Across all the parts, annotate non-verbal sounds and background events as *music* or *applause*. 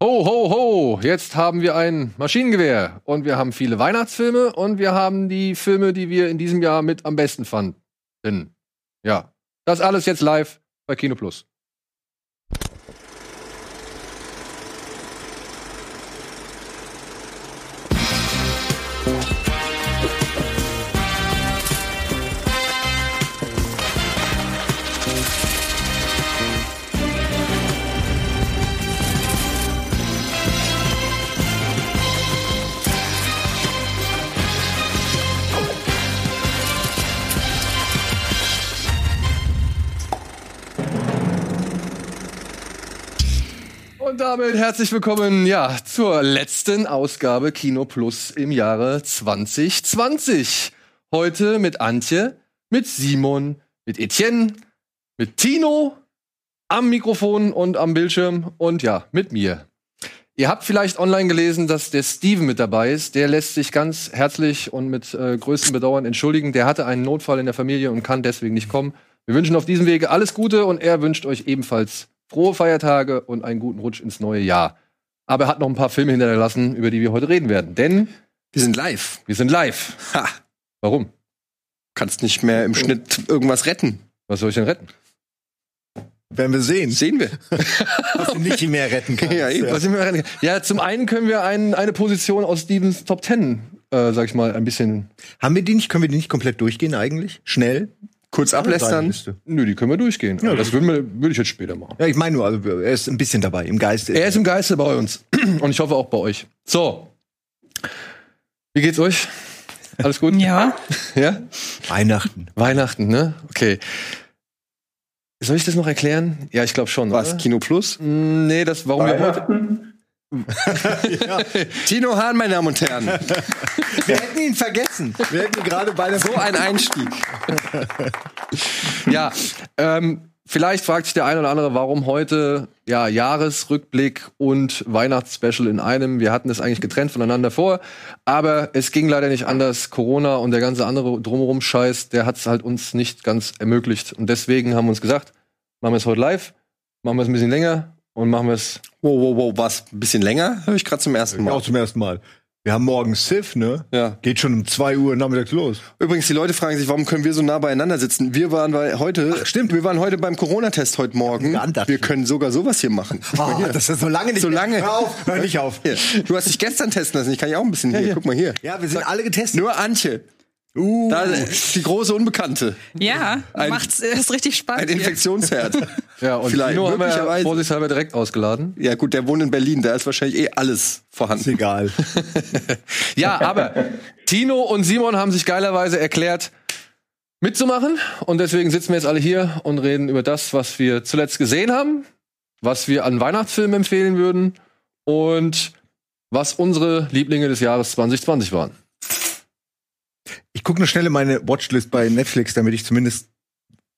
Ho, ho, ho! Jetzt haben wir ein Maschinengewehr und wir haben viele Weihnachtsfilme und wir haben die Filme, die wir in diesem Jahr mit am besten fanden. Ja, das alles jetzt live bei Kino Plus. Damit herzlich willkommen, ja, zur letzten Ausgabe Kino Plus im Jahre 2020. Heute mit Antje, mit Simon, mit Etienne, mit Tino am Mikrofon und am Bildschirm und ja, mit mir. Ihr habt vielleicht online gelesen, dass der Steven mit dabei ist. Der lässt sich ganz herzlich und mit äh, größtem Bedauern entschuldigen. Der hatte einen Notfall in der Familie und kann deswegen nicht kommen. Wir wünschen auf diesem Wege alles Gute und er wünscht euch ebenfalls frohe Feiertage und einen guten Rutsch ins neue Jahr. Aber er hat noch ein paar Filme hinterlassen, über die wir heute reden werden. Denn Wir sind live. wir sind live. Ha. Warum? Kannst nicht mehr im Schnitt irgendwas retten. Was soll ich denn retten? Werden wir sehen, Sehen wir. *laughs* was du nicht mehr retten kannst. Ja, eben. Was wir retten? Ja, zum einen können wir ein, eine Position aus Stevens Top Ten, äh, sag ich mal, ein bisschen. Haben wir die nicht? Können wir die nicht komplett durchgehen eigentlich? Schnell? Kurz ablästern. Nö, die können wir durchgehen. Ja, das würde ich jetzt später machen. Ja, ich meine nur, also er ist ein bisschen dabei, im Geiste. Er ist im Geiste bei uns. *clears throat* Und ich hoffe auch bei euch. So. Wie geht's euch? Alles gut? Ja, *laughs* Ja? Weihnachten. Weihnachten, ne? Okay. Soll ich das noch erklären? Ja, ich glaube schon. Was? Oder? Kino Plus? Mm, Nee, das, warum wir heute. Tino Hahn, meine Damen und Herren. Wir hätten ihn vergessen. Wir hätten gerade bei der So ein Einstieg. Ja, ähm, vielleicht fragt sich der eine oder andere, warum heute ja Jahresrückblick und Weihnachtsspecial in einem. Wir hatten es eigentlich getrennt voneinander vor, aber es ging leider nicht anders. Corona und der ganze andere drumherum Scheiß, der hat es halt uns nicht ganz ermöglicht. Und deswegen haben wir uns gesagt, machen wir es heute live, machen wir es ein bisschen länger und machen wir es. Wow, wow, wow. Was? Ein bisschen länger? Höre ich gerade zum ersten Mal. Auch zum ersten Mal. Wir haben morgen Sif, ne? Ja. Geht schon um 2 Uhr nachmittags los. Übrigens, die Leute fragen sich, warum können wir so nah beieinander sitzen? Wir waren bei heute, Ach, stimmt. wir waren heute beim Corona-Test heute Morgen. Wir können sogar sowas hier machen. Oh, das ist so lange nicht So lange. Hör auf, hör nicht auf. Hier. Du hast dich gestern testen lassen. Ich kann ja auch ein bisschen hier. Guck mal hier. Ja, wir sind alle getestet. Nur Antje. Uh, Da ist die große Unbekannte. ja, Ein- macht's ist richtig spannend. Ein. Infektionsherd. *laughs* Ja, und Vielleicht, Tino haben wir vorsichtshalber direkt ausgeladen. Ja, gut, der wohnt in Berlin, da ist wahrscheinlich eh alles ist vorhanden. egal. *laughs* Ja, aber Tino und Simon haben sich geilerweise erklärt, mitzumachen. Und deswegen sitzen wir jetzt alle hier und reden über das, was wir zuletzt gesehen haben, was wir an Weihnachtsfilmen empfehlen würden und was unsere Lieblinge des Jahres 2020 waren. Ich gucke nur schnell in meine Watchlist bei Netflix, damit ich zumindest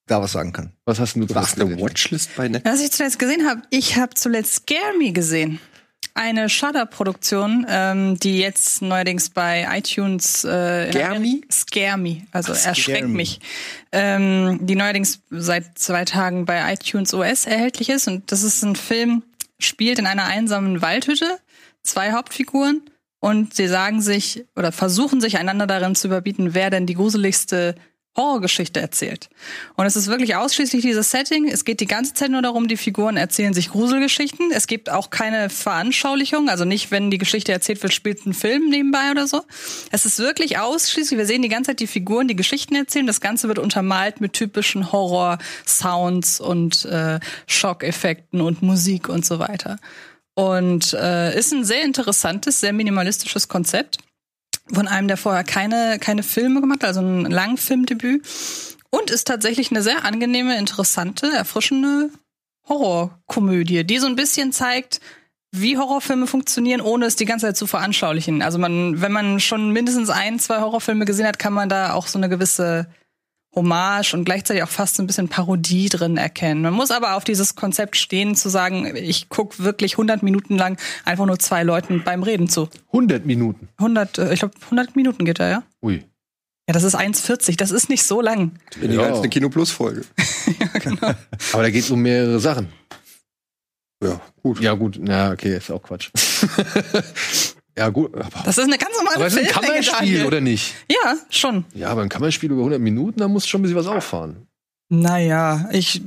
da was sagen kann. Was hast denn du Du hast eine Watchlist bei Netflix? Was ich zuletzt gesehen habe, ich habe zuletzt Scare Me gesehen. Eine Shudder-Produktion, ähm, die jetzt neuerdings bei iTunes äh, Scare Me? Scare Me, also Scare erschreckt Me. mich. Ähm, die neuerdings seit zwei Tagen bei iTunes OS erhältlich ist. Und das ist ein Film, spielt in einer einsamen Waldhütte, zwei Hauptfiguren und sie sagen sich oder versuchen sich einander darin zu überbieten, wer denn die gruseligste Horrorgeschichte erzählt. Und es ist wirklich ausschließlich dieses Setting. Es geht die ganze Zeit nur darum, die Figuren erzählen sich Gruselgeschichten. Es gibt auch keine Veranschaulichung, also nicht, wenn die Geschichte erzählt wird, spielt ein Film nebenbei oder so. Es ist wirklich ausschließlich, wir sehen die ganze Zeit die Figuren, die Geschichten erzählen. Das Ganze wird untermalt mit typischen Horror-Sounds und äh, Schockeffekten und Musik und so weiter. Und äh, ist ein sehr interessantes, sehr minimalistisches Konzept von einem, der vorher keine, keine Filme gemacht hat, also ein Langfilmdebüt. Und ist tatsächlich eine sehr angenehme, interessante, erfrischende Horrorkomödie, die so ein bisschen zeigt, wie Horrorfilme funktionieren, ohne es die ganze Zeit zu veranschaulichen. Also man, wenn man schon mindestens ein, zwei Horrorfilme gesehen hat, kann man da auch so eine gewisse Hommage und gleichzeitig auch fast so ein bisschen Parodie drin erkennen. Man muss aber auf dieses Konzept stehen, zu sagen, ich guck wirklich 100 Minuten lang einfach nur zwei Leuten beim Reden zu. 100 Minuten. 100, äh, ich glaube 100 Minuten geht er, ja? Ui. Ja, das ist 1,40, das ist nicht so lang. Weniger als Ja. halt eine Kino Plus Folge. *laughs* *laughs* Aber da geht es um mehrere Sachen. Ja, gut. Ja, gut, na, okay, ist auch Quatsch. *laughs* ja, gut. Aber, Das ist eine ganz normale aber es ist ein Kammerspiel, oder nicht? Ja, schon. Ja, aber ein Kammerspiel über 100 Minuten, da muss schon ein bisschen was auffahren. Naja, ich.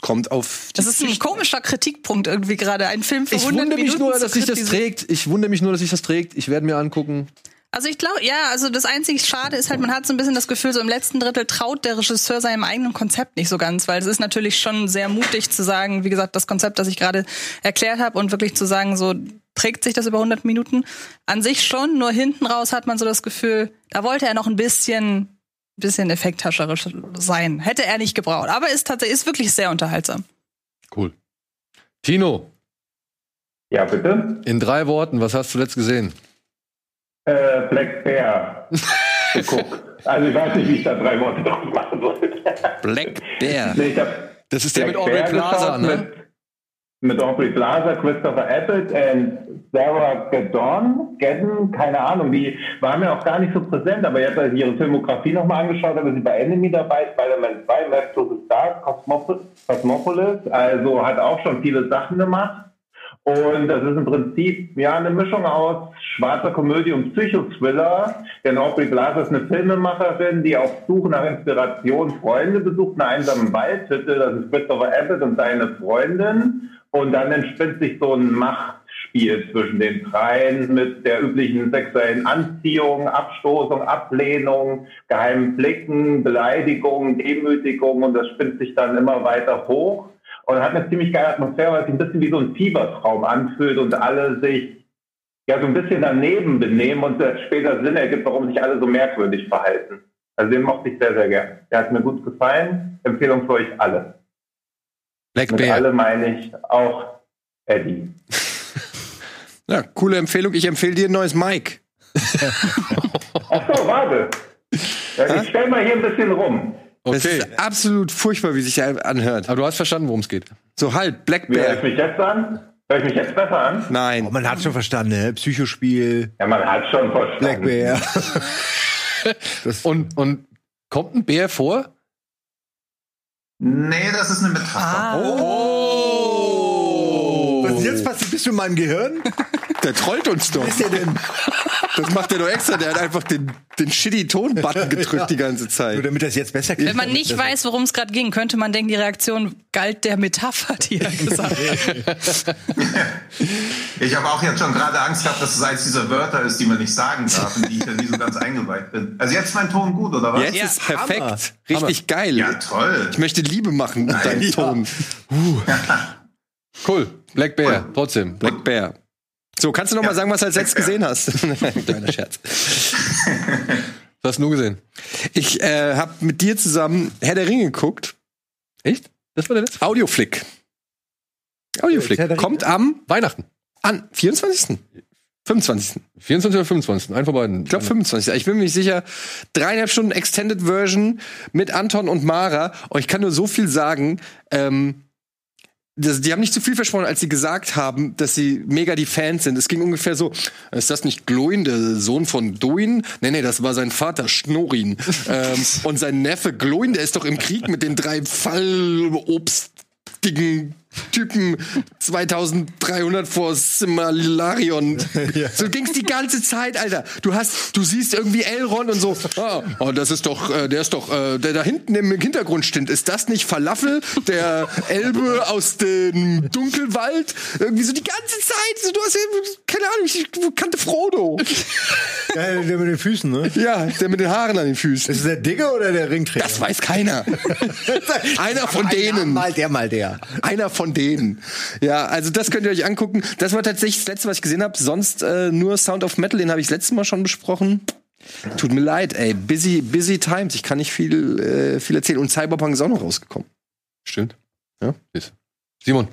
Kommt auf. Das ist ein komischer Kritikpunkt irgendwie gerade. Ein Film für Ich 100 wundere mich Minuten nur, dass sich das trägt. Ich wundere mich nur, dass sich das trägt. Ich werde mir angucken. Also ich glaube, ja, also das einzig Schade ist halt, man hat so ein bisschen das Gefühl, so im letzten Drittel traut der Regisseur seinem eigenen Konzept nicht so ganz, weil es ist natürlich schon sehr mutig zu sagen, wie gesagt, das Konzept, das ich gerade erklärt habe und wirklich zu sagen, so trägt sich das über 100 Minuten an sich schon, nur hinten raus hat man so das Gefühl, da wollte er noch ein bisschen bisschen effekthascherisch sein. Hätte er nicht gebraucht, aber ist tatsächlich ist wirklich sehr unterhaltsam. Cool. Tino, Ja, bitte. in drei Worten, was hast du letzt gesehen? Äh, Black Bear geguckt. Also ich weiß nicht, wie ich da drei Worte drauf machen soll. Black Bear. nee, Das ist der mit Black Aubrey Bear Plaza, ne? Mit, mit Aubrey Plaza, Christopher Abbott und Sarah Gadon, Gadden, keine Ahnung, die waren mir auch gar nicht so präsent, aber jetzt, als ich ihre Filmografie nochmal angeschaut habe, sie bei Enemy dabei, Spider-Man 2, Map to the Stars, Cosmop- Cosmopolis, also hat auch schon viele Sachen gemacht. Und das ist im Prinzip ja eine Mischung aus schwarzer Komödie und Psychothriller. Denn Aubrey Plaza ist eine Filmemacherin, die auf Suche nach Inspiration Freunde besucht, in einer einsamen Waldhütte. Das ist Christopher Abbott und seine Freundin. Und dann entspinnt sich so ein Machtspiel zwischen den dreien mit der üblichen sexuellen Anziehung, Abstoßung, Ablehnung, geheimen Blicken, Beleidigung, Demütigung. Und das spinnt sich dann immer weiter hoch und hat eine ziemlich geile Atmosphäre, weil es sich ein bisschen wie so ein Fiebertraum anfühlt und alle sich ja so ein bisschen daneben benehmen und das später Sinn ergibt, warum sich alle so merkwürdig verhalten. Also den mochte ich sehr, sehr gern. Der hat mir gut gefallen. Empfehlung für euch alle. Black Mit Bear. alle meine ich auch Eddie. *laughs* Ja, coole Empfehlung. Ich empfehle dir ein neues Mic. Ach so, warte. *laughs* Ja, ich stell mal hier ein bisschen rum. Das Okay. ist absolut furchtbar, wie sich der anhört. Aber du hast verstanden, worum es geht. So halt, Black Wie höre ich Bear. mich jetzt an? Höre ich mich jetzt besser an? Oh, Nein. man hat schon verstanden, ne? Psychospiel, Ja, man hat schon verstanden. Black Bear. *laughs* das, Und, und kommt ein Bär vor? Nee, das ist eine Metapher. Oh! Jetzt passiert? Bist du in meinem Gehirn? *laughs* Der trollt uns doch. Was ist der denn? Das macht er doch extra. Der hat einfach den, den shitty Ton-Button *laughs* gedrückt die ganze Zeit. Nur damit das jetzt besser klingt. Wenn man nicht weiß, worum es gerade ging, könnte man denken, die Reaktion galt der Metapher, die er *laughs* gesagt hat. Ich habe auch jetzt schon gerade Angst gehabt, dass es eins dieser Wörter ist, die man nicht sagen darf und die ich ja nie so ganz eingeweiht bin. Also jetzt ist mein Ton gut, oder was? Jetzt Ja, ist perfekt. Hammer. Richtig geil. Ja, toll. Ich möchte Liebe machen mit deinem Ja. Ton. Cool. Black Bear, trotzdem. Black Bear. So, kannst du noch mal Ja, sagen, was du als letztes *laughs* gesehen hast? *laughs* Kleiner Scherz. Was hast du nur gesehen? Ich äh, habe mit dir zusammen Herr der Ringe geguckt. Echt? Das war der letzte? Audioflick. Audioflick. Kommt am Weihnachten. an 24. 25. 24 oder 25? Ein von beiden. Ich glaube 25. Ich bin mir nicht sicher. Dreieinhalb Stunden Extended Version mit Anton und Mara. Und ich kann nur so viel sagen. Ähm, das, die haben nicht zu viel versprochen, als sie gesagt haben, dass sie mega die Fans sind. Es ging ungefähr so: Ist das nicht Gloin, der Sohn von Duin? Nee, nee, das war sein Vater Schnorin. *laughs* ähm, und sein Neffe Gloin, der ist doch im Krieg mit den drei Fallobstigen Typen 2300 vor Similarion. *laughs* So ging's die ganze Zeit, Alter. Du hast, du siehst irgendwie Elrond und so, *laughs* ah, oh, das ist doch, äh, der ist doch, äh, der da hinten im Hintergrund steht. Ist das nicht Falafel, der Elbe aus dem Dunkelwald? Irgendwie so die ganze Zeit. So, du hast, ja, keine Ahnung, ich kannte Frodo. *laughs* Ja, der mit den Füßen, ne? Ja, der mit den Haaren an den Füßen. Ist es der Dicke oder der Ringträger? Das weiß keiner. Einer von denen. Mal der, mal der. Einer von denen. Ja, also das könnt ihr euch angucken. Das war tatsächlich das letzte, was ich gesehen habe. Sonst äh, nur Sound of Metal, den habe ich das letzte Mal schon besprochen. Tut mir leid, ey. Busy, busy times. Ich kann nicht viel, äh, viel erzählen. Und Cyberpunk ist auch noch rausgekommen. Stimmt. Ja, ist. Simon.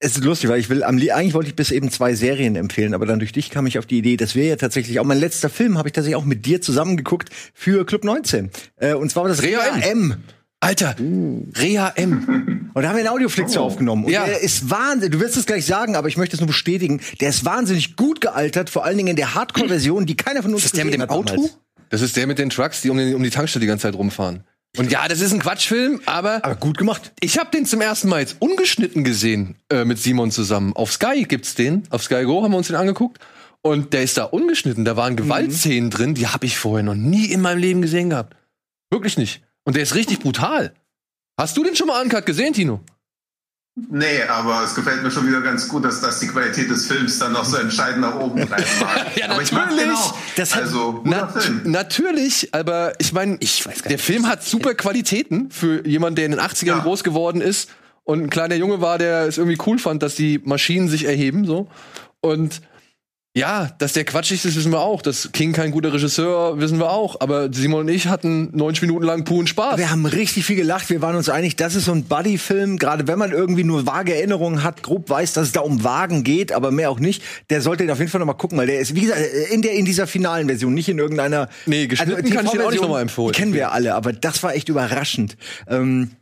Es ist lustig, weil ich will am eigentlich wollte ich bis eben zwei Serien empfehlen, aber dann durch dich kam ich auf die Idee, das wäre ja tatsächlich auch mein letzter Film, habe ich tatsächlich auch mit dir zusammengeguckt für Club 19. Äh, und zwar war das Rea Rea M. Alter, Rea M. Und da haben wir einen Audioflick zu aufgenommen. Und Ja. der ist Wahnsinn. Du wirst es gleich sagen, aber ich möchte es nur bestätigen. Der ist wahnsinnig gut gealtert, vor allen Dingen in der Hardcore-Version, die keiner von uns Ist das der mit dem Auto? damals. Das ist der mit den Trucks, die um, den, um die Tankstelle die ganze Zeit rumfahren. Und ja, das ist ein Quatschfilm, aber, Aber gut gemacht. ich habe den zum ersten Mal jetzt ungeschnitten gesehen äh, mit Simon zusammen. Auf Sky gibt's den. Auf Sky Go haben wir uns den angeguckt. Und der ist da ungeschnitten. Da waren Gewaltszenen drin, die habe ich vorher noch nie in meinem Leben gesehen gehabt. Wirklich nicht. Und der ist richtig brutal. Hast du den schon mal uncut gesehen, Tino? Nee, aber es gefällt mir schon wieder ganz gut, dass das die Qualität des Films dann noch so entscheidend nach oben treiben mag. *laughs* Ja, aber ich mag den natürlich. auch. Das hat- also, guter Na, Film. natürlich, aber ich meine, der Film hat super Qualitäten für jemanden, der in den 80ern Ja. groß geworden ist und ein kleiner Junge war, der es irgendwie cool fand, dass die Maschinen sich erheben, so. Und ja, dass der quatschig ist, wissen wir auch. Dass King kein guter Regisseur, wissen wir auch. Aber Simon und ich hatten 90 Minuten lang puren Spaß. Wir haben richtig viel gelacht. Wir waren uns einig, das ist so ein Buddy-Film. Gerade wenn man irgendwie nur vage Erinnerungen hat, grob weiß, dass es da um Wagen geht, aber mehr auch nicht. Der sollte den auf jeden Fall noch mal gucken, weil der ist, wie gesagt, in der in dieser finalen Version, nicht in irgendeiner. Nee, geschnitten kann ich den auch nicht TV-Version, noch mal empfehlen. die Kennen wir alle, aber das war echt überraschend. Ähm,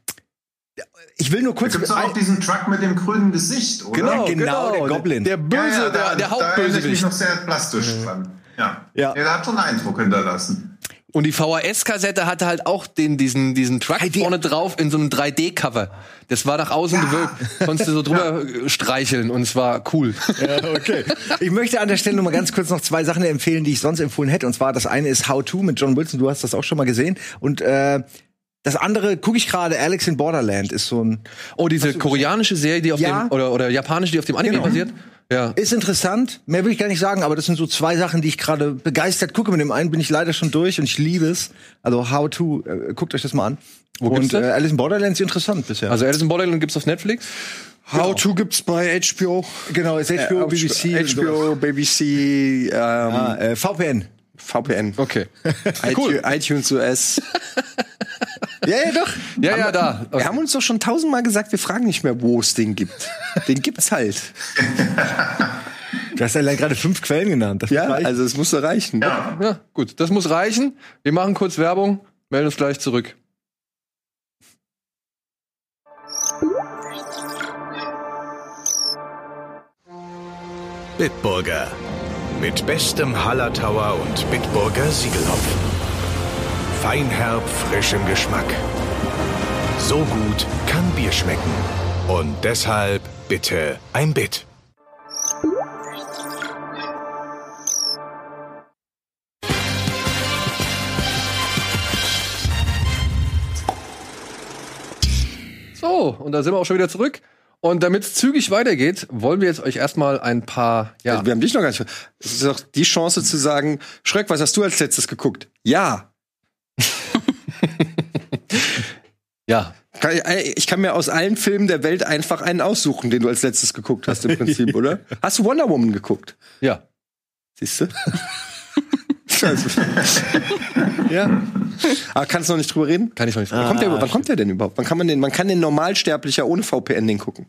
ich will nur Da kurz. gibt's doch auch diesen Truck mit dem grünen Gesicht, oder? Genau, genau, der Goblin. Der böse, ja, ja, da, der, der Da erinnere ich mich noch sehr plastisch dran. Ja. Ja. Der hat schon einen Eindruck hinterlassen. Und die VHS-Kassette hatte halt auch den, diesen, diesen Truck Hey, die- vorne drauf in so einem 3D-Cover. Das war nach außen gewölbt. Konntest du so drüber äh, streicheln und es war cool. okay. Ich möchte an der Stelle noch mal ganz kurz noch zwei Sachen empfehlen, die ich sonst empfohlen hätte. Und zwar das eine ist How To mit John Wilson. Du hast das auch schon mal gesehen. Und äh, das andere gucke ich gerade. Alex in Borderland ist so ein Oh, diese koreanische Serie, die auf Ja. dem, oder, oder japanische, die auf dem Anime Genau. basiert? Ja. ist interessant. Mehr will ich gar nicht sagen, aber das sind so zwei Sachen, die ich gerade begeistert gucke. Mit dem einen bin ich leider schon durch und ich liebe es. Also How To, äh, guckt euch das mal an. Wo und gibt's das? Äh, Alice in Borderland ist interessant bisher. Also Alice in Borderland gibt's auf Netflix. How to gibt's bei HBO. genau, ist HBO, Äh, BBC, HBO, BBC, ähm, Ah, äh, VPN. VPN. Okay. *laughs* cool. iTunes US. *laughs* Ja, ja, doch. Ja, ja, da. Wir haben uns doch schon tausendmal gesagt, wir fragen nicht mehr, wo es den gibt. Den gibt's halt. Du hast allein gerade fünf Quellen genannt. Das Ja, also es muss reichen. Ja. Ja, gut. Das muss reichen. Wir machen kurz Werbung, melden uns gleich zurück. Bitburger. Mit bestem Hallertauer und Bitburger Siegelhopfen. Feinherb, frisch im Geschmack. So gut kann Bier schmecken. Und deshalb bitte ein Bit. So, und da sind wir auch schon wieder zurück. Und damit es zügig weitergeht, wollen wir jetzt euch erstmal ein paar, ja, Also wir haben dich noch gar nicht. Es ist doch die Chance zu sagen, Schröck, was hast du als letztes geguckt? Ja. *laughs* ja, Kann ich- kann mir aus allen Filmen der Welt einfach einen aussuchen, den du als letztes geguckt hast, im *laughs* Prinzip, oder? Hast du Wonder Woman geguckt? ja. Siehst du? *laughs* ja. Aber kannst du noch nicht drüber reden? Kann ich noch nicht. Wann, kommt der, wann kommt der denn überhaupt? Wann kann man den? Man kann den Normalsterblicher ohne VPN den gucken.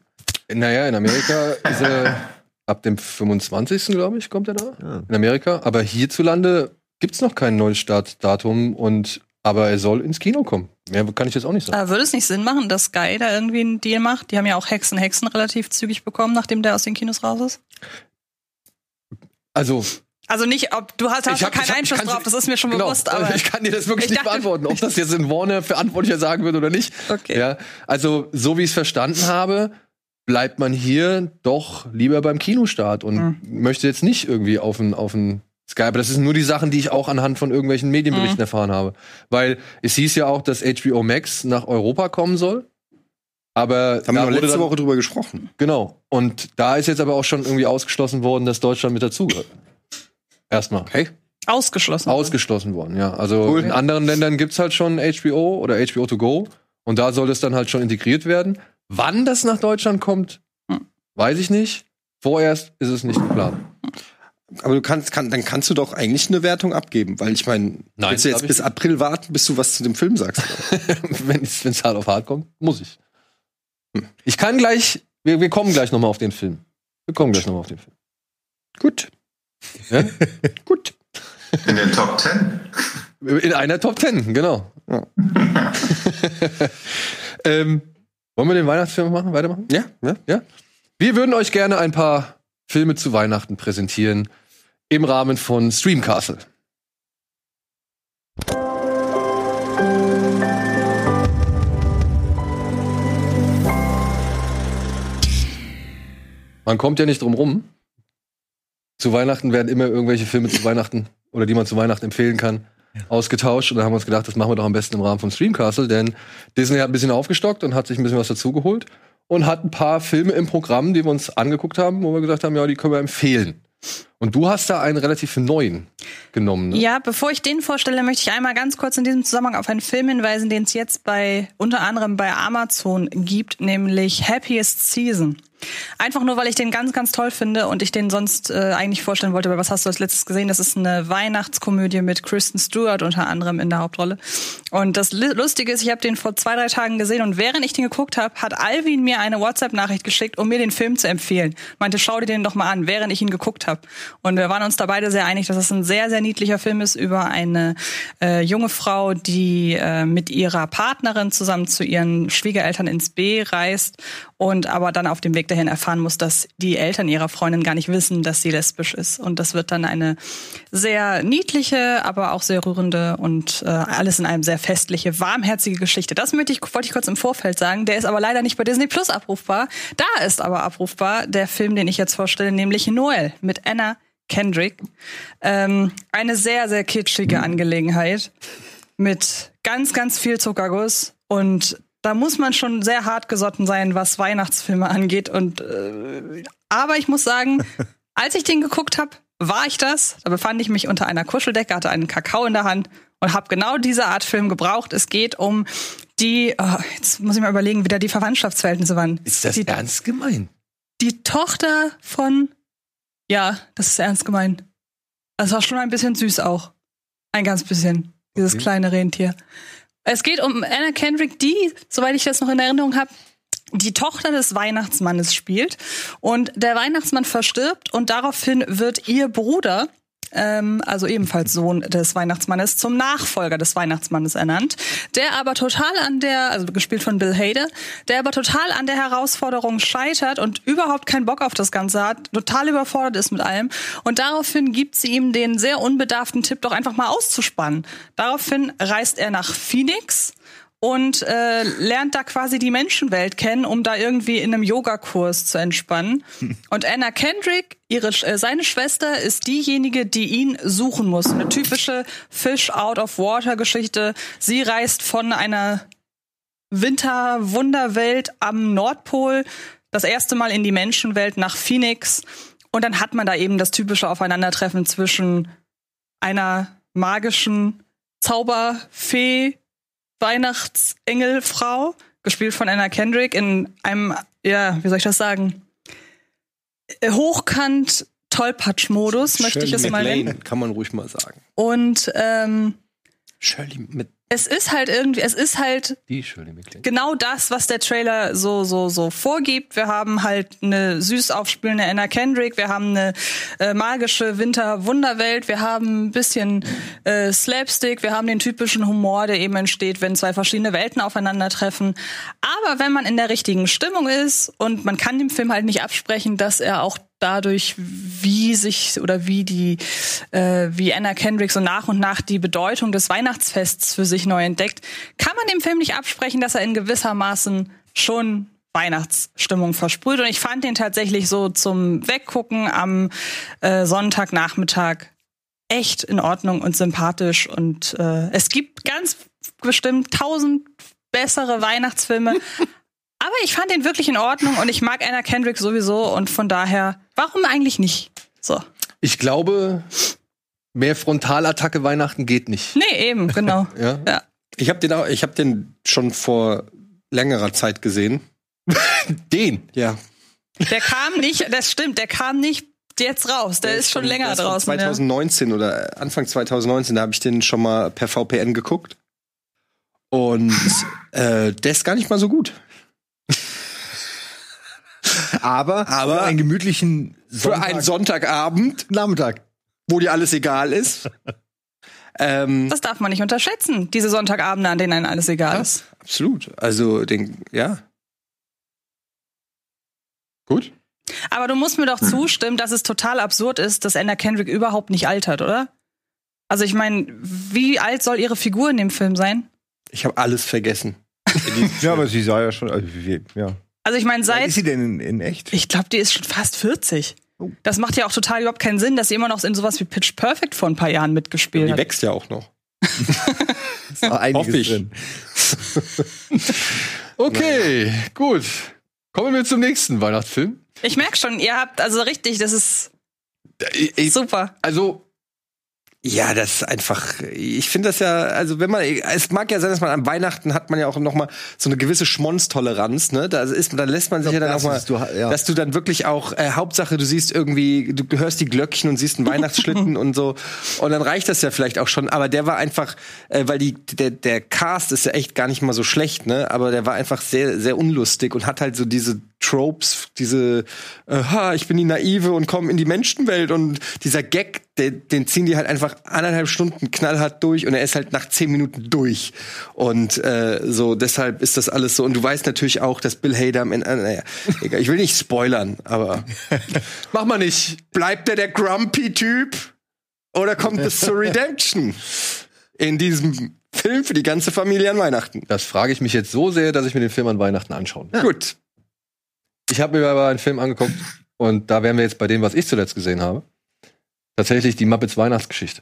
Naja, in Amerika ist er ab dem 25. glaube ich, kommt er da. In Amerika. Aber hierzulande gibt's noch kein neues Startdatum und aber er soll ins Kino kommen. Mehr kann ich jetzt auch nicht sagen. Aber würde es nicht Sinn machen, dass Sky da irgendwie einen Deal macht? Die haben ja auch Hexen Hexen relativ zügig bekommen, nachdem der aus den Kinos raus ist. Also, Also nicht, ob du hast, hast ich hab- keinen hab- Einfluss drauf, das ist mir schon genau, bewusst, aber *laughs* ich kann dir das wirklich Ich nicht dachte- beantworten, ob das jetzt in Warner verantwortlicher sagen wird oder nicht. Okay. Ja, also so wie ich es verstanden habe, bleibt man hier doch lieber beim Kinostart und Mhm. möchte jetzt nicht irgendwie auf ein auf ein Sky, aber das sind nur die Sachen, die ich auch anhand von irgendwelchen Medienberichten Mhm. erfahren habe. Weil es hieß ja auch, dass HBO Max nach Europa kommen soll. Aber Da haben wir letzte dann- Woche drüber gesprochen. Genau. Und da ist jetzt aber auch schon irgendwie ausgeschlossen worden, dass Deutschland mit dazugehört. Erstmal. Okay. ausgeschlossen. Ausgeschlossen worden, ja. Also Cool. in anderen Ländern gibt's halt schon HBO oder HBO to go und da soll es dann halt schon integriert werden. Wann das nach Deutschland kommt, Hm. weiß ich nicht. Vorerst ist es nicht geplant. Aber du kannst, kann, dann kannst du doch eigentlich eine Wertung abgeben, weil ich meine, Nein, willst du jetzt bis. April warten, bis du was zu dem Film sagst? *laughs* Wenn es hart auf hart kommt, muss ich. Ich kann gleich, wir, wir kommen gleich nochmal auf den Film. Wir kommen gleich nochmal auf den Film. Gut. Ja? *laughs* Gut. In den Top Ten. In einer Top Ten, genau. Ja. *laughs* ähm, wollen wir den Weihnachtsfilm machen? Weitermachen? Ja, ja. Ja? Wir würden euch gerne ein paar Filme zu Weihnachten präsentieren im Rahmen von Streamcastle. Man kommt ja nicht drum rum. Zu Weihnachten werden immer irgendwelche Filme zu Weihnachten oder die man zu Weihnachten empfehlen kann, ausgetauscht. Und da haben wir uns gedacht, das machen wir doch am besten im Rahmen von Streamcastle, denn Disney hat ein bisschen aufgestockt und hat sich ein bisschen was dazugeholt und hat ein paar Filme im Programm, die wir uns angeguckt haben, wo wir gesagt haben, ja, die können wir empfehlen. Und du hast da einen relativ neuen genommen. Ne? Ja, bevor ich den vorstelle, möchte ich einmal ganz kurz in diesem Zusammenhang auf einen Film hinweisen, den es jetzt bei unter anderem bei Amazon gibt, nämlich Happiest Season. Einfach nur, weil ich den ganz, ganz toll finde und ich den sonst äh, eigentlich vorstellen wollte. Aber was hast du als letztes gesehen? Das ist eine Weihnachtskomödie mit Kristen Stewart unter anderem in der Hauptrolle. Und das Lustige ist, ich habe den vor zwei, drei Tagen gesehen und während ich den geguckt habe, hat Alvin mir eine WhatsApp-Nachricht geschickt, um mir den Film zu empfehlen. Meinte, schau dir den doch mal an, während ich ihn geguckt habe. Und wir waren uns da beide sehr einig, dass es ein sehr, sehr niedlicher Film ist über eine äh, junge Frau, die äh, mit ihrer Partnerin zusammen zu ihren Schwiegereltern ins B reist und aber dann auf dem Weg dahin erfahren muss, dass die Eltern ihrer Freundin gar nicht wissen, dass sie lesbisch ist. Und das wird dann eine sehr niedliche, aber auch sehr rührende und äh, alles in einem sehr festliche, warmherzige Geschichte. Das möchte ich, wollte ich kurz im Vorfeld sagen. Der ist aber leider nicht bei Disney Plus abrufbar. Da ist aber abrufbar der Film, den ich jetzt vorstelle, nämlich Noel mit Anna Kendrick. Ähm, eine sehr, sehr kitschige Angelegenheit mit ganz, ganz viel Zuckerguss und da muss man schon sehr hart gesotten sein, was Weihnachtsfilme angeht. Und äh, aber ich muss sagen, *laughs* als ich den geguckt habe, war ich das. Da befand ich mich unter einer Kuscheldecke, hatte einen Kakao in der Hand und habe genau diese Art Film gebraucht. Es geht um die, oh, jetzt muss ich mal überlegen, wie da die Verwandtschaftsverhältnisse waren. Ist das die, ernst gemeint? die Tochter von, ja, das ist ernst gemeint. Das war schon ein bisschen süß auch. Ein ganz bisschen. Dieses Okay. kleine Rentier. Es geht um Anna Kendrick, die, soweit ich das noch in Erinnerung habe, die Tochter des Weihnachtsmannes spielt. Und der Weihnachtsmann verstirbt und daraufhin wird ihr Bruder, ähm, also ebenfalls Sohn des Weihnachtsmannes, zum Nachfolger des Weihnachtsmannes ernannt, der aber total an der, also gespielt von Bill Hader, der aber total an der Herausforderung scheitert und überhaupt keinen Bock auf das Ganze hat, total überfordert ist mit allem. Und daraufhin gibt sie ihm den sehr unbedarften Tipp, doch einfach mal auszuspannen. Daraufhin reist er nach Phoenix und äh, lernt da quasi die Menschenwelt kennen, um da irgendwie in einem Yogakurs zu entspannen. *laughs* Und Anna Kendrick, ihre, äh, seine Schwester, ist diejenige, die ihn suchen muss. Eine typische Fish out of water Geschichte. Sie reist von einer Winterwunderwelt am Nordpol das erste Mal in die Menschenwelt nach Phoenix. Und dann hat man da eben das typische Aufeinandertreffen zwischen einer magischen Zauberfee, Weihnachtsengelfrau, gespielt von Anna Kendrick, in einem, ja, wie soll ich das sagen, äh, hochkant Tollpatsch-Modus, möchte ich es mal nennen. Kann man ruhig mal sagen. Und ähm, Shirley mit es ist halt irgendwie, es ist halt Die genau das, was der Trailer so so so vorgibt. Wir haben halt eine süß aufspielende Anna Kendrick, wir haben eine äh, magische Winter-Wunderwelt, wir haben ein bisschen äh, Slapstick, wir haben den typischen Humor, der eben entsteht, wenn zwei verschiedene Welten aufeinandertreffen. Aber wenn man in der richtigen Stimmung ist und man kann dem Film halt nicht absprechen, dass er auch dadurch, wie sich oder wie die, äh, wie Anna Kendrick so nach und nach die Bedeutung des Weihnachtsfests für sich neu entdeckt, kann man dem Film nicht absprechen, dass er in gewissermaßen schon Weihnachtsstimmung versprüht. Und ich fand den tatsächlich so zum Weggucken am äh, Sonntagnachmittag echt in Ordnung und sympathisch. Und äh, es gibt ganz bestimmt tausend bessere Weihnachtsfilme. *laughs* Aber ich fand den wirklich in Ordnung und ich mag Anna Kendrick sowieso und von daher, warum eigentlich nicht? So. Ich glaube, mehr Frontalattacke Weihnachten geht nicht. Nee, eben, genau. *laughs* Ja? ja. Ich habe den, auch- ich hab den schon vor längerer Zeit gesehen. *laughs* Den. Ja. Der kam nicht, das stimmt, der kam nicht jetzt raus. Der, ist schon länger der ist von draußen. Ja. 2019 oder Anfang 2019, da habe ich den schon mal per VPN geguckt. Und äh, der ist gar nicht mal so gut. Aber, Aber- für einen gemütlichen Für einen Sonntagabend, Nachmittag. wo dir alles egal ist. *laughs* ähm, Das darf man nicht unterschätzen, diese Sonntagabende, an denen einem alles egal ist. absolut. Also, den, ja. Gut. Aber du musst mir doch zustimmen, dass es total absurd ist, dass Anna Kendrick überhaupt nicht altert, oder? Also ich meine, wie alt soll ihre Figur in dem Film sein? Ich habe alles vergessen. *laughs* Ja, aber sie sah ja schon, also, ja. Also ich meine, Wie seit ist sie denn in, in echt? Ich glaube, die ist schon fast 40. Das macht ja auch total überhaupt keinen Sinn, dass sie immer noch in sowas wie Pitch Perfect vor ein paar Jahren mitgespielt Die hat. wächst ja auch noch. *laughs* Ist noch einiges Hoffe ich. drin. *laughs* Okay, gut. Kommen wir zum nächsten Weihnachtsfilm. Ich merke schon, ihr habt also richtig, das ist Ich, ich, super. also, Ja, das ist einfach. Ich finde das ja, also wenn man, es mag ja sein, dass man an Weihnachten hat man ja auch noch mal so eine gewisse Schmonztoleranz, ne? Da ist, da lässt man sich ja dann auch mal, du ja. dass du dann wirklich auch äh, Hauptsache, du siehst irgendwie, du hörst die Glöckchen und siehst einen Weihnachtsschlitten *laughs* und so, und dann reicht das ja vielleicht auch schon. Aber der war einfach, äh, weil die der der Cast ist ja echt gar nicht mal so schlecht, ne? Aber der war einfach sehr sehr unlustig und hat halt so diese Tropes, diese, äh, ha, ich bin die Naive und komme in die Menschenwelt und dieser Gag, den, den ziehen die halt einfach anderthalb Stunden knallhart durch und er ist halt nach zehn Minuten durch. Und äh, so, deshalb ist das alles so. Und du weißt natürlich auch, dass Bill Hader am Ende, äh, naja, egal, ich will nicht spoilern, aber *laughs* mach mal nicht. bleibt er der Grumpy-Typ oder kommt es zur Redemption in diesem Film für die ganze Familie an Weihnachten? Das frage ich mich jetzt so sehr, dass ich mir den Film an Weihnachten anschauen will. Gut. Ich habe mir aber einen Film angeguckt und da wären wir jetzt bei dem, was ich zuletzt gesehen habe. Tatsächlich die Muppets Weihnachtsgeschichte.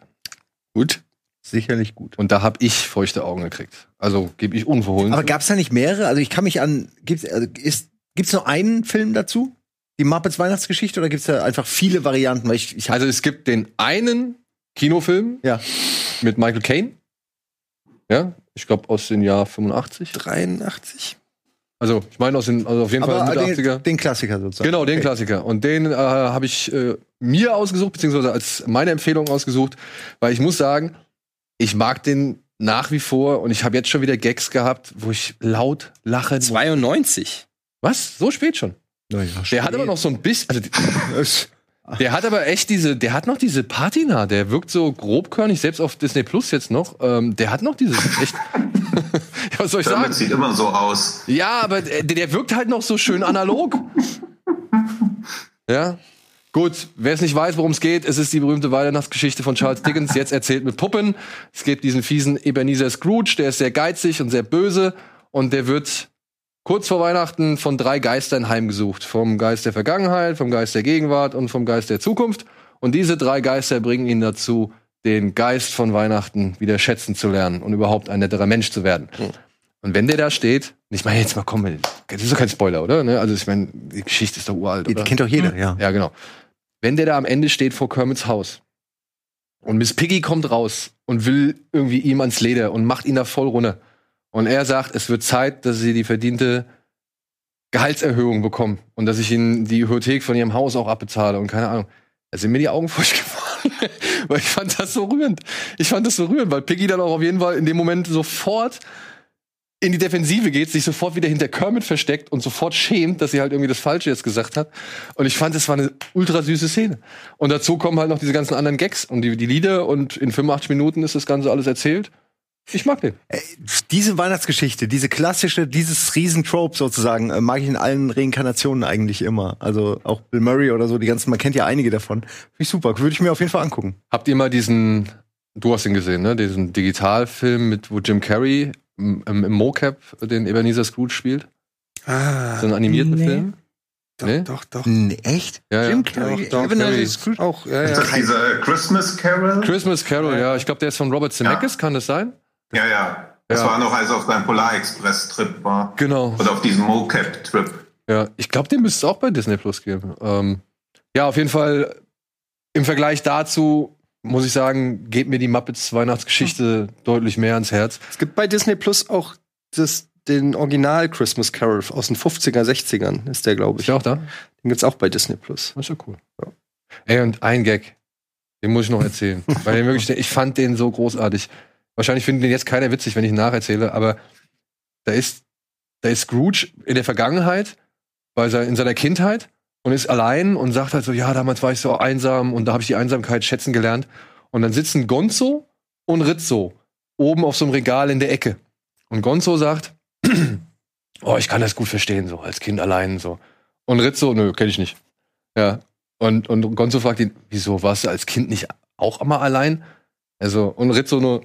Gut. Sicherlich gut. Und da habe ich feuchte Augen gekriegt. Also gebe ich unverhohlen. Aber zu. gab's da nicht mehrere? Also ich kann mich an. Gibt's, also ist, gibt's nur einen Film dazu? Die Muppets Weihnachtsgeschichte oder gibt's da einfach viele Varianten? Weil ich, ich also es gibt den einen Kinofilm ja. mit Michael Caine. Ja, ich glaube aus dem Jahr 85. 83. Also ich meine aus den, also auf jeden Fall Aber Mitte 80er. den, den Klassiker sozusagen. Genau, den Okay. Klassiker. Und den äh, habe ich äh, mir ausgesucht, beziehungsweise als meine Empfehlung ausgesucht, weil ich muss sagen, ich mag den nach wie vor und ich habe jetzt schon wieder Gags gehabt, wo ich laut lache. 92. Was? So spät schon? Ja, ja, Der hat aber noch so ein bisschen, also *laughs* der hat aber echt diese, der hat noch diese Patina, der wirkt so grobkörnig, selbst auf Disney Plus jetzt noch, ähm, der hat noch dieses echt, ja, *laughs* was soll ich sagen? Damit sieht immer so aus. Ja, aber der, der wirkt halt noch so schön analog. Ja. Gut, wer es nicht weiß, worum es geht, es ist die berühmte Weihnachtsgeschichte von Charles Dickens, jetzt erzählt mit Puppen. Es geht diesen fiesen Ebenezer Scrooge, der ist sehr geizig und sehr böse und der wird kurz vor Weihnachten von drei Geistern heimgesucht. Vom Geist der Vergangenheit, vom Geist der Gegenwart und vom Geist der Zukunft. Und diese drei Geister bringen ihn dazu, den Geist von Weihnachten wieder schätzen zu lernen und überhaupt ein netterer Mensch zu werden. Und wenn der da steht, ich meine jetzt mal, komm, das ist doch kein Spoiler, oder? Ne? Also ich meine, die Geschichte ist doch uralt, Die, oder? die kennt doch jeder, ja. Ja, genau. Wenn der da am Ende steht vor Kermits Haus und Miss Piggy kommt raus und will irgendwie ihm ans Leder und macht ihn da voll runter. Und er sagt, es wird Zeit, dass sie die verdiente Gehaltserhöhung bekommen und dass ich ihnen die Hypothek von ihrem Haus auch abbezahle und keine Ahnung. Da sind mir die Augen *laughs* feucht geworden. weil ich fand das so rührend. Ich fand das so rührend, weil Piggy dann auch auf jeden Fall in dem Moment sofort in die Defensive geht, sich sofort wieder hinter Kermit versteckt und sofort schämt, dass sie halt irgendwie das Falsche jetzt gesagt hat. Und ich fand, es war eine ultra süße Szene. Und dazu kommen halt noch diese ganzen anderen Gags und die, die Lieder und in 85 Minuten ist das Ganze alles erzählt. Ich mag den. Diese Weihnachtsgeschichte, diese klassische, dieses Riesentrope sozusagen, äh, mag ich in allen Reinkarnationen eigentlich immer. Also auch Bill Murray oder so, die ganzen, man kennt ja einige davon. Finde ich super, würde ich mir auf jeden Fall angucken. Habt ihr mal diesen, du hast ihn gesehen, ne? Diesen Digitalfilm mit, wo Jim Carrey im, im im Mocap den Ebenezer Scrooge spielt? Ah, So einen animierten Nee. Film? doch, Nee? doch, doch. Nee, echt? Ja, ja. Jim Carrey, Doch, doch, Ebenezer Carrey. Scrooge? Auch, ja, Ist ja. das dieser Christmas Carol? Christmas Carol, ja. Ich glaube, der ist von Robert Zemeckis, kann das sein? Ja, ja. Das Ja. war noch, als er auf seinem Polarexpress-Trip war. Genau. Oder auf diesem Mocap-Trip. Ja, ich glaube, den müsste es auch bei Disney Plus geben. Ähm, ja, auf jeden Fall im Vergleich dazu muss ich sagen, geht mir die Muppets Weihnachtsgeschichte deutlich mehr ans Herz. Es gibt bei Disney Plus auch das, den Original Christmas Carol aus den 50er, 60ern, ist der, glaube Ist ich. der auch da? Den gibt's auch bei Disney Plus. Das ist ja cool. Ey, und ein Gag, den muss ich noch erzählen. *laughs* Weil den wirklich, ich fand den so großartig. Wahrscheinlich findet den jetzt keiner witzig, wenn ich ihn nacherzähle, aber da ist, da ist Scrooge in der Vergangenheit, bei sein, in seiner Kindheit und ist allein und sagt halt so, ja, damals war ich so einsam und da habe ich die Einsamkeit schätzen gelernt. Und dann sitzen Gonzo und Rizzo oben auf so einem Regal in der Ecke. Und Gonzo sagt, *clears throat* oh, ich kann das gut verstehen, so als Kind allein so. Und Rizzo, nö, kenne ich nicht. Ja. Und, und Gonzo fragt ihn, wieso warst du als Kind nicht auch immer allein? Also, und Rizzo nur,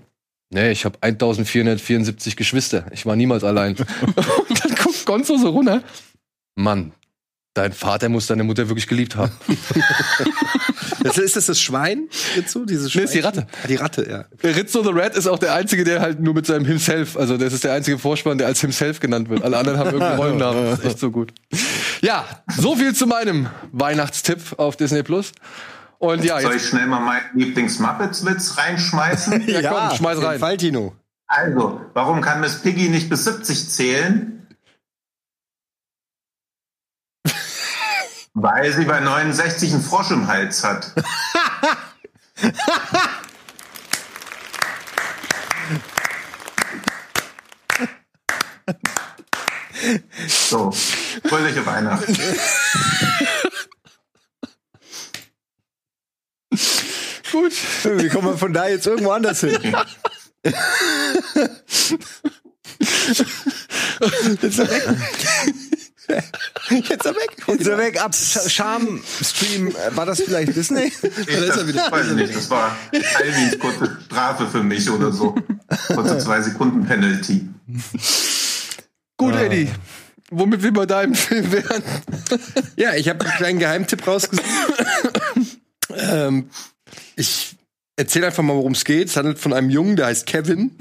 nee, ich habe 1474 Geschwister. Ich war niemals allein. und *laughs* dann guckt Gonzo so runter Mann, dein Vater muss deine Mutter wirklich geliebt haben. *laughs* Das, ist das das Schwein? Rizzo? Dieses Nee, ist die? Ratte. Ah, die Ratte, ja. Rizzo the Red ist auch der Einzige, der halt nur mit seinem Himself, also das ist der einzige Vorspann, der als Himself genannt wird. Alle anderen haben irgendwie Rollennamen. Das ist echt so gut. Ja, so viel zu meinem Weihnachtstipp auf Disney Plus. Und ja, Soll ich schnell mal meinen Lieblings-Muppets-Witz reinschmeißen? *laughs* ja, komm, schmeiß rein. Fall, Tino. Also, warum kann Miss Piggy nicht bis 70 zählen? *laughs* Weil sie bei 69 einen Frosch im Hals hat. *laughs* So, fröhliche Weihnachten. Gut. Wie kommen wir von da jetzt irgendwo anders hin? Jetzt ist er weg. Jetzt ist er weg. Ab Scham-Stream. äh, War das vielleicht Disney? Ich das, weiß ich nicht, das war Alvins kurze Strafe für mich oder so. Kurze zwei Sekunden Penalty. Gut, Eddie. Womit wir bei deinem Film wären. Ja, ich habe einen kleinen Geheimtipp rausgesucht. *laughs* ähm, ich erzähle einfach mal, worum es geht. Es handelt von einem Jungen, der heißt Kevin.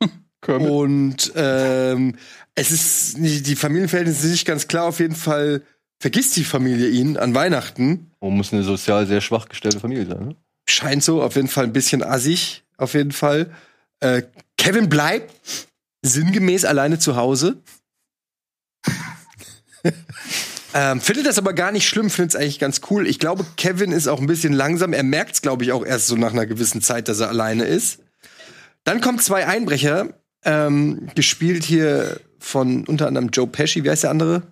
*laughs* Und ähm, es ist die Familienverhältnisse sind nicht ganz klar. Auf jeden Fall vergisst die Familie ihn an Weihnachten. Oh, muss eine sozial sehr schwach gestellte Familie sein, ne? Scheint so, auf jeden Fall ein bisschen assig, auf jeden Fall. Äh, Kevin bleibt sinngemäß alleine zu Hause. *laughs* ähm, findet das aber gar nicht schlimm, findet es eigentlich ganz cool. Ich glaube, Kevin ist auch ein bisschen langsam. Er merkt es, glaube ich, auch erst so nach einer gewissen Zeit, dass er alleine ist. Dann kommen zwei Einbrecher, ähm, gespielt hier von unter anderem Joe Pesci. Wer ist der andere?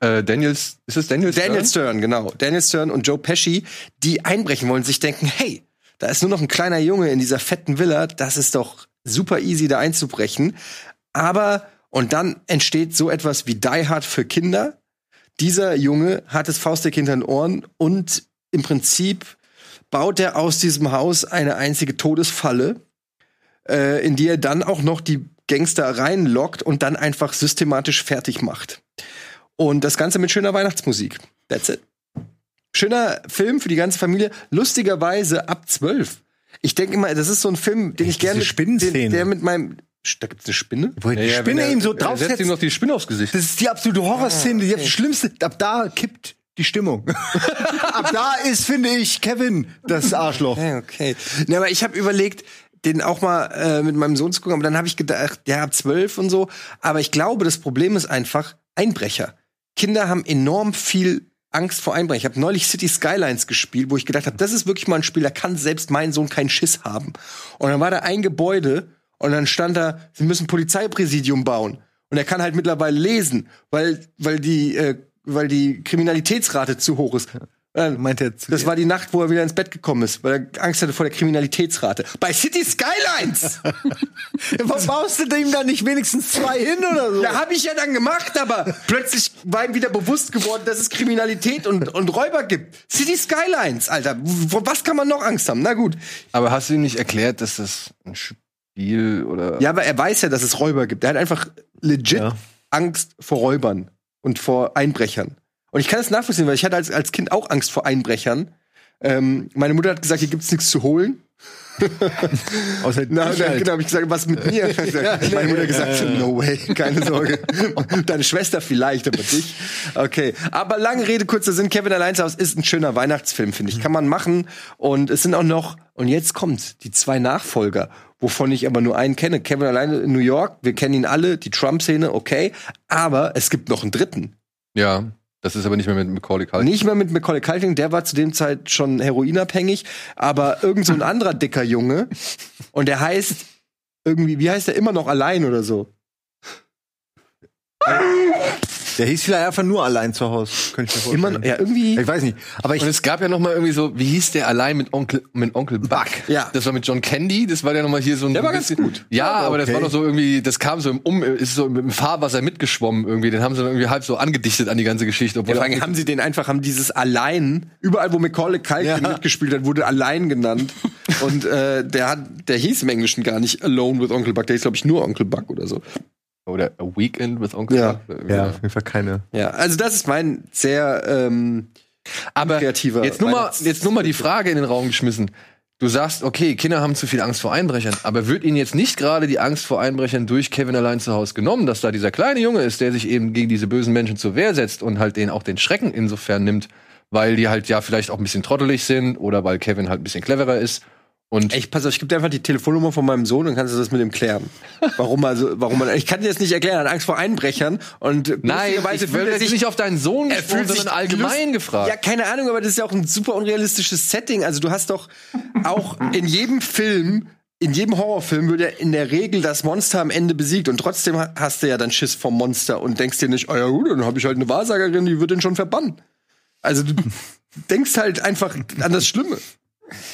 Äh, Daniels, ist es Daniels? Daniel Stern? Stern, genau. Daniel Stern und Joe Pesci, die einbrechen wollen, sich denken, hey, da ist nur noch ein kleiner Junge in dieser fetten Villa, das ist doch super easy, da einzubrechen. Aber, und dann entsteht so etwas wie Die Hard für Kinder. Dieser Junge hat das Faustdick hinter den Ohren und im Prinzip baut er aus diesem Haus eine einzige Todesfalle, äh, in die er dann auch noch die Gangster reinlockt und dann einfach systematisch fertig macht. Und das Ganze mit schöner Weihnachtsmusik. That's it. Schöner Film für die ganze Familie. Lustigerweise ab zwölf. Ich denke immer, das ist so ein Film, den ich diese gerne mit, Spinnenszene. den, der mit meinem. Da gibt's eine Spinne? Wo die Ja, Spinne er- ihm so er setzt draufsetzt. ihm noch die Spinne aufs Gesicht. Das ist die absolute Horrorszene, die schlimmste. Ab da kippt die Stimmung. *laughs* Ab da ist, finde ich, Kevin das Arschloch. Ja, okay. Ne, aber ich habe überlegt, den auch mal äh, mit meinem Sohn zu gucken, aber dann habe ich gedacht, ja, ab zwölf und so. Aber ich glaube, das Problem ist einfach Einbrecher. Kinder haben enorm viel Angst vor Einbrecher. Ich habe neulich City Skylines gespielt, wo ich gedacht habe, das ist wirklich mal ein Spiel, da kann selbst mein Sohn keinen Schiss haben. Und dann war da ein Gebäude und dann stand da, sie müssen Polizeipräsidium bauen. Und er kann halt mittlerweile lesen, weil, weil die, äh, weil die Kriminalitätsrate zu hoch ist. Äh, Meint er zu das dir? war die Nacht, wo er wieder ins Bett gekommen ist, weil er Angst hatte vor der Kriminalitätsrate. Bei City Skylines! *laughs* Was baust du dem da nicht wenigstens zwei hin oder so? Ja, habe ich ja dann gemacht, aber plötzlich war ihm wieder bewusst geworden, dass es Kriminalität und, und Räuber gibt. City Skylines, Alter. Vor was kann man noch Angst haben? Na gut. Aber hast du ihm nicht erklärt, dass das ein Spiel oder. Ja, aber er weiß ja, dass es Räuber gibt. Er hat einfach legit Ja. Angst vor Räubern und vor Einbrechern. Und ich kann das nachvollziehen, weil ich hatte als, als Kind auch Angst vor Einbrechern. Ähm, meine Mutter hat gesagt, hier gibt's nichts zu holen. *laughs* Außer Na, dann halt. genau, hab ich gesagt, was mit mir? *laughs* Meine Mutter gesagt, no way, keine Sorge. *laughs* Deine Schwester vielleicht, aber dich. Okay. Aber lange Rede, kurzer Sinn, Kevin allein zu Hause ist ein schöner Weihnachtsfilm, finde ich. Kann man machen. Und es sind auch noch, und jetzt kommt, die zwei Nachfolger, wovon ich aber nur einen kenne. Kevin alleine in New York, wir kennen ihn alle, die Trump-Szene, okay. Aber es gibt noch einen dritten. Ja. Das ist aber nicht mehr mit Macaulay Culkin. Nicht mehr mit Macaulay Culkin, der war zu dem Zeit schon heroinabhängig, aber irgend so ein anderer dicker Junge. Und der heißt irgendwie, wie heißt der immer noch allein oder so? *laughs* Der hieß vielleicht einfach nur allein zu Hause. Könnte ich mir Immer vorstellen. noch, ja, irgendwie. Ich weiß nicht. Aber ich, Und es gab ja noch mal irgendwie so, wie hieß der allein mit Onkel mit Onkel Buck? Ja. Das war mit John Candy, das war ja noch mal hier so ein Der war ganz bisschen- gut. Ja, aber das okay. war doch so irgendwie, das kam so im um ist so im Fahrwasser mitgeschwommen irgendwie, den haben sie dann irgendwie halb so angedichtet an die ganze Geschichte, obwohl Ja, vor haben sie den einfach, haben dieses allein, überall wo Macaulay Culkin Ja. mitgespielt hat, wurde allein genannt. *laughs* Und äh, der hat, der hieß im Englischen gar nicht Alone with Uncle Buck, der hieß, glaube ich, nur Uncle Buck oder so. Oder A Weekend with Onkel Ja. Buck. Ja, auf jeden Fall keine. Ja, also das ist mein sehr ähm, Aber kreativer jetzt nur, mal, jetzt nur mal die Frage in den Raum geschmissen. Du sagst, okay, Kinder haben zu viel Angst vor Einbrechern, aber wird ihnen jetzt nicht gerade die Angst vor Einbrechern durch Kevin allein zu Hause genommen, dass da dieser kleine Junge ist, der sich eben gegen diese bösen Menschen zur Wehr setzt und halt denen auch den Schrecken insofern nimmt, weil die halt ja vielleicht auch ein bisschen trottelig sind oder weil Kevin halt ein bisschen cleverer ist. Und Ey, pass auf, ich gebe dir einfach die Telefonnummer von meinem Sohn und kannst du das mit ihm klären. Warum also, warum man, ich kann dir das nicht erklären, er hat Angst vor Einbrechern und nein, lustigerweise ich will jetzt nicht auf deinen Sohn gesprochen, sondern allgemein gefragt. Ja, keine Ahnung, aber das ist ja auch ein super unrealistisches Setting. Also du hast doch auch in jedem Film, in jedem Horrorfilm wird ja in der Regel das Monster am Ende besiegt und trotzdem ha- hast du ja dann Schiss vom Monster und denkst dir nicht, oh ja gut, dann habe ich halt eine Wahrsagerin, die wird den schon verbannen. Also du *laughs* denkst halt einfach an das Schlimme.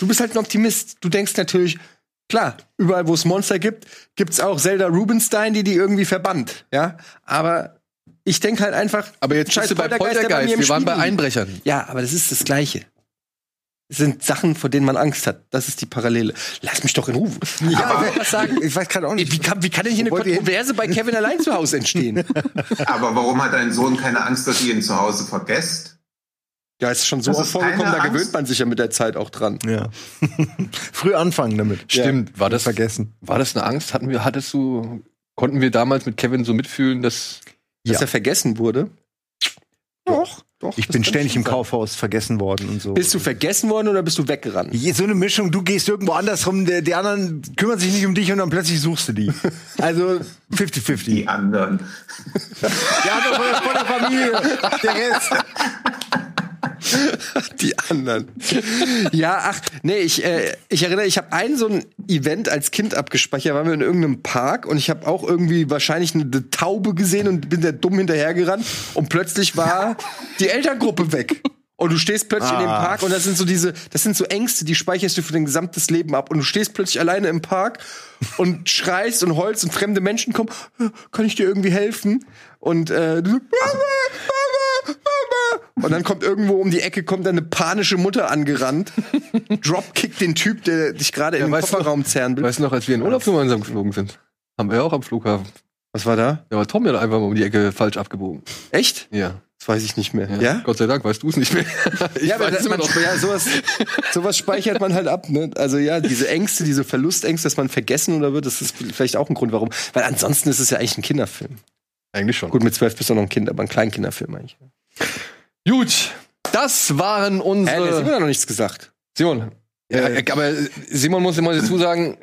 Du bist halt ein Optimist. Du denkst natürlich, klar, überall wo es Monster gibt, gibt's auch Zelda Rubinstein, die die irgendwie verbannt, ja? Aber ich denk halt einfach, aber jetzt scheiß bist du bei Poltergeist, bei Poltergeist, mir im wir waren bei. Einbrechern. ja, aber das ist das Gleiche. Es sind Sachen, vor denen man Angst hat. Das ist die Parallele. Lass mich doch in Ruhe. *laughs* Ja, ich, was sagen? ich weiß gerade auch nicht. Wie kann, wie kann denn hier eine? Kontroverse bei Kevin allein zu Hause entstehen? *laughs* Aber warum hat dein Sohn keine Angst, dass ihr ihn zu Hause vergesst? Ja, ist schon so Das oft ist vorgekommen, da gewöhnt man sich ja mit der Zeit auch dran. Ja. *laughs* Früh anfangen damit. Stimmt, war das vergessen. War das eine Angst? Hatten wir, hattest du, konnten wir damals mit Kevin so mitfühlen, dass Dass Ja. er vergessen wurde. Doch, doch. Ich bin ständig im sein. Kaufhaus vergessen worden und so. Bist du vergessen worden oder bist du weggerannt? So eine Mischung, du gehst irgendwo anders rum, der, die anderen kümmern sich nicht um dich und dann plötzlich suchst du die. *laughs* Also 50-50. Die anderen. Der andere von der, von der Familie, der Rest. *laughs* *laughs* Die anderen. ja, ach, nee, ich, äh, ich erinnere, ich habe ein so ein Event als Kind abgespeichert, waren wir in irgendeinem Park und ich habe auch irgendwie wahrscheinlich eine, Taube gesehen und bin da dumm hinterhergerannt und plötzlich war *laughs* die Elterngruppe weg. Und du stehst plötzlich in dem Ah. Park und das sind so diese, das sind so Ängste, die speicherst du für dein gesamtes Leben ab. Und du stehst plötzlich alleine im Park und schreist und heulst und fremde Menschen kommen, kann ich dir irgendwie helfen? Und äh, du so, Mama. Und dann kommt irgendwo um die Ecke kommt eine panische Mutter angerannt, dropkickt den Typ, der dich gerade in den noch- Kofferraum zerren will. Weißt du noch, als wir in Urlaub gemeinsam geflogen sind? Haben wir auch am Flughafen. Was war da? Da war Tom ja einfach mal um die Ecke falsch abgebogen. Echt? Ja. Das weiß ich nicht mehr. Ja? Ja? Gott sei Dank weißt du es nicht mehr. *laughs* ich ja, aber weiß man, noch. ja, sowas, sowas speichert man halt ab. Ne? Also ja, diese Ängste, diese Verlustängste, dass man vergessen oder wird, das ist vielleicht auch ein Grund, warum. Weil ansonsten ist es ja eigentlich ein Kinderfilm. Eigentlich schon. Gut, mit zwölf bist du noch ein Kind, aber ein Kleinkinderfilm eigentlich. Gut. Das waren unsere. der Simon hat noch nichts gesagt. Simon. Ja, Äh, aber Simon muss immer dazu sagen,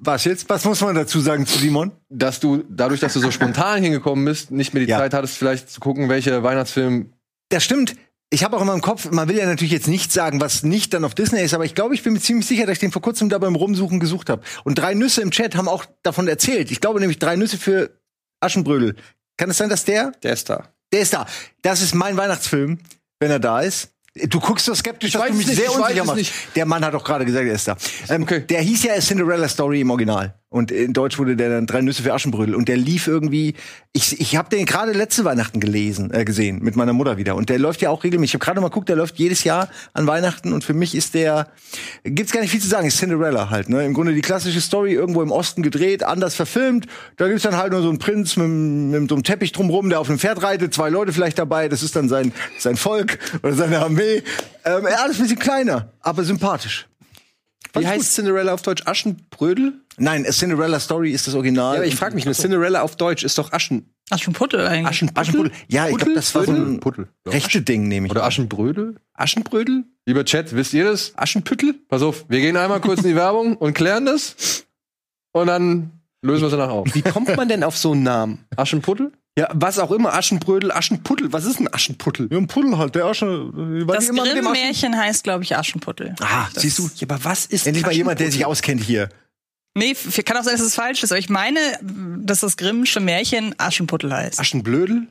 Was jetzt? Was muss man dazu sagen zu Simon? dass du dadurch, dass du so spontan hingekommen bist, nicht mehr die Ja. Zeit hattest, vielleicht zu gucken, welche Weihnachtsfilm. Das stimmt. Ich habe auch immer im Kopf, man will ja natürlich jetzt nicht sagen, was nicht dann auf Disney ist, aber ich glaube, ich bin mir ziemlich sicher, dass ich den vor kurzem da beim Rumsuchen gesucht habe. Und drei Nüsse im Chat haben auch davon erzählt. Ich glaube nämlich drei Nüsse für Aschenbrödel. Kann es sein, dass der? Der ist da. Der ist da. Das ist mein Weihnachtsfilm, wenn er da ist. Du guckst so skeptisch, dass du mich nicht, sehr unsicher machst. nicht. Der Mann hat doch gerade gesagt, er ist da. Ähm, Okay. Der hieß ja A Cinderella Story im Original. Und in Deutsch wurde der dann Drei Nüsse für Aschenbrödel. Und der lief irgendwie. Ich, ich habe den gerade letzte Weihnachten gelesen, äh, gesehen mit meiner Mutter wieder. Und der läuft ja auch regelmäßig. Ich habe gerade mal geguckt, der läuft jedes Jahr an Weihnachten. Und für mich ist der gibt's gar nicht viel zu sagen. Ist Cinderella halt. Ne? Im Grunde die klassische Story irgendwo im Osten gedreht, anders verfilmt. Da gibt's dann halt nur so einen Prinz mit, mit so einem Teppich drumrum, der auf einem Pferd reitet, zwei Leute vielleicht dabei. Das ist dann sein sein Volk oder seine Armee. Ähm, alles ein bisschen kleiner, aber sympathisch. Wie heißt Cinderella auf Deutsch? Aschenbrödel? Nein, A Cinderella Story ist das Original. Ja, aber ich frage mich nur, Cinderella auf Deutsch ist doch Aschen. Aschenputtel eigentlich. Aschenputtel? Aschenputtel. Ja, ich glaube, das war so ein Puttel. Rechte Ding, nehme ich. Oder. Aschenbrödel? Aschenbrödel? Lieber Chat, wisst ihr das? Aschenpüttel? Pass auf, wir gehen einmal kurz in die Werbung und klären das. Und dann lösen wir es danach auf. Wie kommt man denn auf so einen Namen? Aschenputtel? Ja, was auch immer. Aschenbrödel, Aschenputtel. Was ist ein Aschenputtel? Ja, ein Puddel halt, der Asche. Das Grimm-Märchen heißt, glaube ich, Aschenputtel. Ah, siehst du? Ja, aber was ist Endlich mal jemand, der sich auskennt hier. Nee, kann auch sein, dass es falsch ist, aber ich meine, dass das Grimmsche Märchen Aschenputtel heißt. Aschenblödel?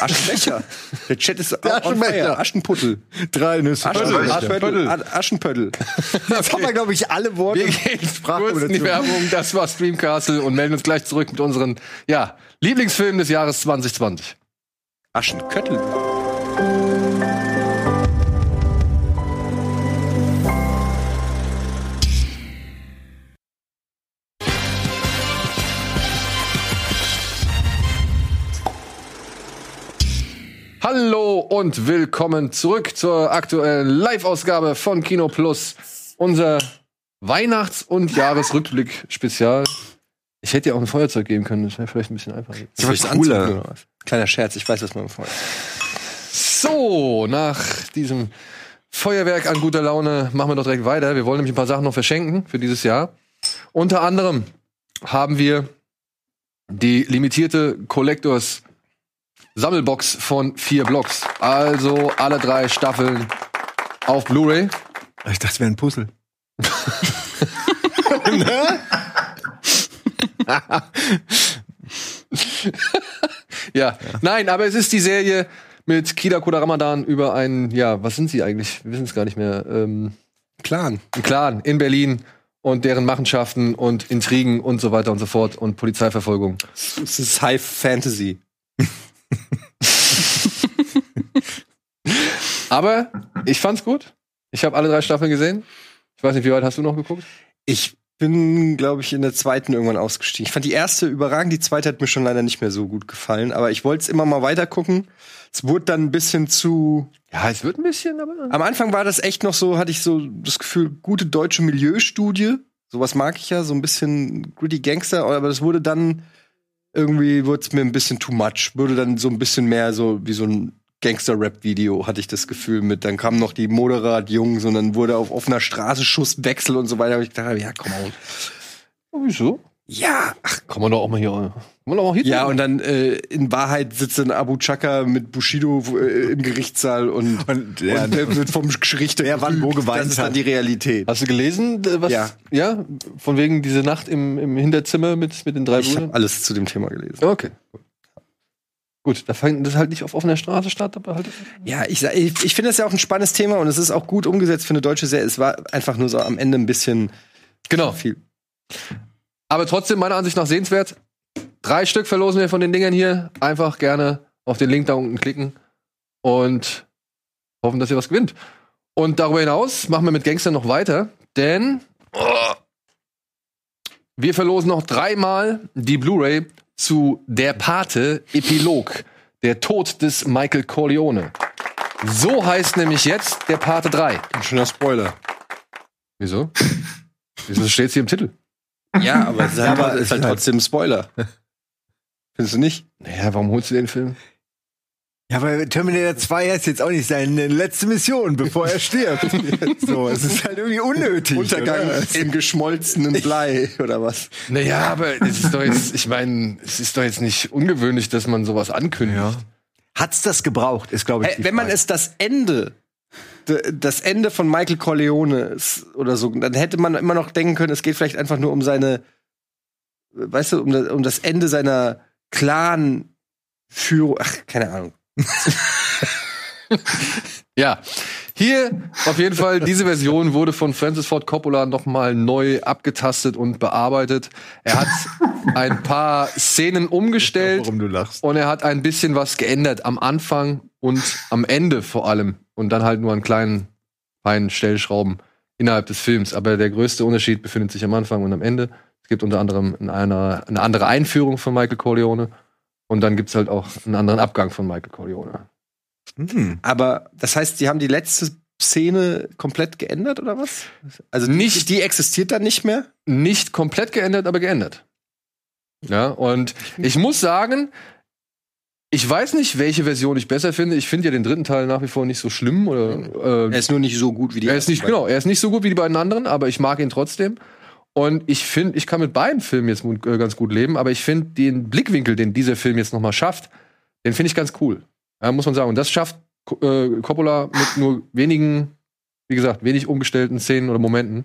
Aschenbecher. *laughs* Der Chat ist Der. Aschenbecher. Aschenputtel. Drei Nüsse. Aschenpöttel. Aschenpöttel. Aschenpöttel. Aschenpöttel. Jetzt *laughs* haben wir, glaube ich, alle Worte. Wir gehen kurz in die Werbung. Das war Streamcastle und melden uns gleich zurück mit unseren ja, Lieblingsfilmen des Jahres 2020. Aschenköttel. Hallo und willkommen zurück zur aktuellen Live-Ausgabe von Kino Plus. Unser Weihnachts- und Jahresrückblick-Spezial. Ich hätte dir auch ein Feuerzeug geben können, das wäre vielleicht ein bisschen einfacher. Das ist cooler. Kleiner Scherz, ich weiß, was man vorhat. So, nach diesem Feuerwerk an guter Laune machen wir doch direkt weiter. Wir wollen nämlich ein paar Sachen noch verschenken für dieses Jahr. Unter anderem haben wir die limitierte Collectors Sammelbox von vier Blocks. Also alle drei Staffeln auf Blu-ray. Ich dachte, es wäre ein Puzzle. *laughs* Ja. Nein, aber es ist die Serie mit Kida Koda Ramadan über einen, ja, was sind sie eigentlich? Wir wissen es gar nicht mehr. Ähm, Clan. ein Clan in Berlin und deren Machenschaften und Intrigen und so weiter und so fort und Polizeiverfolgung. Es ist High Fantasy. *laughs* Aber ich fand's gut. Ich habe alle drei Staffeln gesehen. Ich weiß nicht, wie weit hast du noch geguckt? Ich bin, glaube ich, in der zweiten irgendwann ausgestiegen. Ich fand die erste überragend, die zweite hat mir schon leider nicht mehr so gut gefallen, aber ich wollte es immer mal weiter gucken. Es wurde dann ein bisschen zu. Ja, es wird ein bisschen, aber. Am Anfang war das echt noch so, hatte ich so das Gefühl, gute deutsche Milieustudie. Sowas mag ich ja, so ein bisschen gritty Gangster, aber das wurde dann irgendwie, wurde es mir ein bisschen too much. Wurde dann so ein bisschen mehr so wie so ein Gangster-Rap-Video, hatte ich das Gefühl mit. Dann kamen noch die Moderat-Jungs und dann wurde auf offener Straße Schusswechsel und so weiter. Aber ich dachte, ja, komm on. Wieso? Ja, ach, Kann man doch auch mal hier. Kann man doch auch hier ja, und dann äh, in Wahrheit sitzt dann Abu Chaka mit Bushido äh, im Gerichtssaal und, Und der- und der wird vom Richter Der wann wo geweint Das ist dann die Realität. Hast du gelesen, äh, was? Ja. Ja? Von wegen diese Nacht im, im Hinterzimmer mit, mit den drei Ich Brüdern? habe alles zu dem Thema gelesen. Okay. Gut, da fängt das halt nicht auf offener Straße statt, aber halt. Ja, ich, ich, ich finde das ja auch ein spannendes Thema und es ist auch gut umgesetzt für eine deutsche Serie. Es war einfach nur so am Ende ein bisschen Genau. viel. Aber trotzdem, meiner Ansicht nach sehenswert. Drei Stück verlosen wir von den Dingern hier. Einfach gerne auf den Link da unten klicken und hoffen, dass ihr was gewinnt. Und darüber hinaus machen wir mit Gangster noch weiter, denn oh, wir verlosen noch dreimal die Blu-ray zu Der Pate Epilog. Der Tod des Michael Corleone. So heißt nämlich jetzt Der Pate 3. Ein schöner Spoiler. Wieso? *laughs* Wieso steht's hier im Titel? Ja, *laughs* aber es ist halt, aber ist halt trotzdem ein Spoiler. *laughs* Findest du nicht? Naja, warum holst du den Film? Ja, aber Terminator 2 ist jetzt auch nicht seine letzte Mission, bevor er stirbt. *laughs* so, es ist halt irgendwie unnötig. Untergang oder? im geschmolzenen Blei oder was? Naja, aber es ist doch jetzt, ich meine, es ist doch jetzt nicht ungewöhnlich, dass man sowas ankündigt. Hat's das gebraucht, ist, glaube ich, Hey, wenn man es das Ende, das Ende von Michael Corleone oder so, dann hätte man immer noch denken können, es geht vielleicht einfach nur um seine, weißt du, um das, um das Ende seiner Clan-Führung. Ach, keine Ahnung. *laughs* Ja. Hier auf jeden Fall, diese Version wurde von Francis Ford Coppola nochmal neu abgetastet und bearbeitet. Er hat ein paar Szenen umgestellt warum du lachst. und er hat ein bisschen was geändert am Anfang und am Ende vor allem. Und dann halt nur an kleinen, feinen Stellschrauben innerhalb des Films. Aber der größte Unterschied befindet sich am Anfang und am Ende. Es gibt unter anderem in einer, eine andere Einführung von Michael Corleone. Und dann gibt's halt auch einen anderen Abgang von Michael Corleone. Hm. Aber das heißt, die haben die letzte Szene komplett geändert oder was? Also Nicht- die, die existiert dann nicht mehr? nicht komplett geändert, aber geändert. Ja, und ich muss sagen, ich weiß nicht, welche Version ich besser finde. Ich finde ja den dritten Teil nach wie vor nicht so schlimm oder äh, Er ist nur nicht so gut wie die er ist nicht ersten genau, er ist nicht so gut wie die beiden anderen, aber ich mag ihn trotzdem. Und ich finde, ich kann mit beiden Filmen jetzt äh, ganz gut leben, aber ich finde den Blickwinkel, den dieser Film jetzt noch mal schafft, den finde ich ganz cool. Ja, muss man sagen. Und das schafft äh, Coppola mit nur wenigen, wie gesagt, wenig umgestellten Szenen oder Momenten.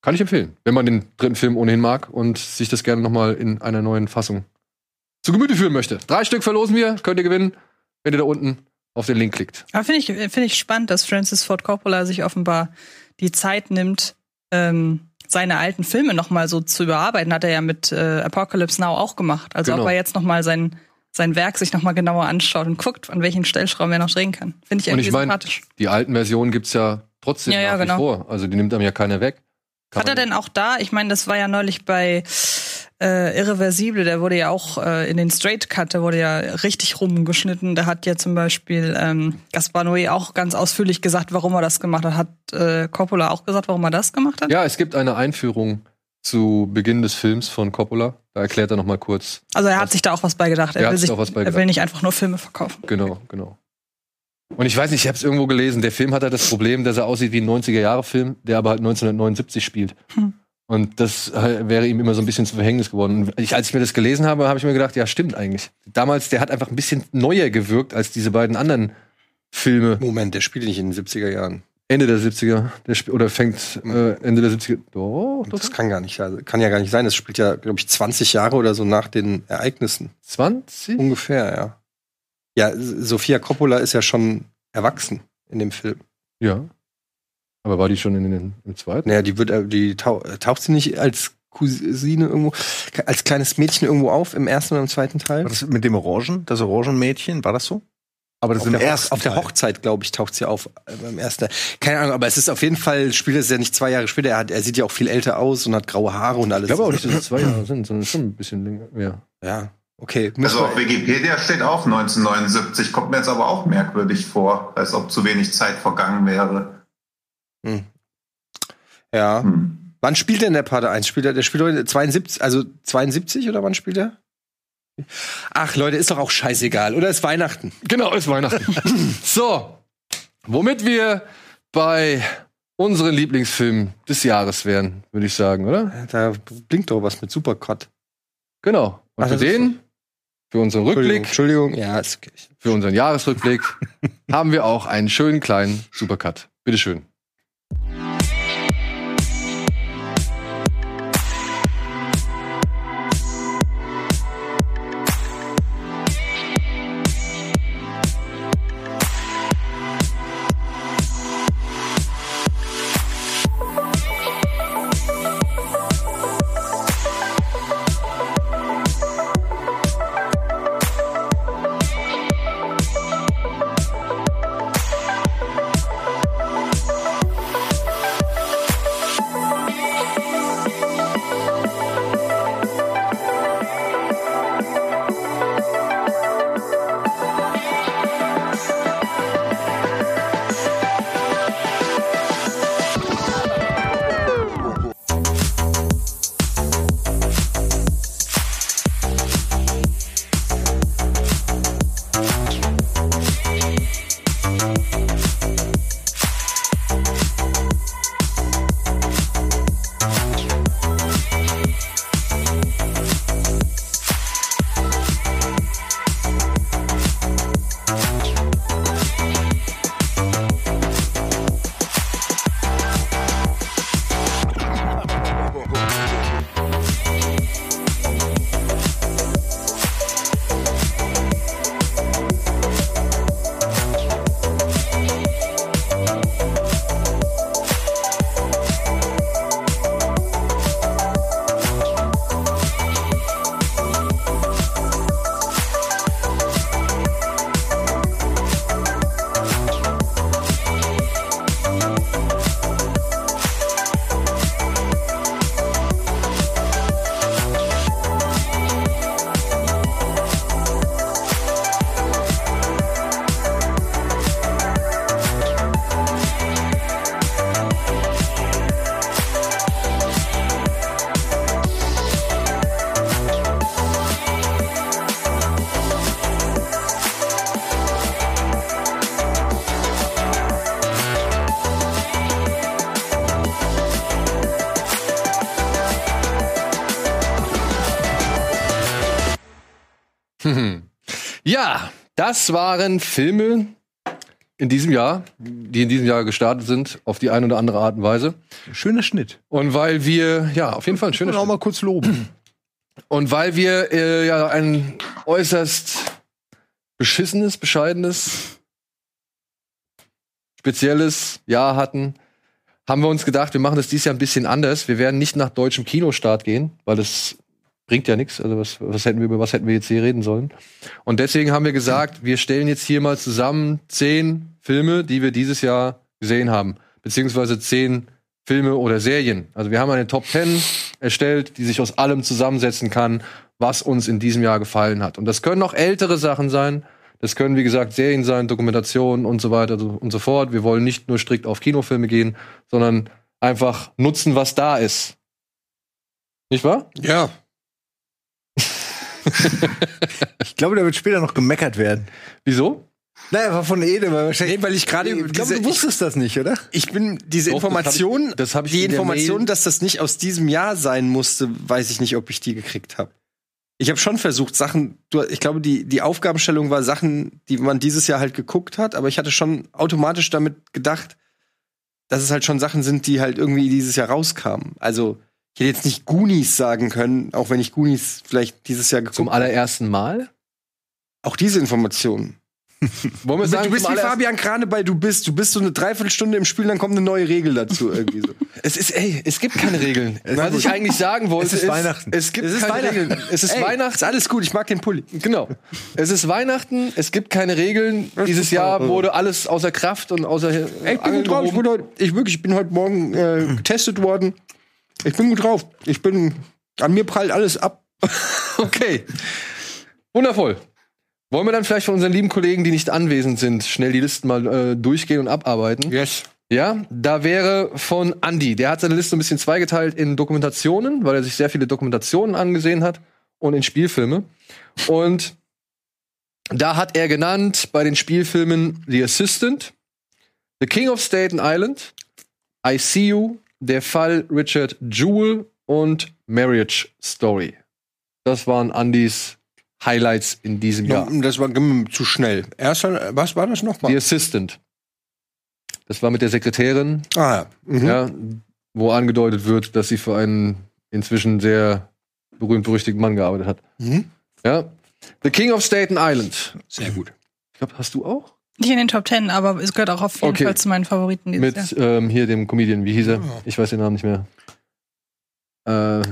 Kann ich empfehlen, wenn man den dritten Film ohnehin mag und sich das gerne noch mal in einer neuen Fassung zu Gemüte führen möchte. Drei Stück verlosen wir, könnt ihr gewinnen, wenn ihr da unten auf den Link klickt. Aber finde ich, finde ich spannend, dass Francis Ford Coppola sich offenbar die Zeit nimmt, ähm, seine alten Filme noch mal so zu überarbeiten. Hat er ja mit äh, Apocalypse Now auch gemacht. Also Genau. ob er jetzt noch mal sein, sein Werk sich noch mal genauer anschaut und guckt, an welchen Stellschrauben er noch drehen kann. Finde ich Und irgendwie ich meine, sympathisch. die alten Versionen gibt's ja trotzdem Ja, ja, nach wie genau. vor. Also die nimmt einem ja keiner weg. Kann Hat er denn auch da, ich meine, das war ja neulich bei äh, Irreversible, der wurde ja auch äh, in den Straight Cut, der wurde ja richtig rumgeschnitten. Da hat ja zum Beispiel ähm, Gaspar Noé auch ganz ausführlich gesagt, warum er das gemacht hat. Hat äh, Coppola auch gesagt, warum er das gemacht hat? Ja, es gibt eine Einführung zu Beginn des Films von Coppola. Da erklärt er noch mal kurz. Also er hat sich da auch was bei gedacht. Er Er, will, sich er will nicht einfach nur Filme verkaufen. Genau, genau. Und ich weiß nicht, ich habe es irgendwo gelesen, der Film hat halt das Problem, dass er aussieht wie ein 90er-Jahre-Film, der aber halt 1979 spielt. Hm. Und das äh, wäre ihm immer so ein bisschen zu Verhängnis geworden. Und ich, als ich mir das gelesen habe, habe ich mir gedacht, ja, stimmt eigentlich. Damals, der hat einfach ein bisschen neuer gewirkt als diese beiden anderen Filme. Moment, der spielt nicht in den 70er Jahren. Ende der 70er. Der oder fängt äh, Ende der 70er. Doch, doch. Das kann gar nicht, kann ja gar nicht sein. Das spielt ja, glaube ich, 20 Jahre oder so nach den Ereignissen. 20? Ungefähr, ja. Ja, Sophia Coppola ist ja schon erwachsen in dem Film. Ja. Aber war die schon in den, im zweiten? Naja, die wird, äh, die tau taucht sie nicht als Cousine irgendwo, als kleines Mädchen irgendwo auf im ersten oder im zweiten Teil? War das mit dem Orangen, das Orangenmädchen, war das so? Aber das auf, ist im der, ersten auf der. Hochzeit, glaube ich, taucht sie auf äh, beim ersten. Keine Ahnung, aber es ist auf jeden Fall, spielt es ja nicht zwei Jahre später. Er, hat, er sieht ja auch viel älter aus und hat graue Haare und alles. Ich glaube auch nicht, dass es zwei Jahre sind, sondern schon ein bisschen länger. Ja. Ja, okay. Also auf Wikipedia steht auch 1979, kommt mir jetzt aber auch merkwürdig vor, als ob zu wenig Zeit vergangen wäre. ja. Hm. Wann spielt denn der Pate 1? Spielt er, der spielt heute 72, also 72 oder wann spielt er? Ach Leute, ist doch auch scheißegal. Oder ist Weihnachten? Genau, ist Weihnachten. *laughs* so, womit wir bei unseren Lieblingsfilmen des Jahres wären, würde ich sagen, oder? Da blinkt doch was mit Supercut. Genau. Und Ach, für den, für unseren Rückblick, Entschuldigung, ja, ist okay. für unseren Jahresrückblick, *laughs* haben wir auch einen schönen kleinen Supercut. Bitteschön. Ja, das waren Filme in diesem Jahr, die in diesem Jahr gestartet sind, auf die eine oder andere Art und Weise. Schöner Schnitt. Und weil wir, ja, auf jeden Fall ein schöner Und auch Schnitt. mal kurz loben. Und weil wir äh, ja ein äußerst beschissenes, bescheidenes, spezielles Jahr hatten, haben wir uns gedacht, wir machen das dieses Jahr ein bisschen anders. Wir werden nicht nach deutschem Kinostart gehen, weil das bringt ja nichts. Also was, was hätten wir über was hätten wir jetzt hier reden sollen? Und deswegen haben wir gesagt, wir stellen jetzt hier mal zusammen zehn Filme, die wir dieses Jahr gesehen haben, beziehungsweise zehn Filme oder Serien. Also wir haben eine Top 10 erstellt, die sich aus allem zusammensetzen kann, was uns in diesem Jahr gefallen hat. Und das können auch ältere Sachen sein. Das können, wie gesagt, Serien sein, Dokumentationen und so weiter und so fort. Wir wollen nicht nur strikt auf Kinofilme gehen, sondern einfach nutzen, was da ist. Nicht wahr? Ja. *laughs* Ich glaube, da wird später noch gemeckert werden. Wieso? Naja, war von Ede, weil wahrscheinlich. Nee, weil ich gerade ich glaube, du wusstest das nicht, oder? Ich bin diese Doch, das hab Information, ich- das hab ich die in Information, dass das nicht aus diesem Jahr sein musste, weiß ich nicht, ob ich die gekriegt habe. Ich habe schon versucht, Sachen, du, ich glaube, die, die Aufgabenstellung war Sachen, die man dieses Jahr halt geguckt hat, aber ich hatte schon automatisch damit gedacht, dass es halt schon Sachen sind, die halt irgendwie dieses Jahr rauskamen. Also, ich hätte jetzt nicht Goonies sagen können, auch wenn ich Goonies vielleicht dieses Jahr geguckt Zum allerersten Mal? Auch diese Informationen. *laughs* Wollen wir Du, sagen, du bist wie Fabian Krane bei Du bist. Du bist so eine Dreiviertelstunde im Spiel, dann kommt eine neue Regel dazu irgendwie so. *laughs* Es ist, ey, es gibt keine Regeln. *laughs* Was ich eigentlich sagen wollte, Es ist Weihnachten. Es gibt Es ist keine Weihnachten. Regeln. Es ist Ey, Weihnachten. Ist alles gut, ich mag den Pulli. Genau. Es ist Weihnachten, es gibt keine Regeln. Dieses Jahr wurde alles außer Kraft und außer Ey, ich bin Angeln drauf. Ich, heute, ich wirklich, ich bin heute Morgen äh, getestet worden. Ich bin gut drauf. Ich bin, an mir prallt alles ab. *laughs* *laughs* Okay. Wundervoll. Wollen wir dann vielleicht von unseren lieben Kollegen, die nicht anwesend sind, schnell die Listen mal äh, durchgehen und abarbeiten? Yes. Ja, da wäre von Andy. Der hat seine Liste ein bisschen zweigeteilt in Dokumentationen, weil er sich sehr viele Dokumentationen angesehen hat und in Spielfilme. Und da hat er genannt bei den Spielfilmen The Assistant, The King of Staten Island, I See You, Der Fall Richard Jewell und Marriage Story. Das waren Andys Highlights in diesem Ja. Jahr. Das war zu schnell. Erst, was war das nochmal? The Assistant. Das war mit der Sekretärin, Ah, ja. Mhm. ja, wo angedeutet wird, dass sie für einen inzwischen sehr berühmt-berüchtigten Mann gearbeitet hat. Mhm. Ja. The King of Staten Island. Sehr gut. Ich glaube, hast du auch? Nicht in den Top Ten, aber es gehört auch auf jeden Okay. Fall zu meinen Favoriten dieses Mit Jahr. ähm, hier dem Comedian, wie hieß er? Ich weiß den Namen nicht mehr. Äh,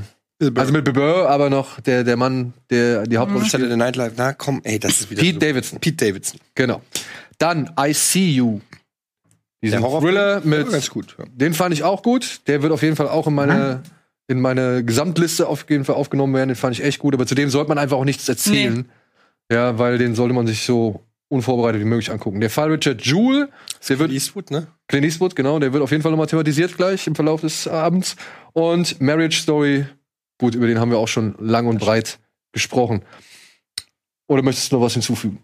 also mit Bieber, aber noch der, der Mann, der die Hauptrolle spielt. Saturday Night Live. Na komm, ey, das ist wieder Pete so. Davidson. Pete Davidson. Genau. Dann I See You. Diesen Der Thriller mit Ja, ganz gut. Ja. Den fand ich auch gut. Der wird auf jeden Fall auch in meine, in meine Gesamtliste auf jeden Fall aufgenommen werden. Den fand ich echt gut. Aber zu dem sollte man einfach auch nichts erzählen. Ja, weil den sollte man sich so unvorbereitet wie möglich angucken. Der Fall Richard Jewell, der wird Eastwood, ne? Clint Eastwood, genau, der wird auf jeden Fall nochmal thematisiert gleich im Verlauf des Abends. Und Marriage Story, gut, über den haben wir auch schon lang und breit gesprochen. Oder möchtest du noch was hinzufügen?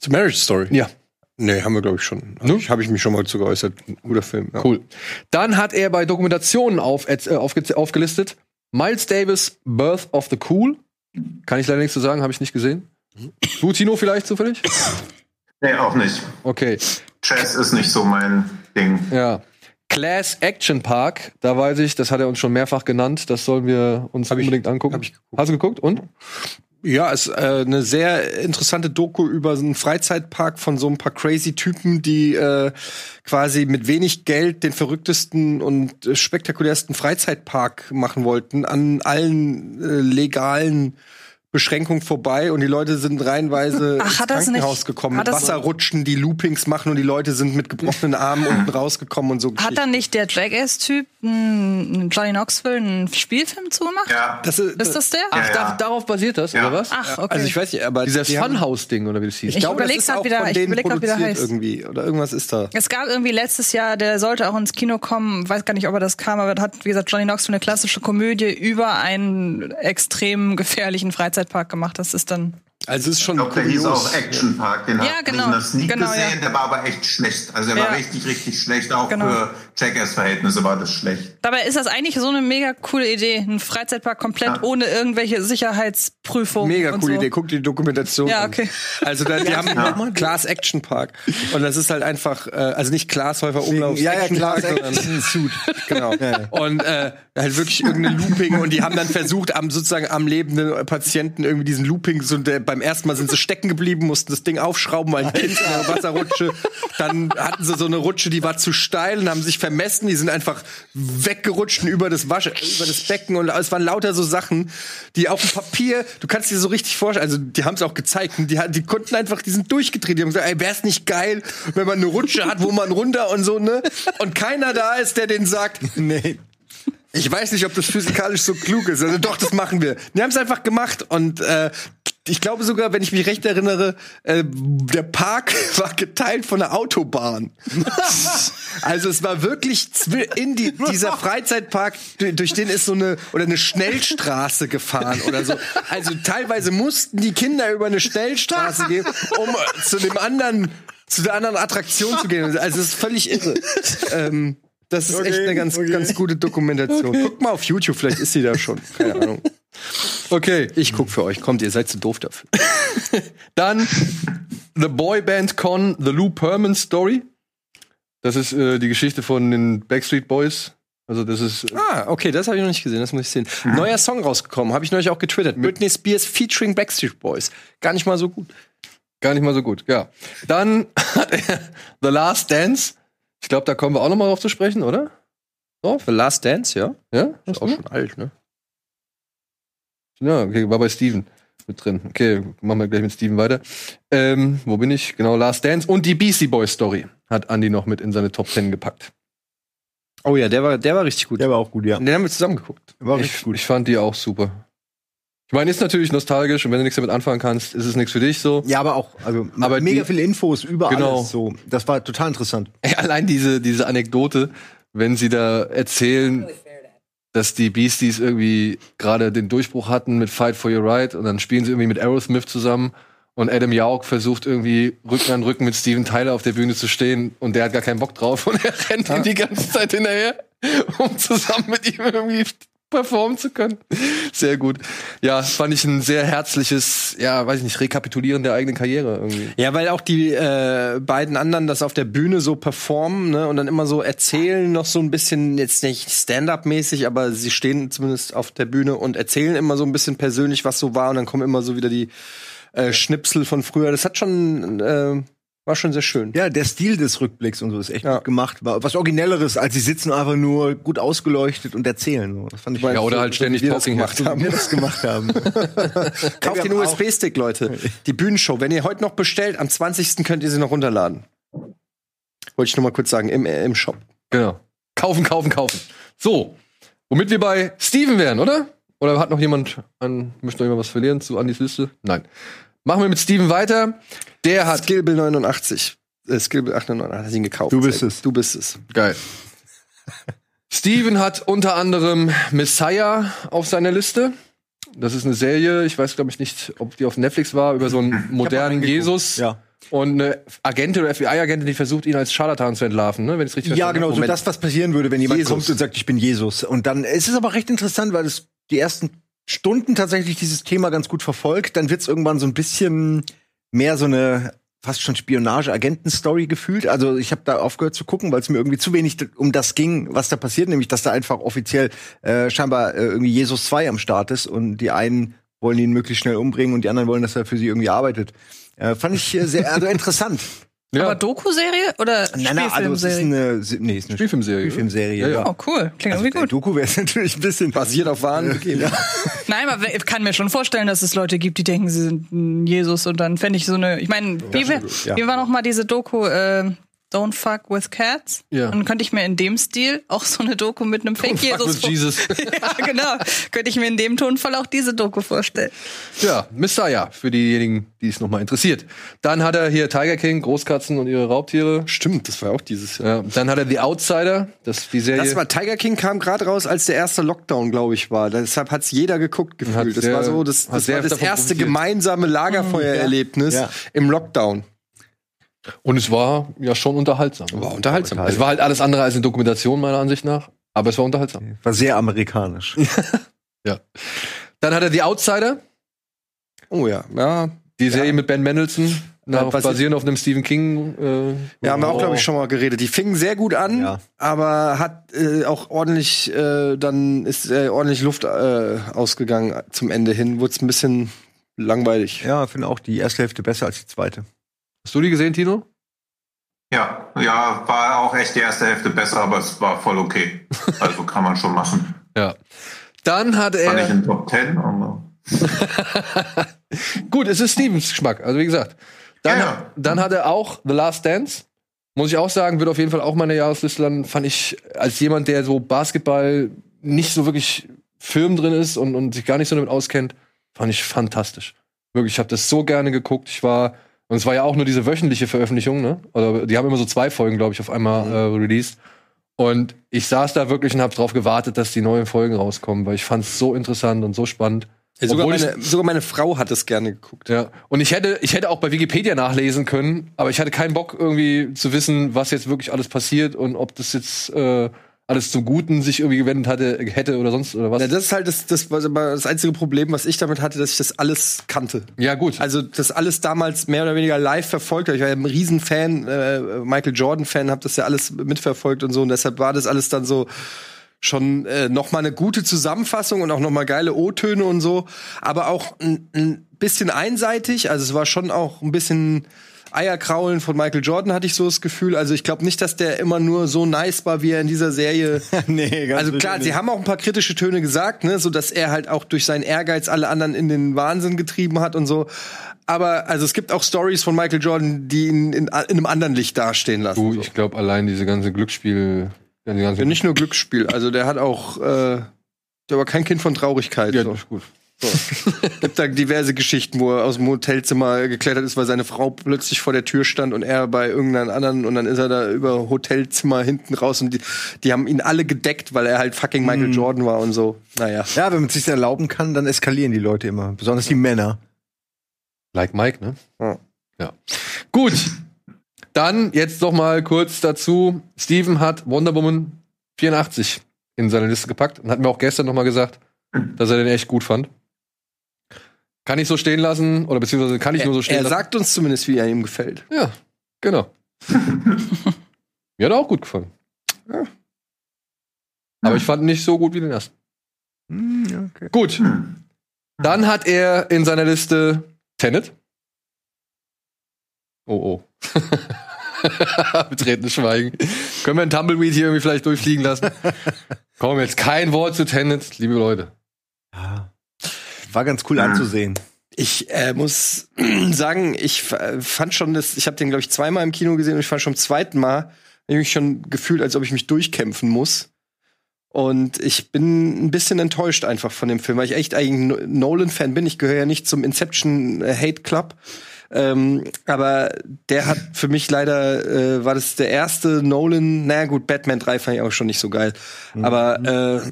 Zu Marriage Story. Ja. Nee, haben wir, glaube ich, schon. Ne? Ich, Habe ich mich schon mal zu geäußert. Ein guter Film. Ja. Cool. Dann hat er bei Dokumentationen auf, äh, aufge aufgelistet Miles Davis, Birth of the Cool. Kann ich leider nichts zu sagen, habe ich nicht gesehen. Du, Tino, vielleicht zufällig? Nee, auch nicht. Okay. Chess ist nicht so mein Ding. Ja. Class Action Park, da weiß ich, das hat er uns schon mehrfach genannt, das sollen wir uns Hab ich- unbedingt angucken. hab ich geguckt. Hast du geguckt? Und? Ja, ist äh, eine sehr interessante Doku über so einen Freizeitpark von so ein paar crazy Typen, die äh, quasi mit wenig Geld den verrücktesten und äh, spektakulärsten Freizeitpark machen wollten, an allen äh, legalen Beschränkungen vorbei und die Leute sind reihenweise Ach, ins hat das Krankenhaus nicht- gekommen, mit Wasserrutschen, die Loopings machen und die Leute sind mit gebrochenen Armen unten rausgekommen und so. Hat Geschichten. dann nicht der Jackass-Typ Johnny Knoxville einen Spielfilm zugemacht? Ja. das ist, Ist das der? Ach, Ja, da, ja. darauf basiert das, Ja. oder was? Ach, okay. Also ich weiß nicht, aber Dieses die Funhouse-Ding, oder wie das hieß. Ich glaube, das ist auch wieder- von ich denen überleg grad, wie der produziert heißt. irgendwie oder irgendwas ist da. Es gab irgendwie letztes Jahr, der sollte auch ins Kino kommen, weiß gar nicht, ob er das kam, aber hat, wie gesagt, Johnny Knoxville eine klassische Komödie über einen extrem gefährlichen Freizeitpark gemacht. Das ist dann. Also es ist schon Ich glaube, der hieß auch Action Park. Den Ja, hab genau. der Sneak Genau, gesehen. ja. Der war aber echt schlecht. Also der Ja. war richtig, richtig schlecht. Auch Genau. für Jackass-Verhältnisse war das schlecht. Dabei ist das eigentlich so eine mega coole Idee. Ein Freizeitpark komplett Ja. ohne irgendwelche Sicherheitsprüfungen. Mega und coole so. Idee. Guck dir die Dokumentation Ja, an. okay. Also da, die haben einen Class Action Park. Und das ist halt einfach, äh, also nicht Glashäufer Umlauf Ja, ja, Action Park, sondern Suit. *laughs* Genau. Und äh, halt wirklich irgendeine Looping und die haben dann versucht, am sozusagen am lebenden Patienten irgendwie diesen Looping, so der, beim ersten Mal sind sie stecken geblieben, mussten das Ding aufschrauben, weil ein Kind in einer Wasserrutsche. Dann hatten sie so eine Rutsche, die war zu steil und haben sich vermessen, die sind einfach weggerutscht über das Wasche, über das Becken und es waren lauter so Sachen, die auf dem Papier, du kannst dir so richtig vorstellen, also die haben es auch gezeigt, die, die konnten einfach, die sind durchgedreht, die haben gesagt, ey, wär's nicht geil, wenn man eine Rutsche hat, wo man runter und so, ne? Und keiner da ist, der denen sagt, Nee. Ich weiß nicht, ob das physikalisch so klug ist. Also doch, das machen wir. Wir haben es einfach gemacht und äh, ich glaube sogar, wenn ich mich recht erinnere, äh, der Park *laughs* war geteilt von der Autobahn. *laughs* also es war wirklich in die, dieser Freizeitpark, du- durch den ist so eine oder eine Schnellstraße gefahren oder so. Also teilweise mussten die Kinder über eine Schnellstraße *laughs* gehen, um äh, zu dem anderen zu der anderen Attraktion zu gehen. Also es ist völlig irre. ähm, das ist echt eine ganz, ganz gute Dokumentation. Guckt mal auf YouTube, vielleicht ist sie da schon. Keine Ahnung. Okay, Ich guck für euch. Kommt, ihr seid zu doof dafür. *laughs* dann The Boy Band Con, The Lou Perman Story. Das ist äh, die Geschichte von den Backstreet Boys. Also das ist äh, Ah, okay, das habe ich noch nicht gesehen, das muss ich sehen. Neuer Song rausgekommen, habe ich neulich auch getwittert. Britney Spears featuring Backstreet Boys. Gar nicht mal so gut. gar nicht mal so gut. Ja. Dann *laughs* hat er The Last Dance. Ich glaube, da kommen wir auch noch mal drauf zu sprechen, oder? The Last Dance, ja? Ja, Ist auch schon alt, ne? Ja, okay, war bei Steven mit drin. Okay, machen wir gleich mit Steven weiter. Ähm, wo bin ich? Genau, Last Dance und die Beastie Boys Story hat Andy noch mit in seine Top 10 gepackt. Oh ja, der war, der war richtig gut. Der war auch gut, ja. Den haben wir zusammen geguckt. War richtig Ich, gut. ich fand die auch super. Ich meine, ist natürlich nostalgisch und wenn du nichts damit anfangen kannst, ist es nichts für dich so. Ja, aber auch, also Aber mega die- viele Infos über Genau. alles so. Das war total interessant. Ey, Allein diese, diese Anekdote, wenn sie da erzählen, dass die Beasties irgendwie gerade den Durchbruch hatten mit Fight for Your Right und dann spielen sie irgendwie mit Aerosmith zusammen und Adam Yauch versucht irgendwie Rücken an Rücken mit Steven Tyler auf der Bühne zu stehen und der hat gar keinen Bock drauf *laughs* und er rennt ihm die ganze Zeit hinterher, um zusammen mit ihm irgendwie performen zu können. Sehr gut. Ja, fand ich ein sehr herzliches, ja, weiß ich nicht, Rekapitulieren der eigenen Karriere irgendwie. Ja, weil auch die äh, beiden anderen das auf der Bühne so performen ne, und dann immer so erzählen, noch so ein bisschen, jetzt nicht Stand-up-mäßig, aber sie stehen zumindest auf der Bühne und erzählen immer so ein bisschen persönlich, was so war und dann kommen immer so wieder die äh, Schnipsel von früher. Das hat schon, äh, war schon sehr schön. Ja, der Stil des Rückblicks und so ist echt Ja. gut gemacht. War was Originelleres, als sie sitzen einfach nur gut ausgeleuchtet und erzählen. So. Das fand ich Ja, oder halt ständig wir das Talking gemacht haben. *laughs* wir das gemacht haben. *laughs* Kauft den USB-Stick, Leute. *laughs* Die Bühnenshow. Wenn ihr heute noch bestellt, am 20. könnt ihr sie noch runterladen. Wollte ich nur mal kurz sagen, im, äh, im Shop. Genau. Kaufen, kaufen, kaufen. So, womit wir bei Steven wären, oder? Oder hat noch jemand an, möchte noch jemand was verlieren zu Andys Liste? Nein. Machen wir mit Steven weiter. Der hat, Skillbill 89. Äh, Skillbill 89 hat ihn gekauft. Du bist es. Du bist es. geil. Steven hat unter anderem Messiah auf seiner Liste. Das ist eine Serie, ich weiß glaube ich nicht, ob die auf Netflix war, über so einen modernen Jesus. Ja. Und eine Agentin oder FBI-Agentin, die versucht, ihn als Scharlatan zu entlarven, ne? wenn ich es richtig Ja, verstanden genau, habe. so das, was passieren würde, wenn jemand Jesus. kommt und sagt, ich bin Jesus. Und dann es ist aber recht interessant, weil es die ersten Stunden tatsächlich dieses Thema ganz gut verfolgt. Dann wird es irgendwann so ein bisschen mehr so eine fast schon Spionage-Agenten-Story gefühlt. Also ich habe da aufgehört zu gucken, weil es mir irgendwie zu wenig um das ging, was da passiert, nämlich dass da einfach offiziell äh, scheinbar äh, irgendwie Jesus 2 am Start ist und die einen wollen ihn möglichst schnell umbringen und die anderen wollen, dass er für sie irgendwie arbeitet. Äh, fand ich äh, sehr also interessant. Ja. Aber Doku-Serie oder Nein, nein, also es ist eine, nee, es ist eine Spielfilmserie? Spielfilmserie. Ja, ja. oh, cool. Klingt irgendwie Bei gut. Doku wäre es *laughs* natürlich ein bisschen Basiert auf wahren Begebenheiten. *laughs* Nein, aber ich kann mir schon vorstellen, dass es Leute gibt, die denken, sie sind ein Jesus und dann fände ich so eine. Ich meine, wie, wir- ja. wie war noch mal diese Doku äh, Don't Fuck with Cats? Ja. Und könnte ich mir in dem Stil auch so eine Doku mit einem Fake Fuck Jesus with Jesus. *laughs* ja, genau. Könnte ich mir in dem Tonfall auch diese Doku vorstellen. Ja, Messiah, für diejenigen, die es nochmal interessiert. Dann hat er hier Tiger King, Großkatzen und ihre Raubtiere. Stimmt, das war auch dieses Jahr. Ja, dann hat er The Outsider, das die Serie. Das war Tiger King kam gerade raus, als der erste Lockdown, glaube ich, war. Deshalb hat's jeder geguckt gefühlt. Hat das sehr- war so das, hat das, sehr war das erste profitiert. gemeinsame Lagerfeuererlebnis Ja. im Lockdown. Und es war ja schon unterhaltsam. War unterhaltsam. Es war halt alles andere als eine Dokumentation, meiner Ansicht nach. Aber es war unterhaltsam. war sehr amerikanisch. *laughs* Dann hat er The Outsider, Oh ja, ja. die Serie mit Ben Mendelsohn, nach, basiert- basierend auf einem Stephen King. Äh, Ja, haben wir auch, glaube ich, schon mal geredet. Die fingen sehr gut an, Ja. aber hat äh, auch ordentlich, äh, dann ist äh, ordentlich Luft äh, ausgegangen zum Ende hin. Wurde es ein bisschen langweilig. Ja, finde auch die erste Hälfte besser als die zweite. Hast du die gesehen, Tino? Ja, ja, war auch echt die erste Hälfte besser, aber es war voll okay. Also kann man schon machen. *laughs* Ja. Dann hat War nicht er. in Top 10, aber *laughs* Gut, es ist Stevens Geschmack. Also wie gesagt. Dann, Ja, ja. dann hat er auch The Last Dance. Muss ich auch sagen, wird auf jeden Fall auch meine Jahresliste landen. Fand ich als jemand, der so Basketball nicht so wirklich Film drin ist und, und sich gar nicht so damit auskennt, fand ich fantastisch. Wirklich, ich habe das so gerne geguckt. Ich war, und es war ja auch nur diese wöchentliche Veröffentlichung, ne? Oder die haben immer so zwei Folgen, glaube ich, auf einmal äh, released. Und ich saß da wirklich und habe darauf gewartet, dass die neuen Folgen rauskommen, weil ich fand es so interessant und so spannend. Ja, sogar, Obwohl ich- meine, sogar meine Frau hat es gerne geguckt. Ja, und ich hätte, ich hätte auch bei Wikipedia nachlesen können, aber ich hatte keinen Bock irgendwie zu wissen, was jetzt wirklich alles passiert und ob das jetzt äh, alles zum Guten sich irgendwie gewendet hatte, hätte oder sonst oder was. Ja, das ist halt das, das, das einzige Problem, was ich damit hatte, dass ich das alles kannte. Ja, gut. Also das alles damals mehr oder weniger live verfolgt habe. Ich war ja ein Riesenfan, äh, Michael Jordan-Fan, habe das ja alles mitverfolgt und so. Und deshalb war das alles dann so schon äh, noch mal eine gute Zusammenfassung und auch noch mal geile O-Töne und so. Aber auch ein, ein bisschen einseitig. Also es war schon auch ein bisschen Eierkraulen von Michael Jordan, hatte ich so das Gefühl. Also ich glaube nicht, dass der immer nur so nice war, wie er in dieser Serie *laughs* nee, ganz also klar, sie haben auch ein paar kritische Töne gesagt, ne, so dass er halt auch durch seinen Ehrgeiz alle anderen in den Wahnsinn getrieben hat und so. Aber also es gibt auch Stories von Michael Jordan, die ihn in, in einem anderen Licht dastehen lassen. du, so. ich glaube allein diese ganze Glücksspiel, ja, die ganze Ja, nicht nur Glücksspiel, also der hat auch, äh, der war kein Kind von Traurigkeit. ja, so. ist gut. *laughs* gibt da diverse Geschichten, wo er aus dem Hotelzimmer geklettert ist, weil seine Frau plötzlich vor der Tür stand und er bei irgendeinem anderen und dann ist er da über Hotelzimmer hinten raus und die, die haben ihn alle gedeckt, weil er halt fucking Michael Jordan war und so. Naja. Ja, wenn man es sich erlauben kann, dann eskalieren die Leute immer. Besonders die Männer. Like Mike, ne? Ja. Ja. Gut. Dann jetzt noch mal kurz dazu. Steven hat Wonder Woman 84 in seine Liste gepackt und hat mir auch gestern noch mal gesagt, dass er den echt gut fand. Kann ich so stehen lassen oder beziehungsweise kann ich nur so stehen er lassen? sagt uns zumindest, wie er ihm gefällt. Ja, genau. *laughs* Mir hat er auch gut gefallen. Ja. Aber ich fand ihn nicht so gut wie den ersten. Hm, okay. Gut. Dann hat er in seiner Liste Tenet. Oh, oh. *laughs* Betretenes Schweigen. Können wir einen Tumbleweed hier irgendwie vielleicht durchfliegen lassen? *laughs* Komm, jetzt kein Wort zu Tenet, liebe Leute. Ja. War ganz cool anzusehen. Ich äh, muss *clears throat* sagen, ich f- fand schon das, ich habe den glaube ich zweimal im Kino gesehen und ich fand schon zum zweiten Mal, hab ich mich schon gefühlt, als ob ich mich durchkämpfen muss. Und ich bin ein bisschen enttäuscht einfach von dem Film, weil ich echt eigentlich ein Nolan-Fan bin. Ich gehöre ja nicht zum Inception äh, Hate Club. Ähm, aber der hat für mich leider, äh, war das der erste Nolan, naja gut, Batman 3 fand ich auch schon nicht so geil. Aber äh,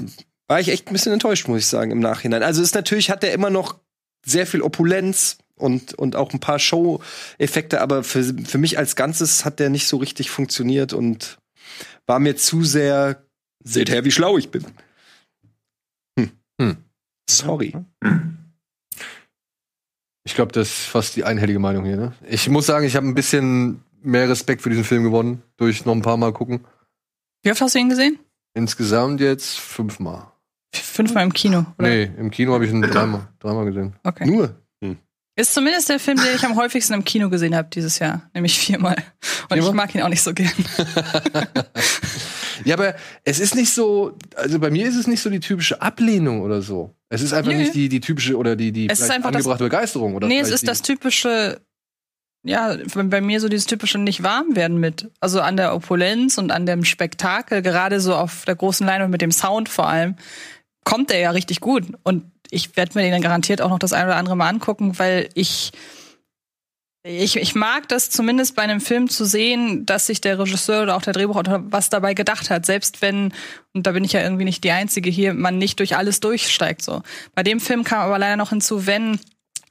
war ich echt ein bisschen enttäuscht, muss ich sagen, im Nachhinein. Also ist natürlich, hat er immer noch sehr viel Opulenz und, und auch ein paar Show-Effekte, aber für, für mich als Ganzes hat der nicht so richtig funktioniert und war mir zu sehr, seht her, wie schlau ich bin. Hm. Hm. Sorry. Ich glaube, das ist fast die einhellige Meinung hier. Ne? Ich muss sagen, ich habe ein bisschen mehr Respekt für diesen Film gewonnen, durch noch ein paar Mal gucken. Wie oft hast du ihn gesehen? Insgesamt jetzt fünfmal. Fünfmal im Kino, oder? Nee, im Kino habe ich ihn dreimal, dreimal gesehen. Okay. Nur. Ist zumindest der Film, den ich am häufigsten im Kino gesehen habe dieses Jahr, nämlich viermal. Und ich Viermal? mag ihn auch nicht so gern. *laughs* Ja, aber es ist nicht so, also bei mir ist es nicht so die typische Ablehnung oder so. Es ist einfach Nö. nicht die, die typische oder die, die Es ist einfach das- angebrachte Begeisterung. Oder nee, es ist das typische, ja, bei bei mir so dieses typische nicht warm werden mit. Also an der Opulenz und an dem Spektakel, gerade so auf der großen Leinwand mit dem Sound vor allem, kommt er ja richtig gut. Und ich werde mir den dann garantiert auch noch das ein oder andere Mal angucken, weil ich ich, ich mag das zumindest bei einem Film zu sehen, dass sich der Regisseur oder auch der Drehbuchautor was dabei gedacht hat. Selbst wenn, und da bin ich ja irgendwie nicht die Einzige hier, man nicht durch alles durchsteigt so. Bei dem Film kam aber leider noch hinzu, wenn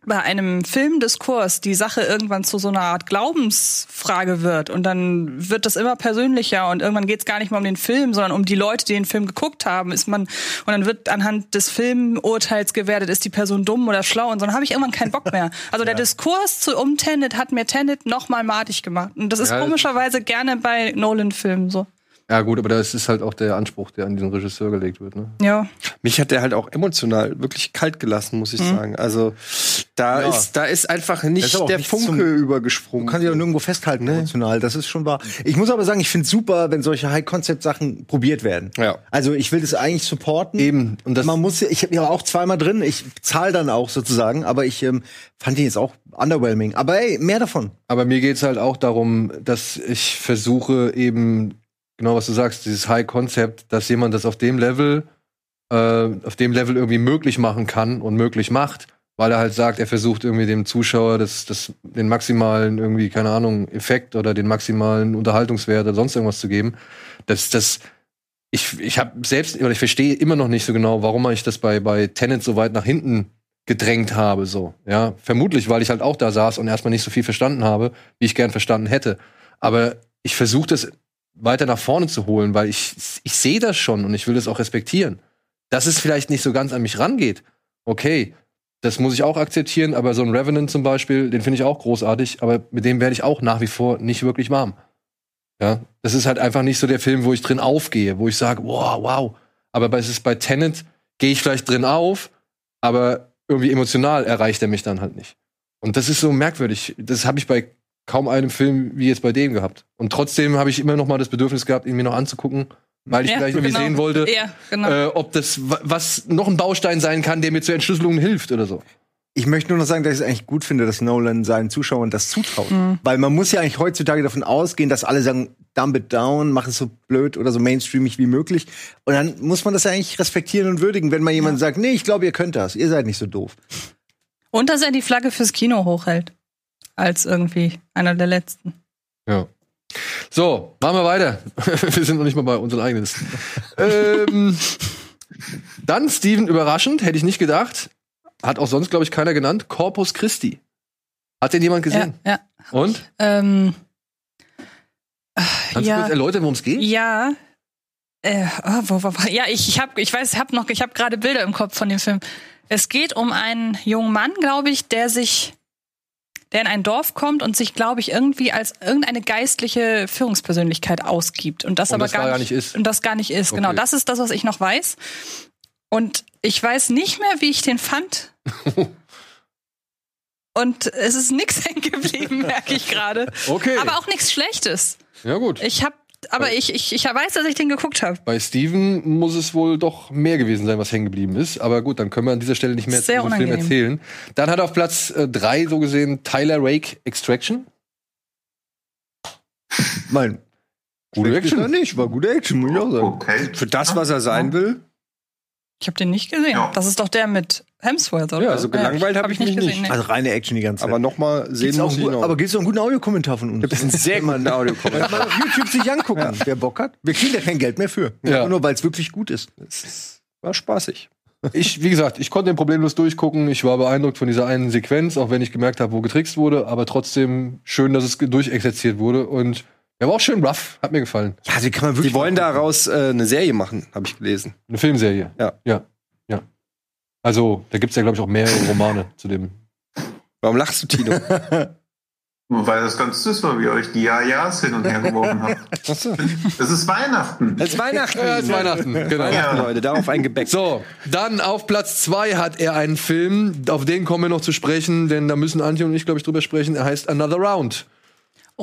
bei einem Filmdiskurs die Sache irgendwann zu so einer Art Glaubensfrage wird. Und dann wird das immer persönlicher und irgendwann geht es gar nicht mehr um den Film, sondern um die Leute, die den Film geguckt haben, ist man und dann wird anhand des Filmurteils gewertet, ist die Person dumm oder schlau und so, dann habe ich irgendwann keinen Bock mehr. Also der Diskurs zu um Tenet hat mir Tenet noch mal matig gemacht. Und das ist Ja, komischerweise gerne bei Nolan-Filmen so. Ja, gut, aber das ist halt auch der Anspruch, der an diesen Regisseur gelegt wird. Ne? Ja. Mich hat der halt auch emotional wirklich kalt gelassen, muss ich sagen. Also da Ja. ist da ist einfach nicht ist der Funke zum- übergesprungen. Man kann sich auch nirgendwo festhalten emotional. Das ist schon wahr. Ich muss aber sagen, ich finde super, wenn solche High-Concept-Sachen probiert werden. Ja. Also ich will das eigentlich supporten. Eben. Und das, Man muss, ja- ich habe ja auch zweimal drin. Ich zahle dann auch sozusagen, aber ich ähm, fand ihn jetzt auch underwhelming. Aber ey, mehr davon. aber mir geht's halt auch darum, dass ich versuche eben, genau was du sagst, dieses High-Concept, dass jemand das auf dem Level äh, auf dem Level irgendwie möglich machen kann und möglich macht, weil er halt sagt, er versucht irgendwie dem Zuschauer das, das, den maximalen irgendwie, keine Ahnung, Effekt oder den maximalen Unterhaltungswert oder sonst irgendwas zu geben. Das, das, ich, ich habe selbst, oder ich verstehe immer noch nicht so genau, warum ich das bei, bei Tenet so weit nach hinten gedrängt habe, so. Ja, vermutlich, weil ich halt auch da saß und erstmal nicht so viel verstanden habe, wie ich gern verstanden hätte. Aber ich versuche das weiter nach vorne zu holen, weil ich, ich sehe das schon und ich will das auch respektieren. Dass es vielleicht nicht so ganz an mich rangeht. Okay, das muss ich auch akzeptieren, aber so ein Revenant zum Beispiel, den finde ich auch großartig, aber mit dem werde ich auch nach wie vor nicht wirklich warm. Ja, das ist halt einfach nicht so der Film, wo ich drin aufgehe, wo ich sage, wow, wow. Aber bei, bei Tenet, gehe ich vielleicht drin auf, aber irgendwie emotional erreicht er mich dann halt nicht. Und das ist so merkwürdig. Das habe ich bei kaum einem Film wie jetzt bei dem gehabt. Und trotzdem habe ich immer noch mal das Bedürfnis gehabt, ihn mir noch anzugucken, weil ich Ja, vielleicht irgendwie genau. sehen wollte, Ja, genau. äh, ob das wa- was noch ein Baustein sein kann, der mir zur Entschlüsselung hilft oder so. Ich möchte nur noch sagen, dass ich es eigentlich gut finde, dass Nolan seinen Zuschauern das zutraut. Weil man muss ja eigentlich heutzutage davon ausgehen, dass alle sagen, dumb it down, mach es so blöd oder so mainstreamig wie möglich. Und dann muss man das ja eigentlich respektieren und würdigen, wenn mal jemand sagt, nee, ich glaube, ihr könnt das, ihr seid nicht so doof. Und dass er die Flagge fürs Kino hochhält. Als irgendwie einer der letzten. Ja. So, machen wir weiter. *laughs* wir sind noch nicht mal bei unseren eigenen Listen. ähm, dann, Steven, überraschend, hätte ich nicht gedacht. Hat auch sonst, glaube ich, keiner genannt. Corpus Christi. Hat den jemand Ja, gesehen? ja. Und? Ähm, Kannst Ja. du kurz erläutern, worum es geht? ja. Äh, oh, wo, wo, wo, ja, ich, ich habe, ich weiß, hab noch, ich habe gerade Bilder im Kopf von dem Film. Es geht um einen jungen Mann, glaube ich, der sich, der in ein Dorf kommt und sich, glaube ich, irgendwie als irgendeine geistliche Führungspersönlichkeit ausgibt und das Und aber das gar, gar nicht, ist. und das gar nicht ist. Genau, Okay. das ist das, was ich noch weiß. Und ich weiß nicht mehr, wie ich den fand. *laughs* Und es ist nichts *laughs* hängen geblieben, merke ich gerade. Okay. Aber auch nichts Schlechtes. Ja, gut. Ich habe, aber ich, ich, ich weiß, dass ich den geguckt habe. Bei Steven muss es wohl doch mehr gewesen sein, was hängen geblieben ist. Aber gut, dann können wir an dieser Stelle nicht mehr zu diesem Film unangenehm. erzählen. Dann hat auf Platz äh, drei so gesehen Tyler Rake Extraction. Mein, Gute Action. nicht, war gute Action, muss ich auch sagen. Okay. Für das, was er sein will. Ich habe den nicht gesehen. Ja. Das ist doch der mit Hemsworth, oder? Ja, also gelangweilt hab ich mich nicht. nee. Also reine Action die ganze Zeit. Aber nochmal sehen muss ich noch. aber gibt es einen guten Audiokommentar von uns? Gibt es einen sehr guten Audiokommentar. Kann man auf YouTube sich angucken, wer Bock hat. Wir kriegen da kein Geld mehr für. Ja. Nur weil es wirklich gut ist. War spaßig. Ich, wie gesagt, ich konnte den problemlos durchgucken. Ich war beeindruckt von dieser einen Sequenz, auch wenn ich gemerkt habe, wo getrickst wurde. Aber trotzdem schön, dass es durchexerziert wurde. Und er war auch schön rough. Hat mir gefallen. Ja, also kann man wirklich. Die wollen daraus äh, eine Serie machen, habe ich gelesen. Eine Filmserie. Ja. Ja. Ja. Also, da gibt's ja, glaube ich, auch mehrere Romane zu dem. Warum lachst du, Tino? *laughs* Weil das ganz süß war, wie ihr euch die Ja-Ja's hin und her geworfen habt. *laughs* Es ist Weihnachten. Es ist Weihnachten. Ja, es ist Weihnachten, genau. Weihnachten, Leute, darauf ein Gebäck. So, dann auf Platz zwei hat er einen Film, auf den kommen wir noch zu sprechen, denn da müssen Antje und ich, glaube ich, drüber sprechen. Er heißt Another Round.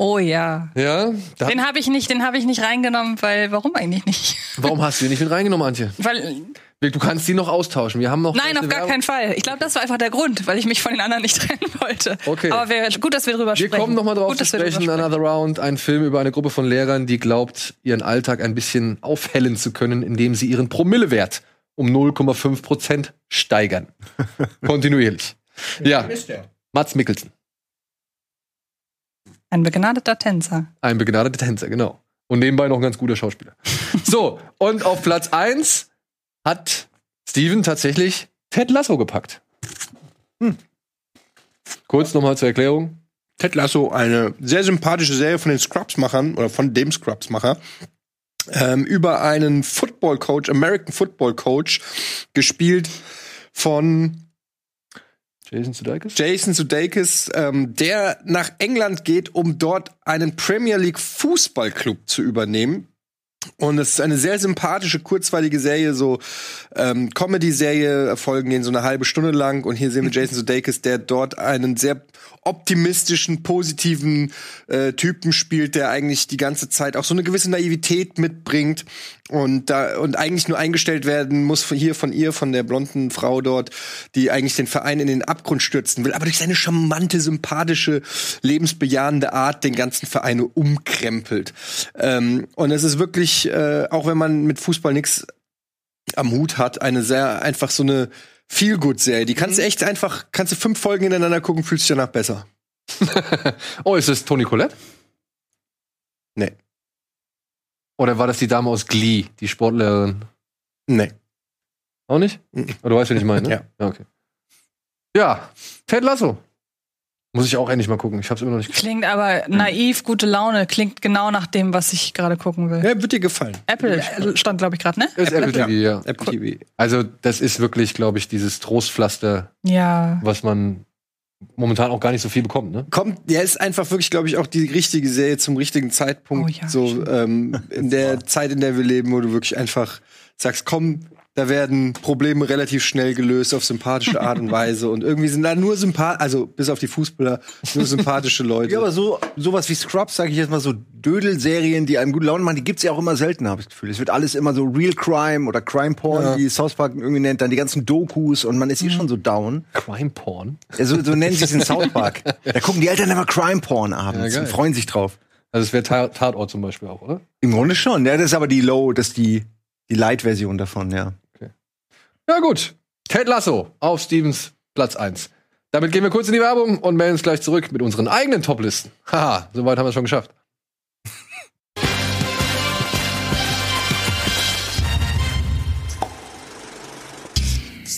Oh ja. Ja? Da, Den habe ich nicht, den habe ich nicht reingenommen, weil warum eigentlich nicht? warum hast du ihn nicht mit reingenommen, Antje? Weil Du kannst die noch austauschen. Wir haben noch. nein, auf gar Werbung. keinen Fall. Ich glaube, das war einfach der Grund, weil ich mich von den anderen nicht *laughs* trennen wollte. Okay. Aber wir, gut, dass wir drüber Wir sprechen. kommen noch mal drauf gut, zu wir drüber sprechen. Another Round, ein Film über eine Gruppe von Lehrern, die glaubt, ihren Alltag ein bisschen aufhellen zu können, indem sie ihren Promillewert um 0,5 Prozent steigern. *laughs* Kontinuierlich. Ja. Mats Mikkelsen. Ein begnadeter Tänzer. Ein begnadeter Tänzer, genau. Und nebenbei noch ein ganz guter Schauspieler. *laughs* so, und auf Platz 1 hat Steven tatsächlich Ted Lasso gepackt. Hm. Kurz nochmal zur Erklärung. Ted Lasso, eine sehr sympathische Serie von den Scrubs-Machern oder von dem Scrubs-Macher. Ähm, über einen Football-Coach, American Football-Coach, gespielt von Jason Sudeikis? Jason Sudeikis, ähm, der nach England geht, um dort einen Premier League Fußballclub zu übernehmen. Und es ist eine sehr sympathische, kurzweilige Serie, so ähm, Comedy-Serie, folgen gehen so eine halbe Stunde lang. Und hier sehen wir Jason Sudeikis, der dort einen sehr optimistischen, positiven äh, Typen spielt, der eigentlich die ganze Zeit auch so eine gewisse Naivität mitbringt und da und eigentlich nur eingestellt werden muss von hier von ihr, von der blonden Frau dort, die eigentlich den Verein in den Abgrund stürzen will, aber durch seine charmante, sympathische, lebensbejahende Art den ganzen Verein umkrempelt. Ähm, und es ist wirklich, äh, auch wenn man mit Fußball nichts am Hut hat. Eine sehr, einfach so eine Feel-Good-Serie. Die kannst du echt einfach, kannst du fünf Folgen hintereinander gucken, fühlst dich danach besser. *laughs* Oh, ist das Toni Collette? Nee. Oder war das die Dame aus Glee, die Sportlehrerin? Nee. Auch nicht? Mhm. Aber du weißt, wen ich meine, ne? Ja. Okay. Ja, Ted Lasso. Muss ich auch endlich mal gucken. Ich hab's immer noch nicht Klingt aber naiv, gute Laune. Klingt genau nach dem, was ich gerade gucken will. Ja, wird dir gefallen. Apple äh, stand, glaube ich, gerade, ne? Ist Apple TV, ja. Apple TV. Also, das ist wirklich, glaube ich, dieses Trostpflaster, Ja. was man momentan auch gar nicht so viel bekommt, ne? Kommt, ja, ist einfach wirklich, glaube ich, auch die richtige Serie zum richtigen Zeitpunkt. Oh ja, so ähm, in der Zeit, in der wir leben, wo du wirklich einfach sagst, komm, da werden Probleme relativ schnell gelöst auf sympathische Art und Weise. Und irgendwie sind da nur sympath, also bis auf die Fußballer, nur sympathische Leute. Ja, aber so sowas wie Scrubs, sage ich jetzt mal so Dödel-Serien, die einem gute Laune machen, die gibt's ja auch immer selten, habe ich das Gefühl. Es wird alles immer so Real Crime oder Crime Porn, Ja. wie South Park irgendwie nennt, dann die ganzen Dokus und man ist Mhm. hier schon so down. Crime Porn. Ja, so, so nennen sie es in South *laughs* Park. Da gucken die Eltern immer Crime Porn abends Ja, und freuen sich drauf. Also, es wäre Ta- Tatort zum Beispiel auch, oder? Im Grunde schon. Ja, das ist aber die Low, das ist die, die Light-Version davon, ja. Ja, gut. Ted Lasso auf Stevens Platz 1. Damit gehen wir kurz in die Werbung und melden uns gleich zurück mit unseren eigenen Toplisten. *laughs* Haha, soweit haben wir es schon geschafft. *laughs*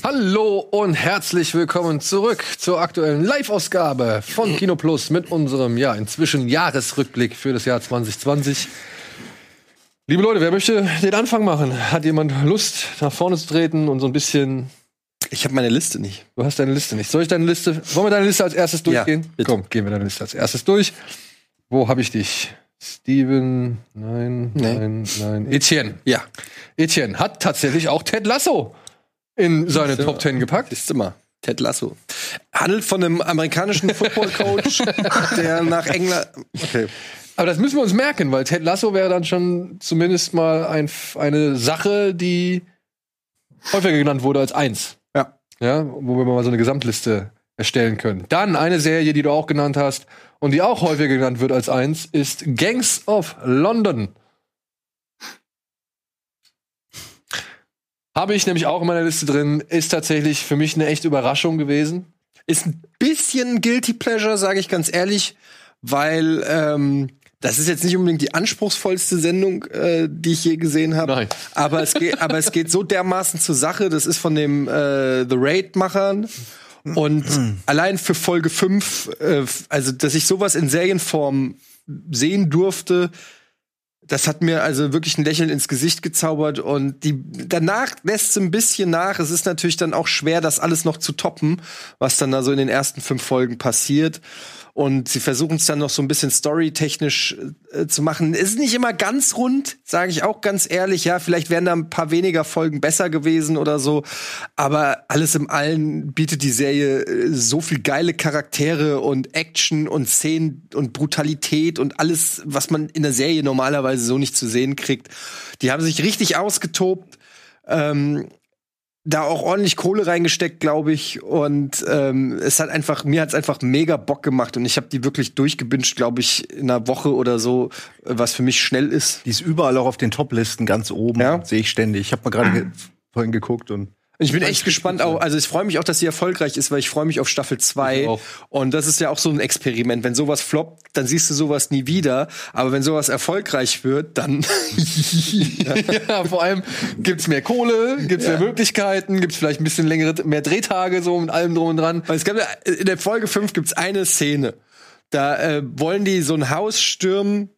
Hallo und herzlich willkommen zurück zur aktuellen Live-Ausgabe von Kino Plus mit unserem ja inzwischen Jahresrückblick für das Jahr 2020. Liebe Leute, wer möchte den Anfang machen? Hat jemand Lust, nach vorne zu treten und so ein bisschen. Ich habe meine Liste nicht. Du hast deine Liste nicht. Soll ich deine Liste. Wollen wir deine Liste als erstes Ja, durchgehen? bitte. Komm, gehen wir deine Liste als erstes durch. Wo habe ich dich? Steven, nein, Nee. nein, nein. Etienne. Ja. Etienne hat tatsächlich auch Ted Lasso in seine. Top Ten gepackt. Ist immer. Ted Lasso. Handelt von einem amerikanischen Football-Coach, *laughs* der nach England. Okay. Aber das müssen wir uns merken, weil Ted Lasso wäre dann schon zumindest mal ein, eine Sache, die häufiger genannt wurde als eins. Ja. Ja, wo wir mal so eine Gesamtliste erstellen können. Dann eine Serie, die du auch genannt hast und die auch häufiger genannt wird als eins, ist Gangs of London. Habe ich nämlich auch in meiner Liste drin, ist tatsächlich für mich eine echte Überraschung gewesen. Ist ein bisschen Guilty Pleasure, sage ich ganz ehrlich, weil ähm, das ist jetzt nicht unbedingt die anspruchsvollste Sendung, äh, die ich je gesehen habe. Aber es geht, aber es geht so dermaßen zur Sache. Das ist von dem äh, The Raid-Machern. Und allein für Folge 5, äh, also dass ich sowas in Serienform sehen durfte, das hat mir also wirklich ein Lächeln ins Gesicht gezaubert und die danach lässt es ein bisschen nach. Es ist natürlich dann auch schwer, das alles noch zu toppen, was dann da so in den ersten fünf Folgen passiert. Und sie versuchen es dann noch so ein bisschen storytechnisch äh, zu machen. Ist nicht immer ganz rund, sage ich auch ganz ehrlich. Ja, vielleicht wären da ein paar weniger Folgen besser gewesen oder so. Aber alles im Allen bietet die Serie äh, so viel geile Charaktere und Action und Szenen und Brutalität und alles, was man in der Serie normalerweise so nicht zu sehen kriegt. Die haben sich richtig ausgetobt. Ähm, da auch ordentlich Kohle reingesteckt, glaube ich. Und ähm, es hat einfach, mir hat es einfach mega Bock gemacht und ich habe die wirklich durchgebinged, glaube ich, in einer Woche oder so, was für mich schnell ist. Die ist überall auch auf den Top-Listen ganz oben. Ja. Sehe ich ständig. Ich habe mal gerade *clears throat* ge vorhin geguckt und Ich bin echt gespannt auch, also ich freue mich auch, dass sie erfolgreich ist, weil ich freue mich auf Staffel 2. Ich auch. Und das ist ja auch so ein Experiment. Wenn sowas floppt, dann siehst du sowas nie wieder. Aber wenn sowas erfolgreich wird, dann *laughs* ja, vor allem gibt's mehr Kohle, gibt's mehr Möglichkeiten, gibt's vielleicht ein bisschen längere, mehr Drehtage so mit allem drum und dran. Weil es gab ja, in der Folge 5 gibt's eine Szene. Da äh, wollen die so ein Haus stürmen.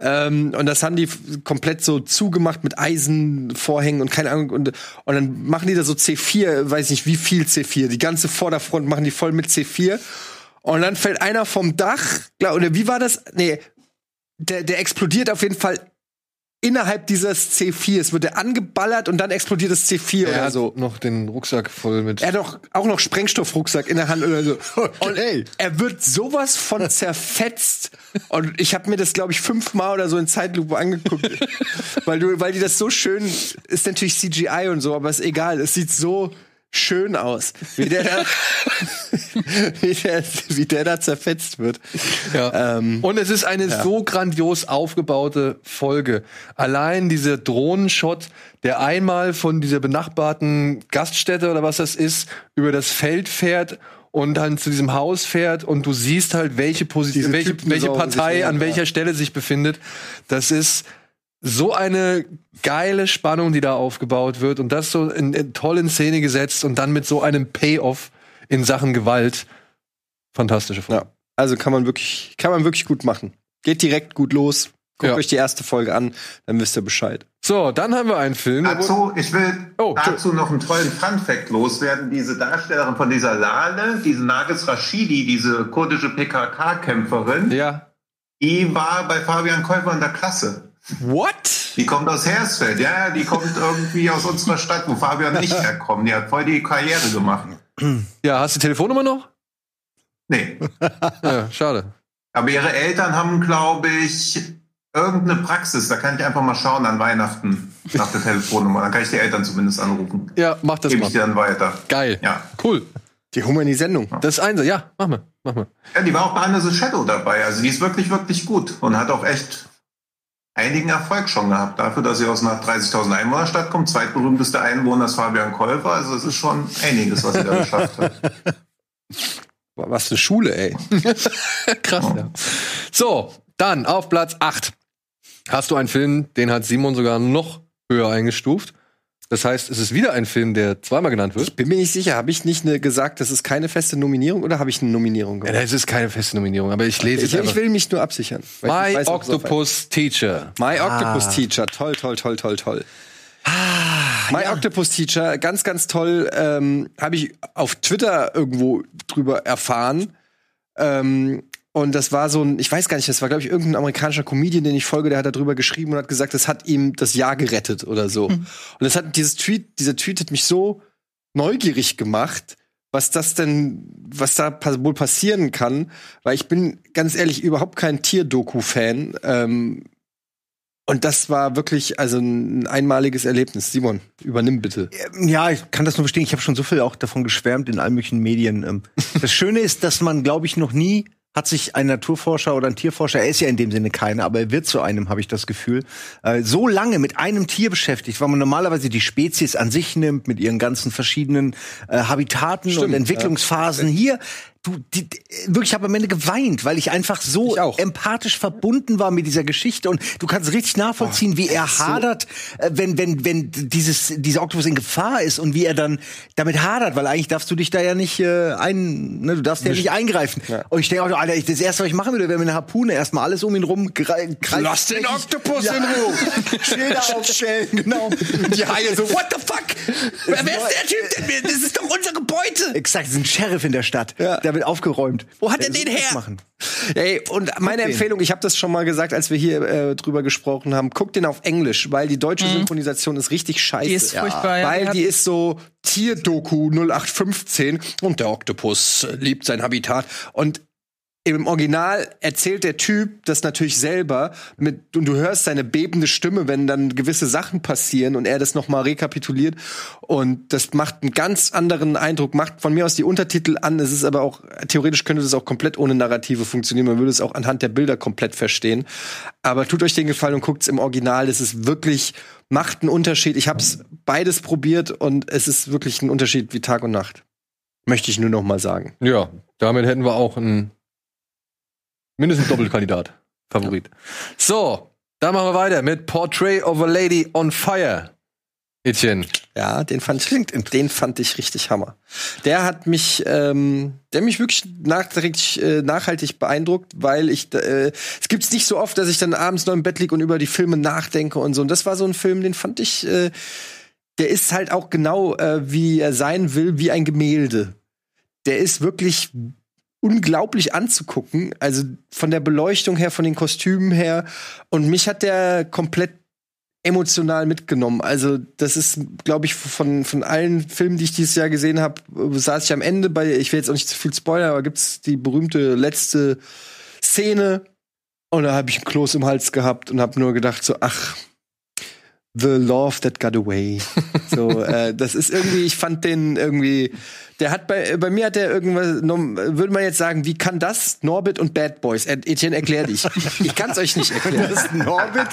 Ähm, und das haben die komplett so zugemacht mit Eisenvorhängen und keine Ahnung. Und, und dann machen die da so C4, weiß nicht wie viel C4. Die ganze Vorderfront machen die voll mit C4. Und dann fällt einer vom Dach. glaub- Oder wie war das? Nee, der, der explodiert auf jeden Fall innerhalb dieses C4. Es wird der angeballert und dann explodiert das C4 Er oder hat so. noch den Rucksack voll mit. Er hat doch auch noch Sprengstoffrucksack in der Hand oder so. *laughs* Und er wird sowas von *laughs* zerfetzt. Und ich habe mir das, glaube ich, fünfmal oder so in Zeitlupe angeguckt. *laughs* weil, du, weil die das so schön, ist natürlich CGI und so, aber ist egal. Es sieht so schön aus. Wie der da, *laughs* wie der, wie der da zerfetzt wird. Ja. Ähm, Und es ist eine so grandios aufgebaute Folge. Allein dieser Drohnenshot, der einmal von dieser benachbarten Gaststätte oder was das ist, über das Feld fährt und dann zu diesem Haus fährt und du siehst halt, welche Position, welche, welche Partei an welcher ja. Stelle sich befindet. Das ist so eine geile Spannung, die da aufgebaut wird und das so in, in toll in Szene gesetzt und dann mit so einem Payoff in Sachen Gewalt. Fantastische Folge. Ja. Also kann man wirklich, kann man wirklich gut machen. Geht direkt gut los. Guckt Ja. euch die erste Folge an, dann wisst ihr Bescheid. So, dann haben wir einen Film. Dazu, ich will Oh, dazu noch einen tollen Funfact loswerden. Diese Darstellerin von dieser Lale, diese Nagis Rashidi, diese kurdische PKK-Kämpferin, Ja. die war bei Fabian Käufer in der Klasse. What? Die kommt aus Hersfeld, ja, ja, die kommt irgendwie aus unserer Stadt, wo Fabian nicht herkommt. Die hat voll die Karriere gemacht. Ja, hast du die Telefonnummer noch? Nee. Ja, schade. Aber ihre Eltern haben, glaube ich, irgendeine Praxis. Da kann ich einfach mal schauen an Weihnachten nach der Telefonnummer. Dann kann ich die Eltern zumindest anrufen. Ja, mach das Gebe mal. ich dir dann weiter. Geil. Ja. Cool. Die holen wir in die Sendung. Das ist eins. Ja, mach mal. Mach mal. Ja, die war auch bei the Shadow dabei. Also die ist wirklich, wirklich gut und hat auch echt einigen Erfolg schon gehabt. Dafür, dass sie aus einer 30.000 Einwohnerstadt kommt, zweitberühmteste Einwohner ist Fabian Käufer. Also es ist schon einiges, was sie da geschafft hat. *laughs* Was eine Schule, ey. *laughs* Krass, ja. So, dann auf Platz 8 hast du einen Film, den hat Simon sogar noch höher eingestuft. Das heißt, es ist wieder ein Film, der zweimal genannt wird. Bin mir nicht sicher, habe ich nicht ne, gesagt, das ist keine feste Nominierung oder habe ich eine Nominierung Ja, gemacht? es ist keine feste Nominierung, aber ich lese Ich, jetzt ich will mich nur absichern. ich My weiß, es Octopus Teacher. My Octopus Teacher, toll, toll, toll, toll, toll. My Octopus Teacher, ganz, ganz toll. Ähm, Habe ich auf Twitter irgendwo drüber erfahren. Ähm, und das war so ein, ich weiß gar nicht, das war, glaube ich, irgendein amerikanischer Comedian, den ich folge, der hat darüber geschrieben und hat gesagt, das hat ihm das Jahr gerettet oder so. Und das hat dieses Tweet, dieser Tweet hat mich so neugierig gemacht, was das denn, was da pa- wohl passieren kann, weil ich bin ganz ehrlich überhaupt kein Tierdoku-Fan. Ähm, und das war wirklich also ein einmaliges Erlebnis. Simon, übernimm bitte. Ja, ich kann das nur verstehen. Ich habe schon so viel auch davon geschwärmt in allen möglichen Medien. Ähm, *laughs* Das Schöne ist, dass man, glaube ich, noch nie hat sich ein Naturforscher oder ein Tierforscher, er ist ja in dem Sinne keiner, aber er wird zu einem, habe ich das Gefühl, äh, so lange mit einem Tier beschäftigt, weil man normalerweise die Spezies an sich nimmt, mit ihren ganzen verschiedenen äh, Habitaten und Entwicklungsphasen. Hier, du, die, wirklich, ich habe am Ende geweint, weil ich einfach so Ich empathisch verbunden war mit dieser Geschichte und du kannst richtig nachvollziehen, wie er hadert, äh, wenn wenn wenn dieses dieser Oktopus in Gefahr ist und wie er dann damit hadert, weil eigentlich darfst du dich da ja nicht äh, ein, ne, du darfst ja nicht eingreifen. Und ich denke auch, Alter, ich, das erste, was ich machen würde, wäre mit einer Harpune erstmal alles um ihn rum gre- kreisen. Lass den Oktopus in Ruhe. *laughs* Schilder aufstellen, *laughs* genau. Die Haie so, what the fuck? Wer ist der Typ denn? *laughs* Das ist doch unsere Beute. Exakt, das ist ein Sheriff in der Stadt. Ja. Der wird aufgeräumt. Wo hat er den her? Machen. Ey, und meine den. Empfehlung, ich habe das schon mal gesagt, als wir hier äh, drüber gesprochen haben, guckt den auf Englisch, weil die deutsche Synchronisation ist richtig scheiße. Die ist furchtbar, ja. Weil Die ist so Tierdoku 0815 und der Oktopus liebt sein Habitat und im Original erzählt der Typ das natürlich selber mit und du hörst seine bebende Stimme, wenn dann gewisse Sachen passieren und er das noch mal rekapituliert und das macht einen ganz anderen Eindruck, macht von mir aus die Untertitel an. Es ist aber auch theoretisch könnte das auch komplett ohne Narrative funktionieren. Man würde es auch anhand der Bilder komplett verstehen. Aber tut euch den Gefallen und guckt's im Original. Es ist wirklich macht einen Unterschied. Ich habe es beides probiert und es ist wirklich ein Unterschied wie Tag und Nacht. Möchte ich nur noch mal sagen. Ja, damit hätten wir auch einen mindestens Doppelkandidat. *laughs* Favorit. So, dann machen wir weiter mit Portrait of a Lady on Fire. Etienne. Ja, den fand ich, den fand ich richtig Hammer. Der hat mich, ähm, der mich wirklich nachträglich, äh, nachhaltig beeindruckt, weil ich, äh, es gibt's nicht so oft, dass ich dann abends noch im Bett lieg und über die Filme nachdenke und so. Und das war so ein Film, den fand ich, äh, der ist halt auch genau, äh, wie er sein will, wie ein Gemälde. Der ist wirklich unglaublich anzugucken, also von der Beleuchtung her, von den Kostümen her. Und mich hat der komplett emotional mitgenommen. Also das ist, glaube ich, von, von allen Filmen, die ich dieses Jahr gesehen habe, saß ich am Ende bei, ich will jetzt auch nicht zu viel spoilern, aber gibt's die berühmte letzte Szene und da habe ich einen Kloß im Hals gehabt und habe nur gedacht so, ach, the love that got away. *laughs* So, äh, das ist irgendwie, ich fand den irgendwie, der hat bei, bei mir hat der irgendwas, würde man jetzt sagen, wie kann das Norbit und Bad Boys? Etienne, erklär dich. Ich kann es euch nicht erklären. Das ist Norbit.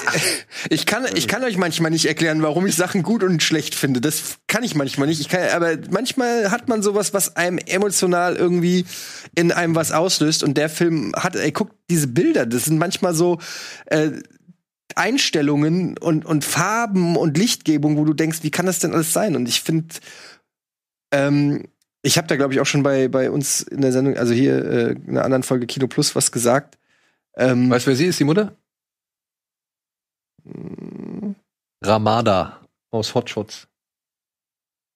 Ich kann, ich kann euch manchmal nicht erklären, warum ich Sachen gut und schlecht finde. Das kann ich manchmal nicht. Ich kann, aber manchmal hat man sowas, was einem emotional irgendwie in einem was auslöst. Und der Film hat, ey, guckt diese Bilder. Das sind manchmal so äh, Einstellungen und, und Farben und Lichtgebung, wo du denkst, wie kann das denn alles sein? Und ich finde, ähm, ich habe da glaube ich auch schon bei bei uns in der Sendung, also hier äh, in einer anderen Folge Kino Plus was gesagt. Ähm, Weißt du, wer sie ist, die Mutter? Ramada aus Hot Shots.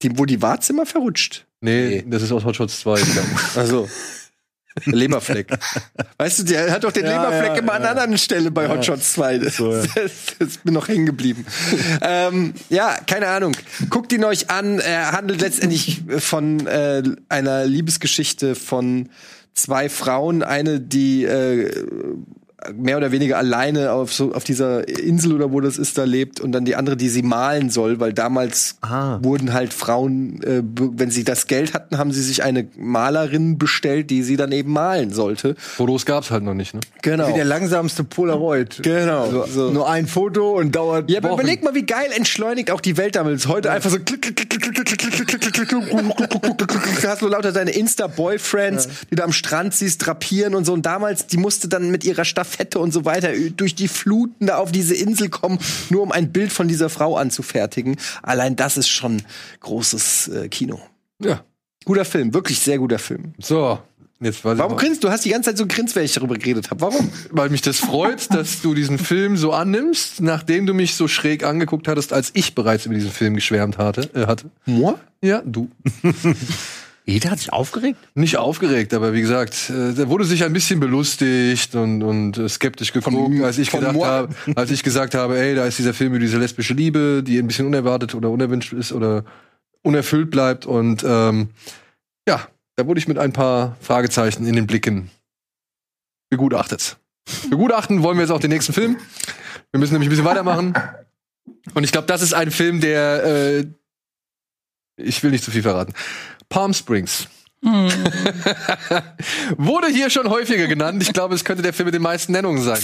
die, wo die Warze immer verrutscht. Nee, das ist aus Hot Shots 2. Also. *laughs* Leberfleck. weißt du, der hat doch den Ja, Leberfleck ja, immer an ja. einer anderen Stelle bei Hot Shots 2. Das, *laughs* das, das ist mir noch hängen geblieben. ähm, ja, keine Ahnung. Guckt ihn euch an. Er handelt letztendlich von äh, einer Liebesgeschichte von zwei Frauen. Eine, die äh, mehr oder weniger alleine auf, so, auf dieser Insel oder wo das ist, da lebt. Und dann die andere, die sie malen soll, weil damals Ah. wurden halt Frauen, äh, wenn sie das Geld hatten, haben sie sich eine Malerin bestellt, die sie dann eben malen sollte. Fotos gab's halt noch nicht, ne? Genau. Wie der langsamste Polaroid. Genau. Also, So. Nur ein Foto und dauert. Ja, aber überleg mal, wie geil entschleunigt auch die Welt damals. Heute einfach so klick, klick, klick, klick, klick, klick, klick, klick, klick, klick, klick, klick, klick, klick, hast du lauter deine Insta-Boyfriends, die du am Strand siehst, drapieren und so. Und damals, die musste dann mit ihrer Stafette und so weiter durch die Fluten da auf diese Insel kommen, nur um ein Bild von dieser Frau anzufertigen. Allein das ist schon großes äh, Kino. Ja. Guter Film, wirklich sehr guter Film. So, jetzt weiß Warum grinst du? Du hast die ganze Zeit so grinst, wenn ich darüber geredet habe. Warum? weil mich das freut, dass du diesen Film so annimmst, nachdem du mich so schräg angeguckt hattest, als ich bereits über diesen Film geschwärmt hatte. Äh, hatte. Moi? Ja, du. Jeder hat sich aufgeregt. Nicht aufgeregt, aber wie gesagt, äh, da wurde sich ein bisschen belustigt und, und äh, skeptisch geguckt, als ich gedacht habe, als ich gesagt habe, ey, da ist dieser Film über diese lesbische Liebe, die ein bisschen unerwartet oder unerwünscht ist oder unerfüllt bleibt und ähm, ja, da wurde ich mit ein paar Fragezeichen in den Blicken begutachtet. Begutachten wollen wir jetzt auch den nächsten Film. Wir müssen nämlich ein bisschen weitermachen. Und ich glaube, das ist ein Film, der äh, ich will nicht zu viel verraten. Palm Springs. *laughs* Wurde hier schon häufiger genannt. Ich glaube, es könnte der Film mit den meisten Nennungen sein.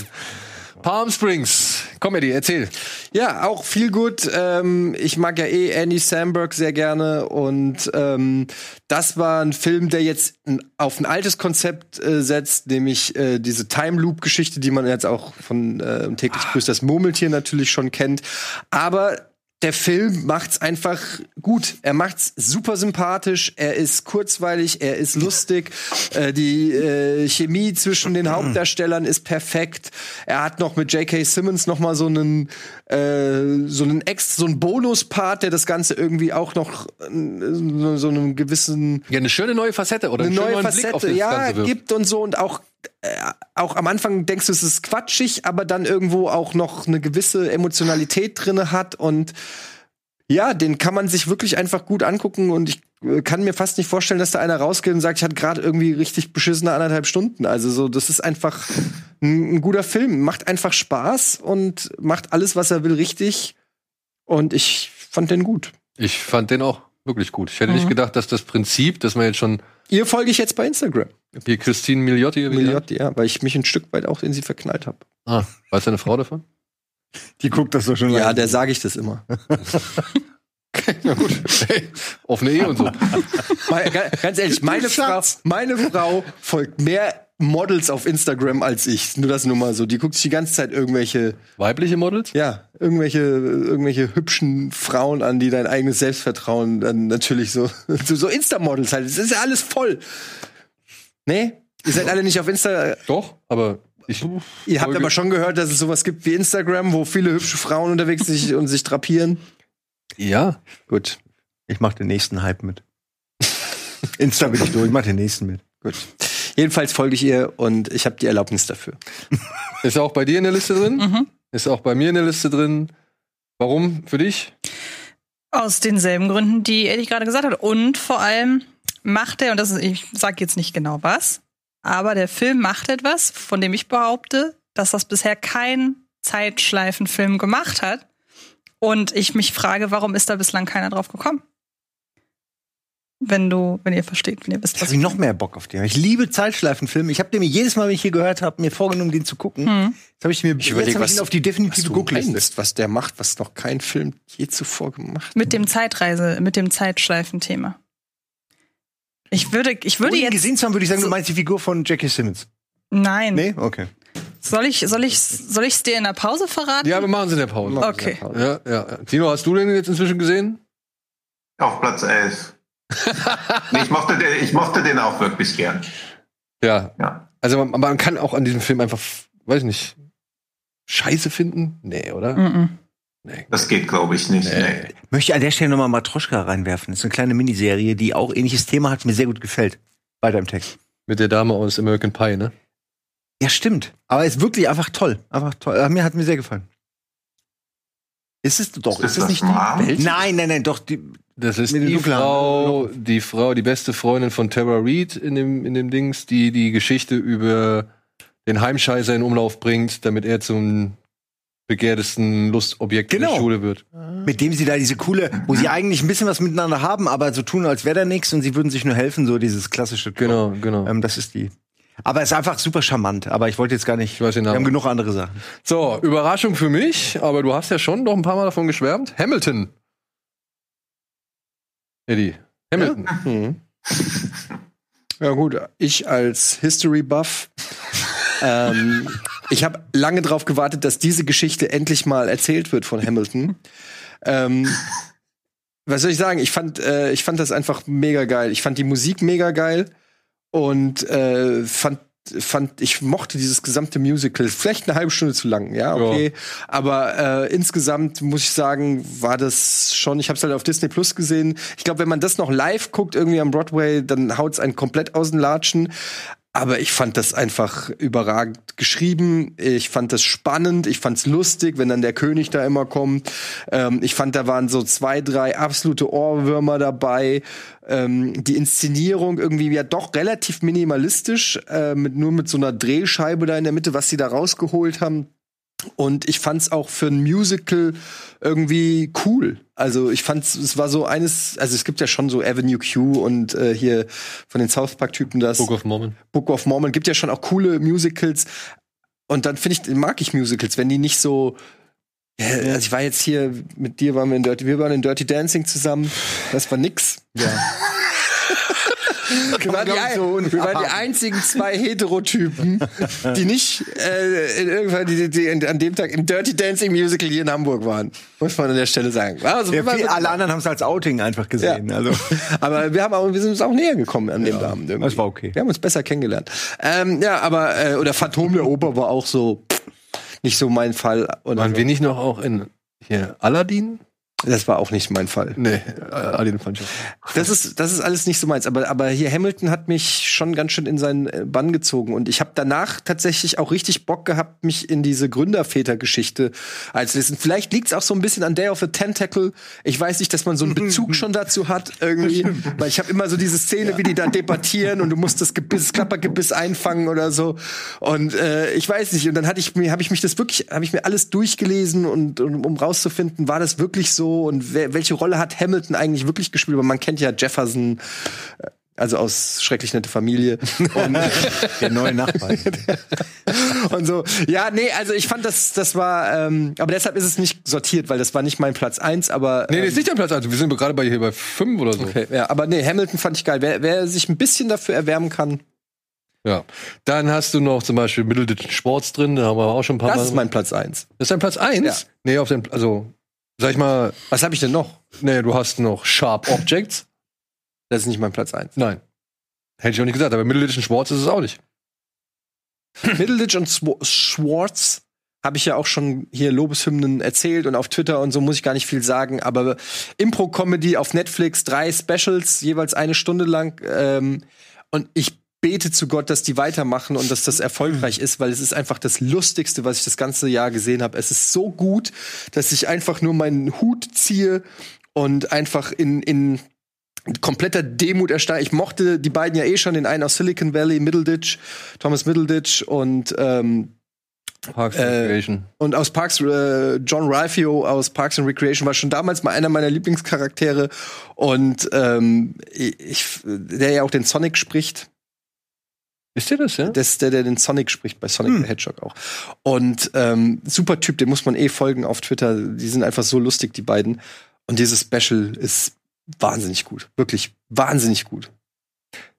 Palm Springs. Eddie, erzähl. Ja, auch viel gut. Ähm, ich mag ja eh Andy Samberg sehr gerne und ähm, das war ein Film, der jetzt auf ein altes Konzept äh, setzt, nämlich äh, diese Time Loop Geschichte, die man jetzt auch von äh, täglich grüßt das Murmeltier natürlich schon kennt. Aber der Film macht's einfach gut. Er macht's super sympathisch. Er ist kurzweilig. Er ist lustig. *laughs* Äh, die äh, Chemie zwischen den Hauptdarstellern ist perfekt. Er hat noch mit J.K. Simmons noch mal so einen äh, so einen Ex, so einen Bonuspart, der das Ganze irgendwie auch noch äh, so, einen gewissen Ja, eine schöne neue Facette oder eine neue Facette, ja, gibt und so und auch auch am Anfang denkst du, es ist quatschig, aber dann irgendwo auch noch eine gewisse Emotionalität drinne hat und ja, den kann man sich wirklich einfach gut angucken und ich äh, kann mir fast nicht vorstellen, dass da einer rausgeht und sagt, ich hatte gerade irgendwie richtig beschissene anderthalb Stunden. Also so, das ist einfach ein, ein guter Film, macht einfach Spaß und macht alles, was er will, richtig. Und ich fand den gut. Ich fand den auch wirklich gut. Ich hätte nicht gedacht, dass das Prinzip, dass man jetzt schon Ihr folge ich jetzt bei Instagram. wie Christine Miliotti, Miliotti, ja, weil ich mich ein Stück weit auch in sie verknallt habe. Ah, weiß deine Frau davon? Die guckt das doch schon Ja, lange. der sage ich das immer. *laughs* Na gut. Hey, offene Ehe und so. *laughs* Ganz ehrlich, meine Frau, meine Frau folgt mehr Models auf Instagram als ich. Nur das nur mal so. Die guckt sich die ganze Zeit irgendwelche, Weibliche Models? ja, irgendwelche, irgendwelche hübschen Frauen an, die dein eigenes Selbstvertrauen dann natürlich so, *laughs* so, so Insta-Models halt. Das ist ja alles voll. Nee? Ihr seid alle nicht auf Insta. Doch, aber ich. Ihr habt aber schon gehört, dass es sowas gibt wie Instagram, wo viele hübsche Frauen unterwegs sind *laughs* und sich drapieren. Ja. Gut. Ich mach den nächsten Hype mit. Insta bin ich durch, ich mach den nächsten mit. Gut. Jedenfalls folge ich ihr und ich habe die Erlaubnis dafür. *laughs* Ist auch bei dir in der Liste drin? Ist auch bei mir in der Liste drin. Warum für dich? Aus denselben Gründen, die Eddie gerade gesagt hat. Und vor allem macht er, und das ist, ich sage jetzt nicht genau was, aber der Film macht etwas, von dem ich behaupte, dass das bisher kein Zeitschleifenfilm gemacht hat. Und ich mich frage, warum ist da bislang keiner drauf gekommen? Wenn du, wenn ihr versteht, wenn ihr wisst, Jetzt was habe ich noch mehr Bock auf den. Ich liebe Zeitschleifenfilme. Ich habe den mir jedes Mal, wenn ich hier gehört habe, mir vorgenommen, den zu gucken. Hm. Jetzt habe ich mir Ich jetzt überlege, hab ich was, ihn auf die definitive was Guckliste. was der macht, was noch kein Film je zuvor gemacht hat. mit dem Zeitreise, mit dem Zeitschleifenthema. Ich würde, ich würde ihn jetzt, gesehen zu haben, würde ich sagen, so- du meinst die Figur von Jackie Simmons. nein. Nee? Okay. Soll ich, soll ich, soll ich's dir in der Pause verraten? Ja, wir machen es in der Pause. Okay. Ja, ja. ja. Tino, hast du den jetzt inzwischen gesehen? Auf Platz 11. *laughs* nee, ich, mochte den, ich mochte den auch wirklich gern. Ja. Ja. Also man, man kann auch an diesem Film einfach, weiß nicht, Scheiße finden? Nee, oder? Mhm. Nee. Das geht, glaube ich, nicht. Nee. Möchte an der Stelle nochmal Matroschka reinwerfen. Das ist eine kleine Miniserie, die auch ähnliches Thema hat, mir sehr gut gefällt. Weiter im Text. Mit der Dame aus American Pie, ne? Ja, stimmt. Aber ist wirklich einfach toll. Einfach toll. Mir hat mir sehr gefallen. Ist es doch, Ist ist, das es nicht Mom? die Welt? Nein, nein, nein, doch die Das ist die Frau, die Frau, die beste Freundin von Tara Reid in dem, in dem Dings, die die Geschichte über den Heimscheißer in Umlauf bringt, damit er zum begehrtesten Lustobjekt in Genau. der Schule wird. mit dem sie da diese coole, wo sie eigentlich ein bisschen was miteinander haben, aber so tun, als wäre da nichts und sie würden sich nur helfen, so dieses klassische. Genau, genau. Ähm, das ist die. Aber es ist einfach super charmant. Aber ich wollte jetzt gar nicht. Ich weiß den wir Namen. haben genug andere Sachen. So, Überraschung für mich, aber du hast ja schon noch ein paar Mal davon geschwärmt. Hamilton. Eddie. Hamilton. Mhm. *laughs* Ja gut, ich als History Buff, ähm, ich habe lange darauf gewartet, dass diese Geschichte endlich mal erzählt wird von Hamilton. Ähm, was soll ich sagen? Ich fand, äh, ich fand das einfach mega geil. Ich fand die Musik mega geil und äh, fand fand ich mochte dieses gesamte Musical. Vielleicht eine halbe Stunde zu lang ja okay. Aber äh, insgesamt muss ich sagen war das schon ich habe es halt auf Disney Plus gesehen. Ich glaube wenn man das noch live guckt irgendwie am Broadway dann haut's einen komplett aus den Latschen aber ich fand das einfach überragend geschrieben. Ich fand das spannend. Ich fand's lustig, wenn dann der König da immer kommt. Ähm, ich fand, da waren so zwei, drei absolute Ohrwürmer dabei. Ähm, die Inszenierung irgendwie ja doch relativ minimalistisch, äh, mit, nur mit so einer Drehscheibe da in der Mitte, was sie da rausgeholt haben. Und ich fand's auch für ein Musical irgendwie cool. Also ich fand's, es war so eines, also es gibt ja schon so Avenue Q und äh, hier von den South Park-Typen das Book of Mormon. Book of Mormon gibt ja schon auch coole Musicals. Und dann finde ich, mag ich Musicals, wenn die nicht so. Ja, also ich war jetzt hier mit dir, waren wir in Dirty, wir waren in Dirty Dancing zusammen. Das war nix. Ja. *laughs* *laughs* wir, waren die, so wir waren die einzigen zwei Heterotypen, die nicht äh, in irgendwann die, die, die an dem Tag im Dirty Dancing Musical hier in Hamburg waren. Muss man an der Stelle sagen. Also, Ja, viel, alle anderen haben es als Outing einfach gesehen. Ja. Also *laughs* aber wir haben auch, wir sind uns auch näher gekommen an dem Abend. irgendwie. das war okay. Wir haben uns besser kennengelernt. Ähm, ja, aber äh, oder Phantom der Oper war auch so pff, nicht so mein Fall. Oder Waren so. wir nicht noch auch in hier Aladdin? Das war auch nicht mein Fall. Nee, äh, Aladdin fand ich. Das ist, das ist alles nicht so meins. Aber, aber hier Hamilton hat mich schon ganz schön in seinen äh, Bann gezogen. Und ich habe danach tatsächlich auch richtig Bock gehabt, mich in diese Gründerväter-Geschichte einzulesen. Vielleicht liegt es auch so ein bisschen an Day of the Tentacle. Ich weiß nicht, dass man so einen Bezug schon dazu hat irgendwie. *laughs* Weil ich habe immer so diese Szene, wie die da debattieren und du musst das Gebiss, Klappergebiss einfangen oder so. Und äh, ich weiß nicht. Und dann hatte ich mir, habe ich mich das wirklich, habe ich mir alles durchgelesen und, und um rauszufinden, war das wirklich so und wer, welche Rolle hat Hamilton eigentlich wirklich gespielt? Weil man kennt ja Jefferson, äh, also aus schrecklich nette Familie. *laughs* Und, *laughs* der neue Nachbar. *laughs* und so. Ja, nee, also ich fand das, das war, ähm, aber deshalb ist es nicht sortiert, weil das war nicht mein Platz eins, aber. Nee, nee, ähm, ist nicht der Platz 1. Wir sind gerade bei hier bei 5 oder so. Okay, ja, aber nee, Hamilton fand ich geil. Wer, wer sich ein bisschen dafür erwärmen kann, Ja. Dann hast du noch zum Beispiel Middleton Sports drin, da haben wir auch schon ein paar das Mal. ist mein Platz eins. das ist dein Platz 1? Ja. Nee, auf dem, also, sag ich mal, Was habe ich denn noch? nee, du hast noch Sharp Objects. Das ist nicht mein Platz eins. Nein. Hätte ich auch nicht gesagt, aber Middleton Sports ist es auch nicht. Middleditch und Sw Schwartz habe ich ja auch schon hier Lobeshymnen erzählt und auf Twitter und so muss ich gar nicht viel sagen. Aber Impro-Comedy auf Netflix, drei Specials, jeweils eine Stunde lang. Ähm, und ich bete zu Gott, dass die weitermachen und dass das erfolgreich ist, weil es ist einfach das Lustigste, was ich das ganze Jahr gesehen habe. Es ist so gut, dass ich einfach nur meinen Hut ziehe und einfach in, in kompletter Demut erstarrt. Ich mochte die beiden ja eh schon, den einen aus Silicon Valley, Middleditch, Thomas Middleditch und ähm, Parks Äh, Recreation. Und aus Parks, äh, John Ralphio aus Parks and Recreation war schon damals mal einer meiner Lieblingscharaktere. Und ähm, ich, der ja auch den Sonic spricht. Ist dir das, ja? Das ist der, der den Sonic spricht, bei Sonic the Hedgehog auch. Und ähm, super Typ, dem muss man eh folgen auf Twitter. Die sind einfach so lustig, die beiden. Und dieses Special ist wahnsinnig gut. Wirklich wahnsinnig gut.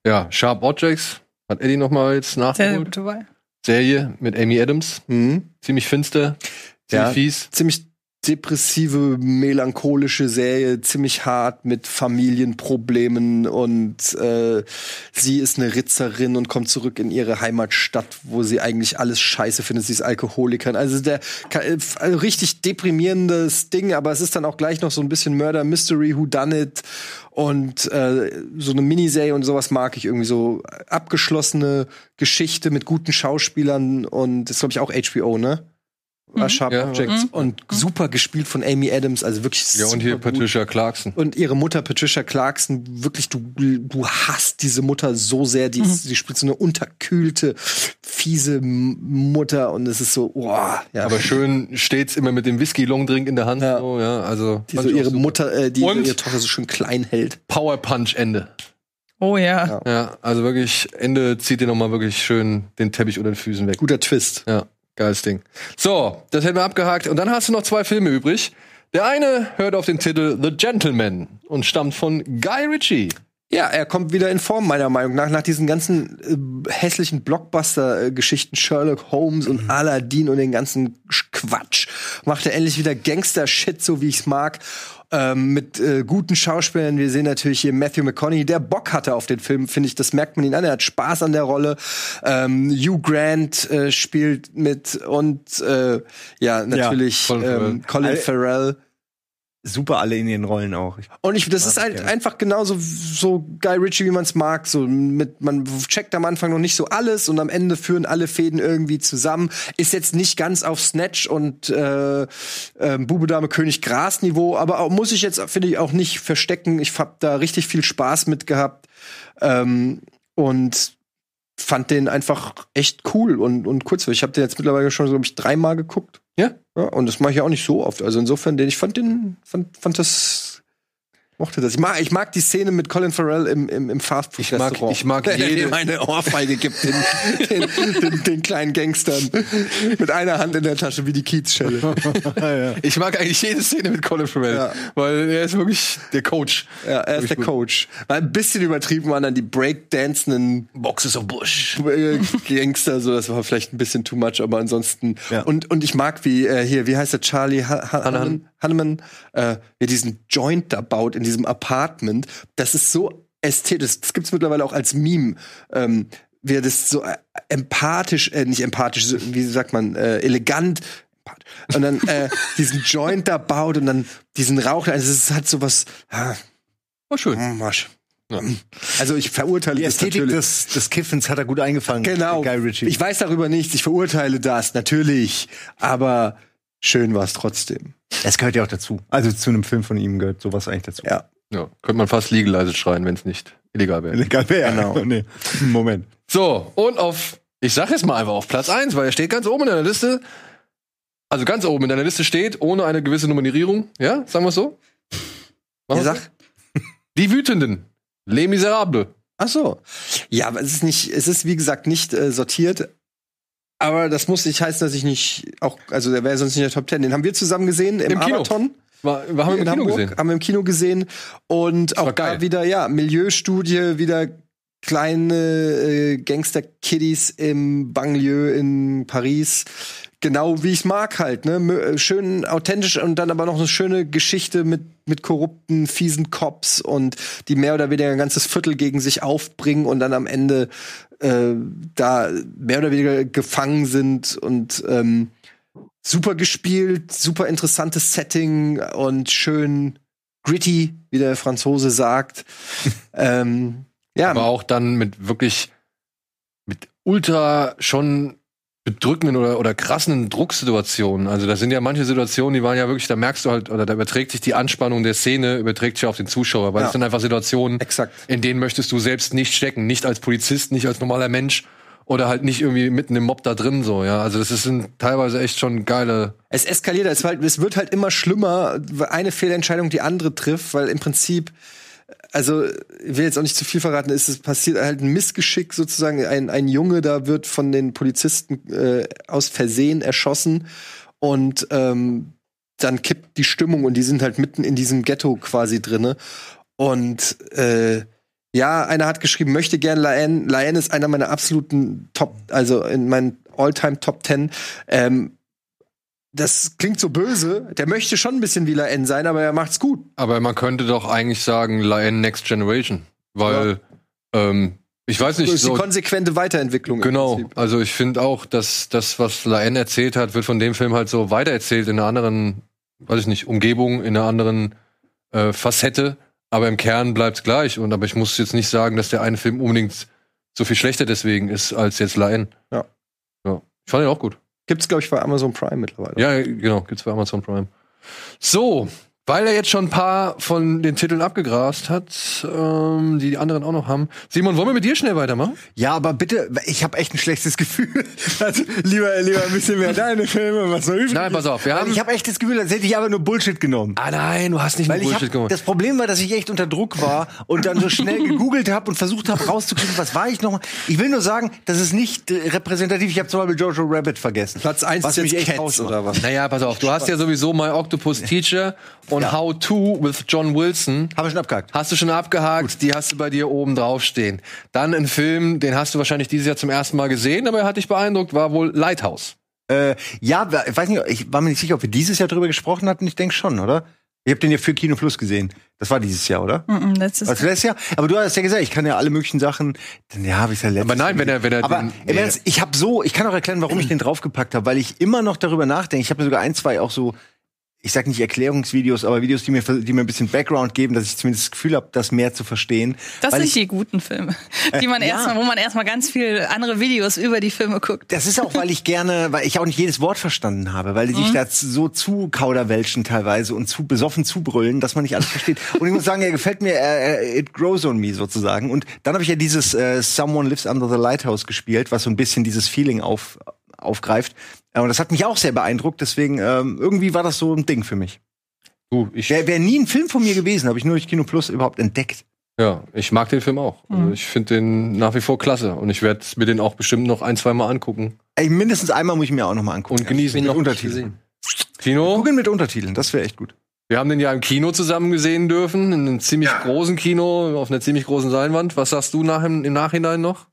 Ja, Sharp Objects hat Eddie noch mal jetzt Sehr nachgeholt. Serie mit Amy Adams. Mhm. Ziemlich finster, ziemlich Ja. fies. ziemlich depressive, melancholische Serie, ziemlich hart mit Familienproblemen und äh, sie ist eine Ritzerin und kommt zurück in ihre Heimatstadt, wo sie eigentlich alles scheiße findet. Sie ist Alkoholikerin. Also der also richtig deprimierendes Ding, aber es ist dann auch gleich noch so ein bisschen Murder Mystery, Who Done It und äh, so eine Miniserie und sowas mag ich irgendwie so abgeschlossene Geschichte mit guten Schauspielern und das glaube ich auch HBO, ne? War Sharp Ja. Objects und super gespielt von Amy Adams, also wirklich Ja, und hier gut. Patricia Clarkson. Und ihre Mutter Patricia Clarkson, wirklich, du, du hasst diese Mutter so sehr. Die, ist, die spielt so eine unterkühlte, fiese Mutter und es ist so, boah, ja. Aber schön stets immer mit dem Whisky-Longdrink in der Hand. Ja. So, ja, also die so ihre. Mutter, äh, die Und? ihre Tochter so schön klein hält. Power Punch Ende. Oh ja. Ja, also wirklich, Ende zieht dir nochmal wirklich schön den Teppich unter den Füßen weg. Guter Twist. Ja, geiles Ding. So, das hätten wir abgehakt. Und dann hast du noch zwei Filme übrig. Der eine hört auf den Titel The Gentleman und stammt von Guy Ritchie. Ja, er kommt wieder in Form, meiner Meinung nach, nach diesen ganzen äh, hässlichen Blockbuster-Geschichten, Sherlock Holmes und Aladdin und den ganzen Sch- Quatsch. Macht er endlich wieder Gangster-Shit, so wie ich's mag. Ähm, mit äh, guten Schauspielern. Wir sehen natürlich hier Matthew McConaughey, der Bock hatte auf den Film, finde ich. Das merkt man ihn an. Er hat Spaß an der Rolle. Ähm, Hugh Grant äh, spielt mit und äh, ja, natürlich Colin Farrell. ähm, Colin Farrell. Super alle in ihren Rollen auch. Ich- Und ich, das ist halt einfach genauso so Guy Ritchie, wie man es mag. So mit, man checkt am Anfang noch nicht so alles und am Ende führen alle Fäden irgendwie zusammen. Ist jetzt nicht ganz auf Snatch und äh, ähm, Bube Dame König Gras Niveau, aber auch, muss ich jetzt finde ich auch nicht verstecken. Ich hab da richtig viel Spaß mit gehabt ähm, und fand den einfach echt cool und und kurzweilig. Ich habe den jetzt mittlerweile schon glaube ich dreimal geguckt. Ja? Ja, und das mache ich auch nicht so oft. Also insofern, ich fand den, fand, fand das, mochte das. Ich mag, ich mag die Szene mit Colin Farrell im, im, im Fastfood Ich mag- Restaurant. ich mag jede- dem eine Ohrfeige gibt, den, den, den, den kleinen Gangstern. Mit einer Hand in der Tasche, wie die Kiezschelle. *laughs* Ich mag eigentlich jede Szene mit Colin Farrell, Ja. weil er ist wirklich der Coach. Ja, er ist der Coach. War ein bisschen übertrieben waren dann die breakdancenden Boxes of Bush. äh, Gangster, so das war vielleicht ein bisschen too much, aber ansonsten Ja. und und ich mag wie äh, hier, wie heißt der Charlie ha ha Hanneman. Äh, wie diesen Joint da baut in diesem Apartment. Das ist so ästhetisch. Das gibt's mittlerweile auch als Meme. Ähm, wie er das so äh, empathisch, äh, nicht empathisch, so, wie sagt man, äh, elegant und dann äh, *laughs* diesen Joint da baut und dann diesen Rauch, also es hat sowas, ja, War schön. mm, Marsch. Also ich verurteile Die das Ästhetik natürlich. des, des Kiffens hat er gut eingefangen. Genau. Guy Ritchie. Ich weiß darüber nichts, ich verurteile das, natürlich. Aber schön war es trotzdem. das gehört ja auch dazu. Also zu einem Film von ihm gehört sowas eigentlich dazu. Ja. Ja, könnte man fast legalize schreien, wenn es nicht illegal wäre. Egal wer. Genau. *laughs* Nee. Moment. So, und auf, ich sag jetzt mal einfach auf Platz 1, weil er steht ganz oben in deiner Liste. Also ganz oben in deiner Liste steht, ohne eine gewisse Nummerierung. Ja, sagen wir so? Machen Ja, sag. so? Die Wütenden. Les Miserables. Ach so. Ja, aber es ist nicht, es ist wie gesagt nicht äh, sortiert. Aber das muss nicht heißen, dass ich nicht auch, also der wäre sonst nicht in der Top Ten. Den haben wir zusammen gesehen im, Im. Marathon. War, wir haben in im Kino Hamburg, gesehen. haben wir im Kino gesehen und auch war da wieder ja Milieustudie, wieder kleine äh, Gangster-Kiddies im Banlieue in Paris. Genau wie ich mag halt, ne? Äh, Schön authentisch und dann aber noch eine schöne Geschichte mit, mit korrupten, fiesen Cops und die mehr oder weniger ein ganzes Viertel gegen sich aufbringen und dann am Ende äh, da mehr oder weniger gefangen sind und ähm, super gespielt, super interessantes Setting und schön gritty, wie der Franzose sagt. *laughs* ähm, ja, Aber auch dann mit wirklich, mit ultra schon bedrückenden oder, oder krassen Drucksituationen. Also das sind ja manche Situationen, die waren ja wirklich, da merkst du halt, oder da überträgt sich die Anspannung der Szene, überträgt sich auf den Zuschauer, weil Ja. das sind einfach Situationen, exakt. in denen möchtest du selbst nicht stecken, nicht als Polizist, nicht als normaler Mensch. oder halt nicht irgendwie mitten im Mob da drin so, ja. Also das ist- sind teilweise echt schon geile. Es eskaliert, es, halt, es wird halt immer schlimmer, weil eine Fehlentscheidung die andere trifft, weil im Prinzip, also ich will jetzt auch nicht zu viel verraten, ist es passiert halt ein Missgeschick sozusagen. Ein, ein Junge da wird von den Polizisten äh, aus Versehen erschossen und ähm, dann kippt die Stimmung und die sind halt mitten in diesem Ghetto quasi drinne. Und äh, ja, einer hat geschrieben, möchte gern Laen. Laen ist einer meiner absoluten Top, also in meinen All-Time Top Ten. Ähm, das klingt so böse. Der möchte schon ein bisschen wie Laen sein, aber er macht's gut. Aber man könnte doch eigentlich sagen, Lion Next Generation. Weil, ähm, ich weiß Das nicht, ist die so, konsequente Weiterentwicklung. Genau, also ich finde auch, dass das, was Laen erzählt hat, wird von dem Film halt so weitererzählt in einer anderen, weiß ich nicht, Umgebung, in einer anderen äh, Facette, aber im Kern bleibt's gleich. Und aber ich muss jetzt nicht sagen, dass der eine Film unbedingt so viel schlechter deswegen ist als jetzt Laen. Ja. ja. Ich fand ihn auch gut. Gibt's, glaube ich, bei Amazon Prime mittlerweile. Ja, genau, gibt's bei Amazon Prime. So, weil er jetzt schon ein paar von den Titeln abgegrast hat, ähm, die die anderen auch noch haben. Simon, wollen wir mit dir schnell weitermachen? Ja, aber bitte, ich habe echt ein schlechtes Gefühl. *laughs* Also, lieber, lieber ein bisschen mehr deine Filme, was noch übrig Nein, pass auf, wir Weil haben- Ich habe echt das Gefühl, als hätte ich aber nur Bullshit genommen. Ah nein, du hast nicht Weil nur ich Bullshit hab, gemacht. das Problem war, dass ich echt unter Druck war und dann so schnell gegoogelt habe und versucht habe rauszukriegen, was war ich noch. Ich will nur sagen, das ist nicht äh, repräsentativ. Ich habe zum Beispiel Jojo Rabbit vergessen. Platz 1 was ist mich jetzt echt Cats oder was? Naja, pass auf, du hast ja sowieso My Octopus Teacher und How To with John Wilson. Haben wir schon abgehakt. Hast du schon abgehakt, die hast du bei dir oben drauf stehen. Dann ein Film, den hast du wahrscheinlich dieses Jahr zum ersten Mal gesehen, aber er hat dich beeindruckt, war wohl Lighthouse. Äh, ja, ich weiß nicht, ich war mir nicht sicher, ob wir dieses Jahr drüber gesprochen hatten. Ich denke schon, oder? Ich habe den ja für Kino Plus gesehen. Das war dieses Jahr, oder? Mhm, letztes Also letztes Jahr. Aber du hast ja gesagt, ich kann ja alle möglichen Sachen. Dann ja, habe ich ja letztes Aber nein, wenn er- wenn er Aber den- im nee. Ich habe so, ich kann auch erklären, warum ich den draufgepackt habe, weil ich immer noch darüber nachdenke. Ich habe sogar ein, zwei auch so, ich sag nicht Erklärungsvideos, aber Videos, die mir, die mir ein bisschen Background geben, dass ich zumindest das Gefühl habe, das mehr zu verstehen. Das sind ich, die guten Filme, die man ja. erstmal, wo man erstmal ganz viel andere Videos über die Filme guckt. Das ist auch, weil ich gerne, weil ich auch nicht jedes Wort verstanden habe, weil die sich da so zu kauderwelschen teilweise und zu besoffen zubrüllen, dass man nicht alles versteht. Und ich muss sagen, er gefällt mir, äh, it grows on me sozusagen. Und dann habe ich ja dieses äh, Someone Lives Under the Lighthouse gespielt, was so ein bisschen dieses Feeling auf, aufgreift. Äh, Und das hat mich auch sehr beeindruckt, deswegen ähm, irgendwie war das so ein Ding für mich. Du, ich, Wäre wär nie ein Film von mir gewesen, habe ich nur durch Kino Plus überhaupt entdeckt. ja, ich mag den Film auch. Also ich finde den nach wie vor klasse und ich werde mir den auch bestimmt noch ein, zwei Mal angucken Ey, mindestens einmal muss ich mir auch noch mal angucken. und genießen. Mit Untertiteln. Kino, Gucken mit Untertiteln, das wäre echt gut. wir haben den ja im Kino zusammen gesehen dürfen, in einem ziemlich Ja. großen Kino, auf einer ziemlich großen Leinwand. Was sagst du nach, im Nachhinein noch?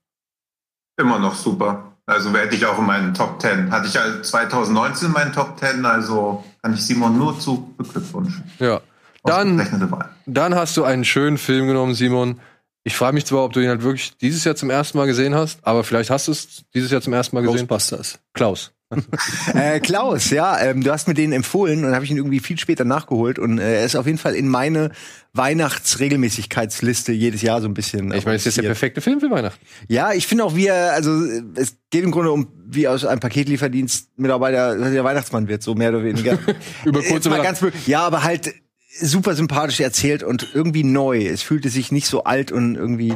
Immer noch super. Also werde ich auch in meinen Top 10. Hatte ich ja 2019 in meinen Top 10, also kann ich Simon nur zu beglückwünschen. Ja. Dann, dann hast du einen schönen Film genommen, Simon. Ich frage mich zwar, ob du ihn halt wirklich dieses Jahr zum ersten Mal gesehen hast, aber vielleicht hast du es dieses Jahr zum ersten Mal gesehen. Ghostbusters. Klaus. *laughs* Äh, Klaus, ja, ähm, du hast mir den empfohlen und habe ich ihn irgendwie viel später nachgeholt und äh, er ist auf jeden Fall in meine Weihnachtsregelmäßigkeitsliste jedes Jahr so ein bisschen. Ich meine, es ist der perfekte Film für Weihnachten. Ja, ich finde auch, wie er, also äh, es geht im Grunde um, wie aus einem Paketlieferdienst Mitarbeiter der Weihnachtsmann wird, so mehr oder weniger. *laughs* Über kurz oder ganz, ja, aber halt super sympathisch erzählt und irgendwie neu. Es fühlte sich nicht so alt und irgendwie.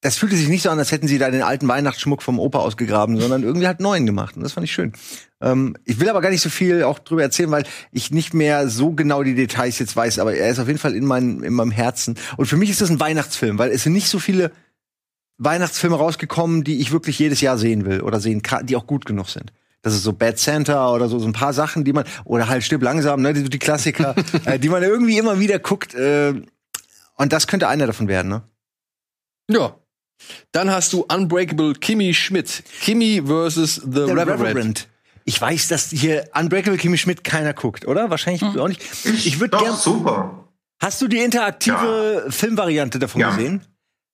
Das fühlte sich nicht so an, als hätten sie da den alten Weihnachtsschmuck vom Opa ausgegraben, sondern irgendwie halt neuen gemacht. Und das fand ich schön. Ähm, ich will aber gar nicht so viel auch drüber erzählen, weil ich nicht mehr so genau die Details jetzt weiß, aber er ist auf jeden Fall in, mein, in meinem Herzen. Und für mich ist das ein Weihnachtsfilm, weil es sind nicht so viele Weihnachtsfilme rausgekommen, die ich wirklich jedes Jahr sehen will oder sehen kann, die auch gut genug sind. Das ist so Bad Santa oder so, so ein paar Sachen, die man, oder halt Stirb langsam, ne, die, die Klassiker, *laughs* äh, die man irgendwie immer wieder guckt. Äh, und das könnte einer davon werden, ne? Ja. Dann hast du Unbreakable Kimmy Schmidt. Kimmy versus The, Der Reverend. Ich weiß, dass hier Unbreakable Kimmy Schmidt keiner guckt, oder? Wahrscheinlich auch nicht. Ich würde Doch, gern. super. Hast du die interaktive Filmvariante davon Ja. gesehen?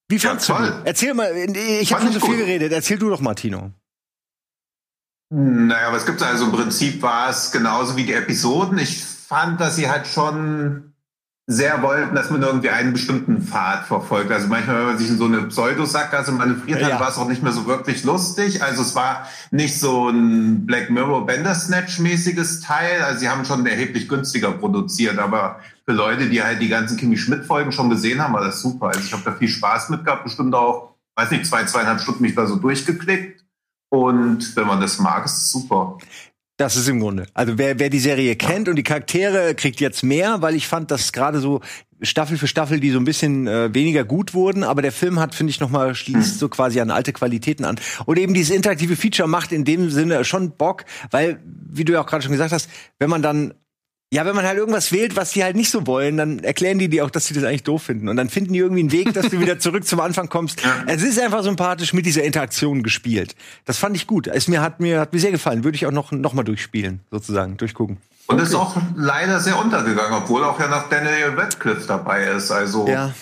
Wie Ja, fandst du? Erzähl mal, ich habe schon so viel gut. geredet. Erzähl du doch mal, Tino. Naja, was gibt's also? Im Prinzip war es genauso wie die Episoden. Ich fand, dass sie halt schon sehr wollten, dass man irgendwie einen bestimmten Pfad verfolgt. Also manchmal, wenn man sich in so eine Pseudosackgasse manövriert Ja. hat, war es auch nicht mehr so wirklich lustig. Also es war nicht so ein Black Mirror Bandersnatch-mäßiges Teil. Also sie haben schon erheblich günstiger produziert, aber für Leute, die halt die ganzen Kimi Schmidt-Folgen schon gesehen haben, war das super. Also ich habe da viel Spaß mit gehabt, bestimmt auch weiß nicht, zwei, zweieinhalb Stunden mich da so durchgeklickt. Und wenn man das mag, ist es super. Das ist im Grunde. Also wer, wer die Serie kennt und die Charaktere kriegt jetzt mehr, weil ich fand, dass gerade so Staffel für Staffel, die so ein bisschen äh, weniger gut wurden, aber der Film hat, finde ich, noch mal schließt so quasi an alte Qualitäten an. Und eben dieses interaktive Feature macht in dem Sinne schon Bock, weil, wie du ja auch gerade schon gesagt hast, wenn man dann ja, wenn man halt irgendwas wählt, was die halt nicht so wollen, dann erklären die dir auch, dass sie das eigentlich doof finden. Und dann finden die irgendwie einen Weg, dass du wieder zurück zum Anfang kommst. *laughs* Es ist einfach sympathisch mit dieser Interaktion gespielt. Das fand ich gut. Es mir hat mir hat mir sehr gefallen. Würde ich auch noch noch mal durchspielen, sozusagen, durchgucken. Und ist auch leider sehr untergegangen, obwohl auch ja noch Daniel Radcliffe dabei ist. Also Ja.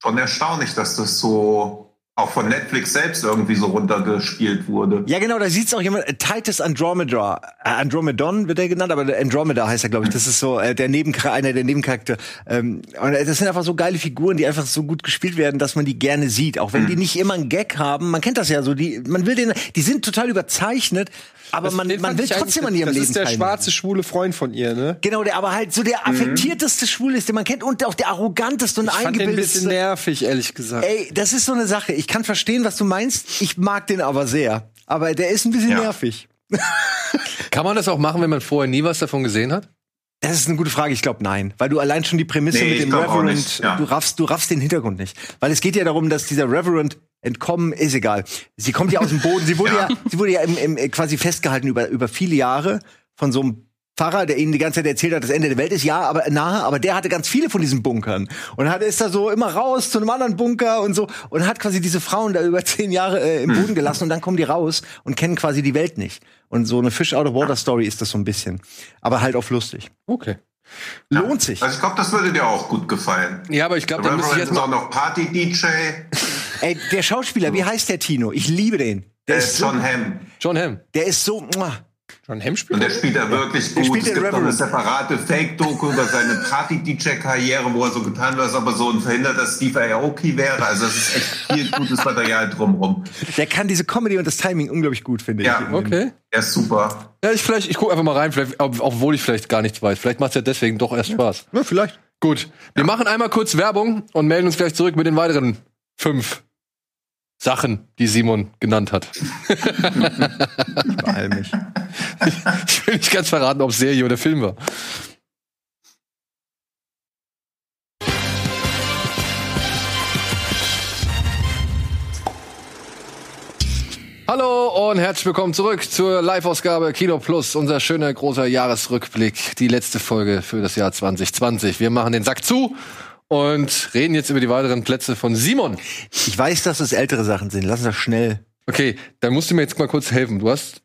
schon erstaunlich, dass das so auch von Netflix selbst irgendwie so runtergespielt wurde. Ja, genau, da sieht's auch jemand, äh, Titus Andromeda, äh, Andromedon wird er genannt, aber der Andromeda heißt er, glaube ich. Das ist so äh, der Nebenchar einer der Nebencharakter. Ähm, und äh, das sind einfach so geile Figuren, die einfach so gut gespielt werden, dass man die gerne sieht, auch wenn die nicht immer einen Gag haben. Man kennt das ja so, die man will den, die sind total überzeichnet, aber man, Den man fand will trotzdem an ihrem Das Leben ist der teilnehmen. schwarze, schwule Freund von ihr, ne? Genau, der aber halt so der affektierteste Schwule ist, den man kennt und auch der arroganteste und Ich fand den ein bisschen eingebildetste. nervig, ehrlich gesagt. Ey, das ist so eine Sache. Ich kann verstehen, was du meinst. Ich mag den aber sehr. Aber der ist ein bisschen Ja. nervig. *laughs* Kann man das auch machen, wenn man vorher nie was davon gesehen hat? Das ist eine gute Frage. Ich glaube, nein. Weil du allein schon die Prämisse Nee, mit dem Reverend, ja. du raffst, du raffst den Hintergrund nicht. Weil es geht ja darum, dass dieser Reverend entkommen, ist egal. Sie kommt ja aus dem Boden. Sie wurde *laughs* ja, sie wurde ja im, im, quasi festgehalten über, über viele Jahre von so einem Pfarrer, der ihnen die ganze Zeit erzählt hat, das Ende der Welt ist ja, aber nahe, aber der hatte ganz viele von diesen Bunkern und hat ist da so immer raus zu einem anderen Bunker und so und hat quasi diese Frauen da über *laughs* zehn Jahre äh, im Boden gelassen und dann kommen die raus und kennen quasi die Welt nicht. Und so eine Fish out of water Story ist das so ein bisschen, aber halt auf lustig. Okay. Lohnt sich. Also ich glaube, das würde dir auch gut gefallen. Ja, aber ich glaube, da müsste ich jetzt ist mal. auch noch Party-DJ. *laughs* Ey, der Schauspieler, wie heißt der Tino? Ich liebe den. Der Der ist ist so, John Hamm. John Hamm. der ist so, muah. John Hamm spielt Und der spielt da wirklich Der gut. spielt Es gibt noch eine Reverend. separate Fake-Doku über seine Party-DJ-Karriere, wo er so getan wird, als ob er so ein verhinderter Steve Aoki wäre. Also es ist echt viel gutes Material drumrum. Der kann diese Comedy und das Timing unglaublich gut, finde Ja. ich. Okay. Er ist super. Ja, ich vielleicht, ich gucke einfach mal rein, vielleicht, ob- obwohl ich vielleicht gar nichts weiß. Vielleicht macht es ja deswegen doch erst Spaß. Ja, vielleicht. Gut. Wir machen einmal kurz Werbung und melden uns gleich zurück mit den weiteren fünf Sachen, die Simon genannt hat. Beeil mich. Ich will nicht ganz verraten, ob Serie oder Film war. Hallo und herzlich willkommen zurück zur Live-Ausgabe Kino Plus, unser schöner großer Jahresrückblick, die letzte Folge für das Jahr 2020. Wir machen den Sack zu und reden jetzt über die weiteren Plätze von Simon. Ich weiß, dass es ältere Sachen sind. Lass uns das schnell. Okay, dann musst du mir jetzt mal kurz helfen. Du hast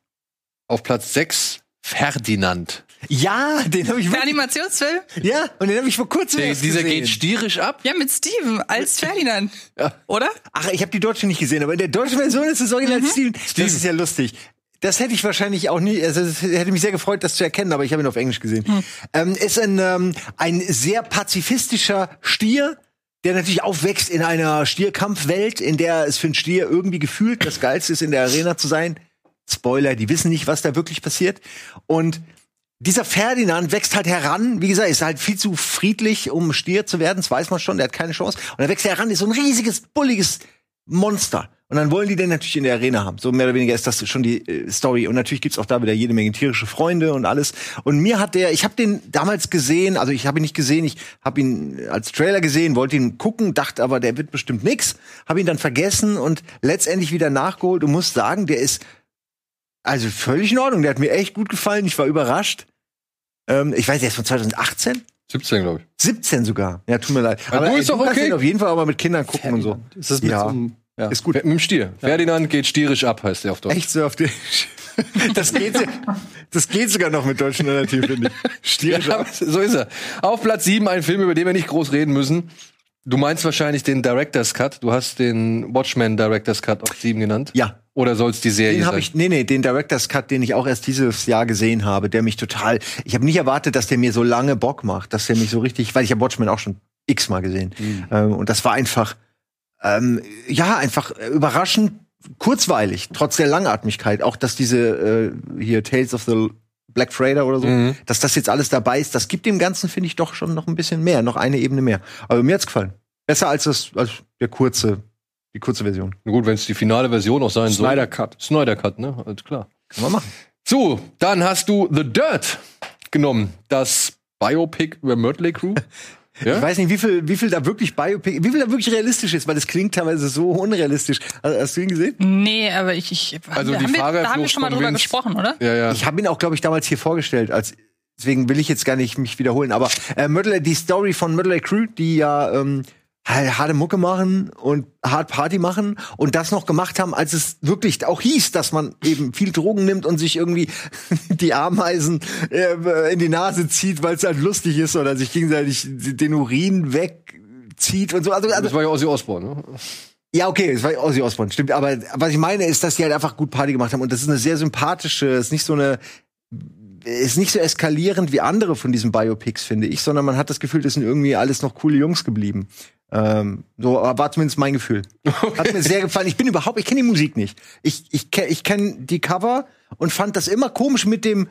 auf Platz 6 Ferdinand. Ja, den habe ich Der Animationsfilm? Ja, und den habe ich vor kurzem Der, erst dieser gesehen. geht stierisch ab. Ja, mit Steven als Ferdinand. Ja. Oder? Ach, ich habe die deutsche nicht gesehen, aber in der deutschen Version ist es original Steven. Das ist ja lustig. Das hätte ich wahrscheinlich auch nie, also es hätte mich sehr gefreut, das zu erkennen, aber ich habe ihn auf Englisch gesehen. Ähm, ist ein, ähm, ein sehr pazifistischer Stier, der natürlich aufwächst in einer Stierkampfwelt, in der es für einen Stier irgendwie gefühlt das Geilste ist, in der Arena zu sein. Spoiler, die wissen nicht, was da wirklich passiert. Und dieser Ferdinand wächst halt heran, wie gesagt, ist halt viel zu friedlich, um Stier zu werden, das weiß man schon, der hat keine Chance. Und er wächst heran, ist so ein riesiges, bulliges Monster. Und dann wollen die den natürlich in der Arena haben. So mehr oder weniger ist das schon die äh, Story. Und natürlich gibt's auch da wieder jede Menge tierische Freunde und alles. Und mir hat der, ich habe den damals gesehen, also ich habe ihn nicht gesehen, ich habe ihn als Trailer gesehen, wollte ihn gucken, dachte aber, der wird bestimmt nix. Habe ihn dann vergessen und letztendlich wieder nachgeholt und muss sagen, der ist also völlig in Ordnung. Der hat mir echt gut gefallen. Ich war überrascht. Ähm, ich weiß, der ist von 2018. 17, glaube ich. 17 sogar. Ja, tut mir leid. Aber du ist doch kannst okay. den auf jeden Fall aber mit Kindern gucken und so. Ist das mit Ja. so einem, ja. Ist gut. Mit dem Stier. Ferdinand geht stierisch ab, heißt der auf Deutsch. Echt so auf die. *laughs* Das geht, das geht sogar noch mit deutschen Narrativ, finde ich. Stierisch Ja, ab. *laughs* so ist er. Auf Platz 7 ein Film, über den wir nicht groß reden müssen. Du meinst wahrscheinlich den Director's Cut. Du hast den Watchmen Director's Cut auf 7 genannt. Ja. Oder soll es die Serie Den habe sein? ich, nee, nee, den Director's Cut, den ich auch erst dieses Jahr gesehen habe, der mich total, ich habe nicht erwartet, dass der mir so lange Bock macht, dass der mich so richtig, weil ich habe Watchmen auch schon x-mal gesehen. Mhm. Ähm, und das war einfach, ähm, ja, einfach überraschend kurzweilig, trotz der Langatmigkeit. Auch, dass diese, äh, hier Tales of the Black Freighter oder so, Mhm. dass das jetzt alles dabei ist, das gibt dem Ganzen, finde ich, doch schon noch ein bisschen mehr, noch eine Ebene mehr. Aber mir hat's gefallen. Besser als das, als der kurze Die kurze Version. Na gut, wenn es die finale Version auch sein soll. Snyder Cut. Snyder Cut, ne? Alles klar. Kann man machen. So, dann hast du The Dirt genommen. Das Biopic über Mötley Crew. *laughs* Ja? Ich weiß nicht, wie viel, wie viel da wirklich Biopic, wie viel da wirklich realistisch ist, weil das klingt teilweise so unrealistisch. Hast hast du ihn gesehen? Nee, aber ich, ich Also die haben wir, Frage da haben wir schon mal drüber Vince. gesprochen, oder? ja, ja. Ich habe ihn auch, glaube ich, damals hier vorgestellt. Als, deswegen will ich jetzt gar nicht mich wiederholen. Aber äh, Mötley, die Story von Mötley Crew, die ja ähm, harte Mucke machen und hart Party machen und das noch gemacht haben, als es wirklich auch hieß, dass man eben viel Drogen nimmt und sich irgendwie *laughs* die Ameisen äh, in die Nase zieht, weil es halt lustig ist oder sich gegenseitig den Urin wegzieht und so. Also, also das war ja Ozzy Osbourne, ne? ja, okay, es war Ozzy Osbourne, stimmt. Aber was ich meine ist, dass die halt einfach gut Party gemacht haben. Und das ist eine sehr sympathische, ist nicht so eine, ist nicht so eskalierend wie andere von diesen Biopics, finde ich, sondern man hat das Gefühl, das sind irgendwie alles noch coole Jungs geblieben. Ähm, so war zumindest mein Gefühl. Hat mir sehr gefallen. Ich bin überhaupt, ich kenne die Musik nicht. Ich, ich, ich kenne die Cover und fand das immer komisch mit dem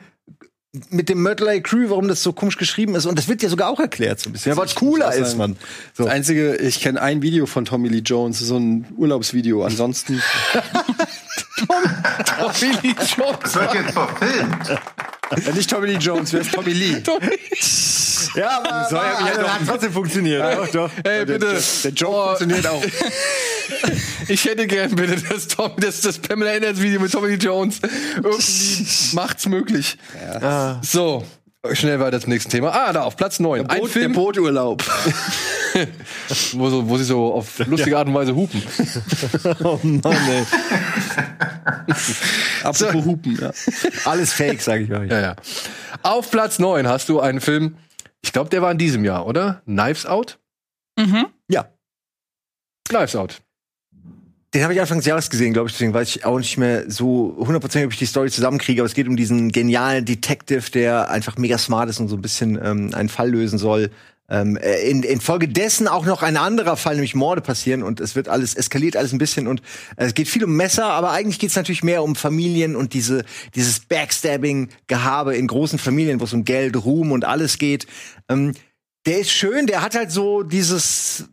mit dem Mötley Crew, warum das so komisch geschrieben ist. Und das wird ja sogar auch erklärt so ein bisschen. Ja, es cooler ist, man. So. Das einzige, ich kenne ein Video von Tommy Lee Jones, so ein Urlaubsvideo. Ansonsten *laughs* Billy Jones. Das wird jetzt verfilmt. äh, nicht Tommy Lee Jones, wer ist Tommy Lee? Ja, aber, Soll ja- aber hat trotzdem funktioniert. Doch, doch. Ey, bitte. Der Joke Oh, funktioniert auch. *laughs* Ich hätte gern bitte das, Tom, das, das Pamela Anderson Video mit Tommy Jones. Irgendwie macht's möglich. So, schnell weiter zum nächsten Thema. Ah, da auf Platz 9. Ein Boot, der Film, Booturlaub. *laughs* wo, so, wo sie so auf *laughs* lustige Art und Weise hupen. Oh Mann, ey. Apropos Hupen, ja. Alles Fake, sage ich euch. Ja, ja. Auf Platz 9 hast du einen Film, ich glaube, der war in diesem Jahr, oder? Knives Out? Mhm. Ja. Knives Out. Den habe ich Anfang des Jahres gesehen, glaube ich. Deswegen weiß ich auch nicht mehr so hundertprozentig, ob ich die Story zusammenkriege. Aber es geht um diesen genialen Detective, der einfach mega smart ist und so ein bisschen ähm, einen Fall lösen soll. Ähm, äh, in, infolgedessen auch noch ein anderer Fall, nämlich Morde passieren und es wird alles eskaliert alles ein bisschen und äh, es geht viel um Messer, aber eigentlich geht es natürlich mehr um Familien und diese dieses Backstabbing Gehabe in großen Familien, wo es um Geld, Ruhm und alles geht. Ähm, der ist schön, der hat halt so dieses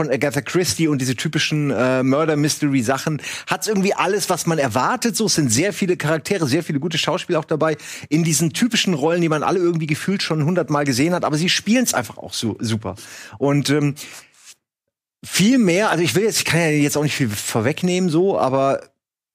von Agatha Christie und diese typischen äh, Murder-Mystery-Sachen hat's irgendwie alles, was man erwartet. So es sind sehr viele Charaktere, sehr viele gute Schauspieler auch dabei in diesen typischen Rollen, die man alle irgendwie gefühlt schon hundertmal gesehen hat. Aber sie spielen es einfach auch so super. Und ähm, viel mehr, also ich will jetzt, ich kann ja jetzt auch nicht viel vorwegnehmen, so, aber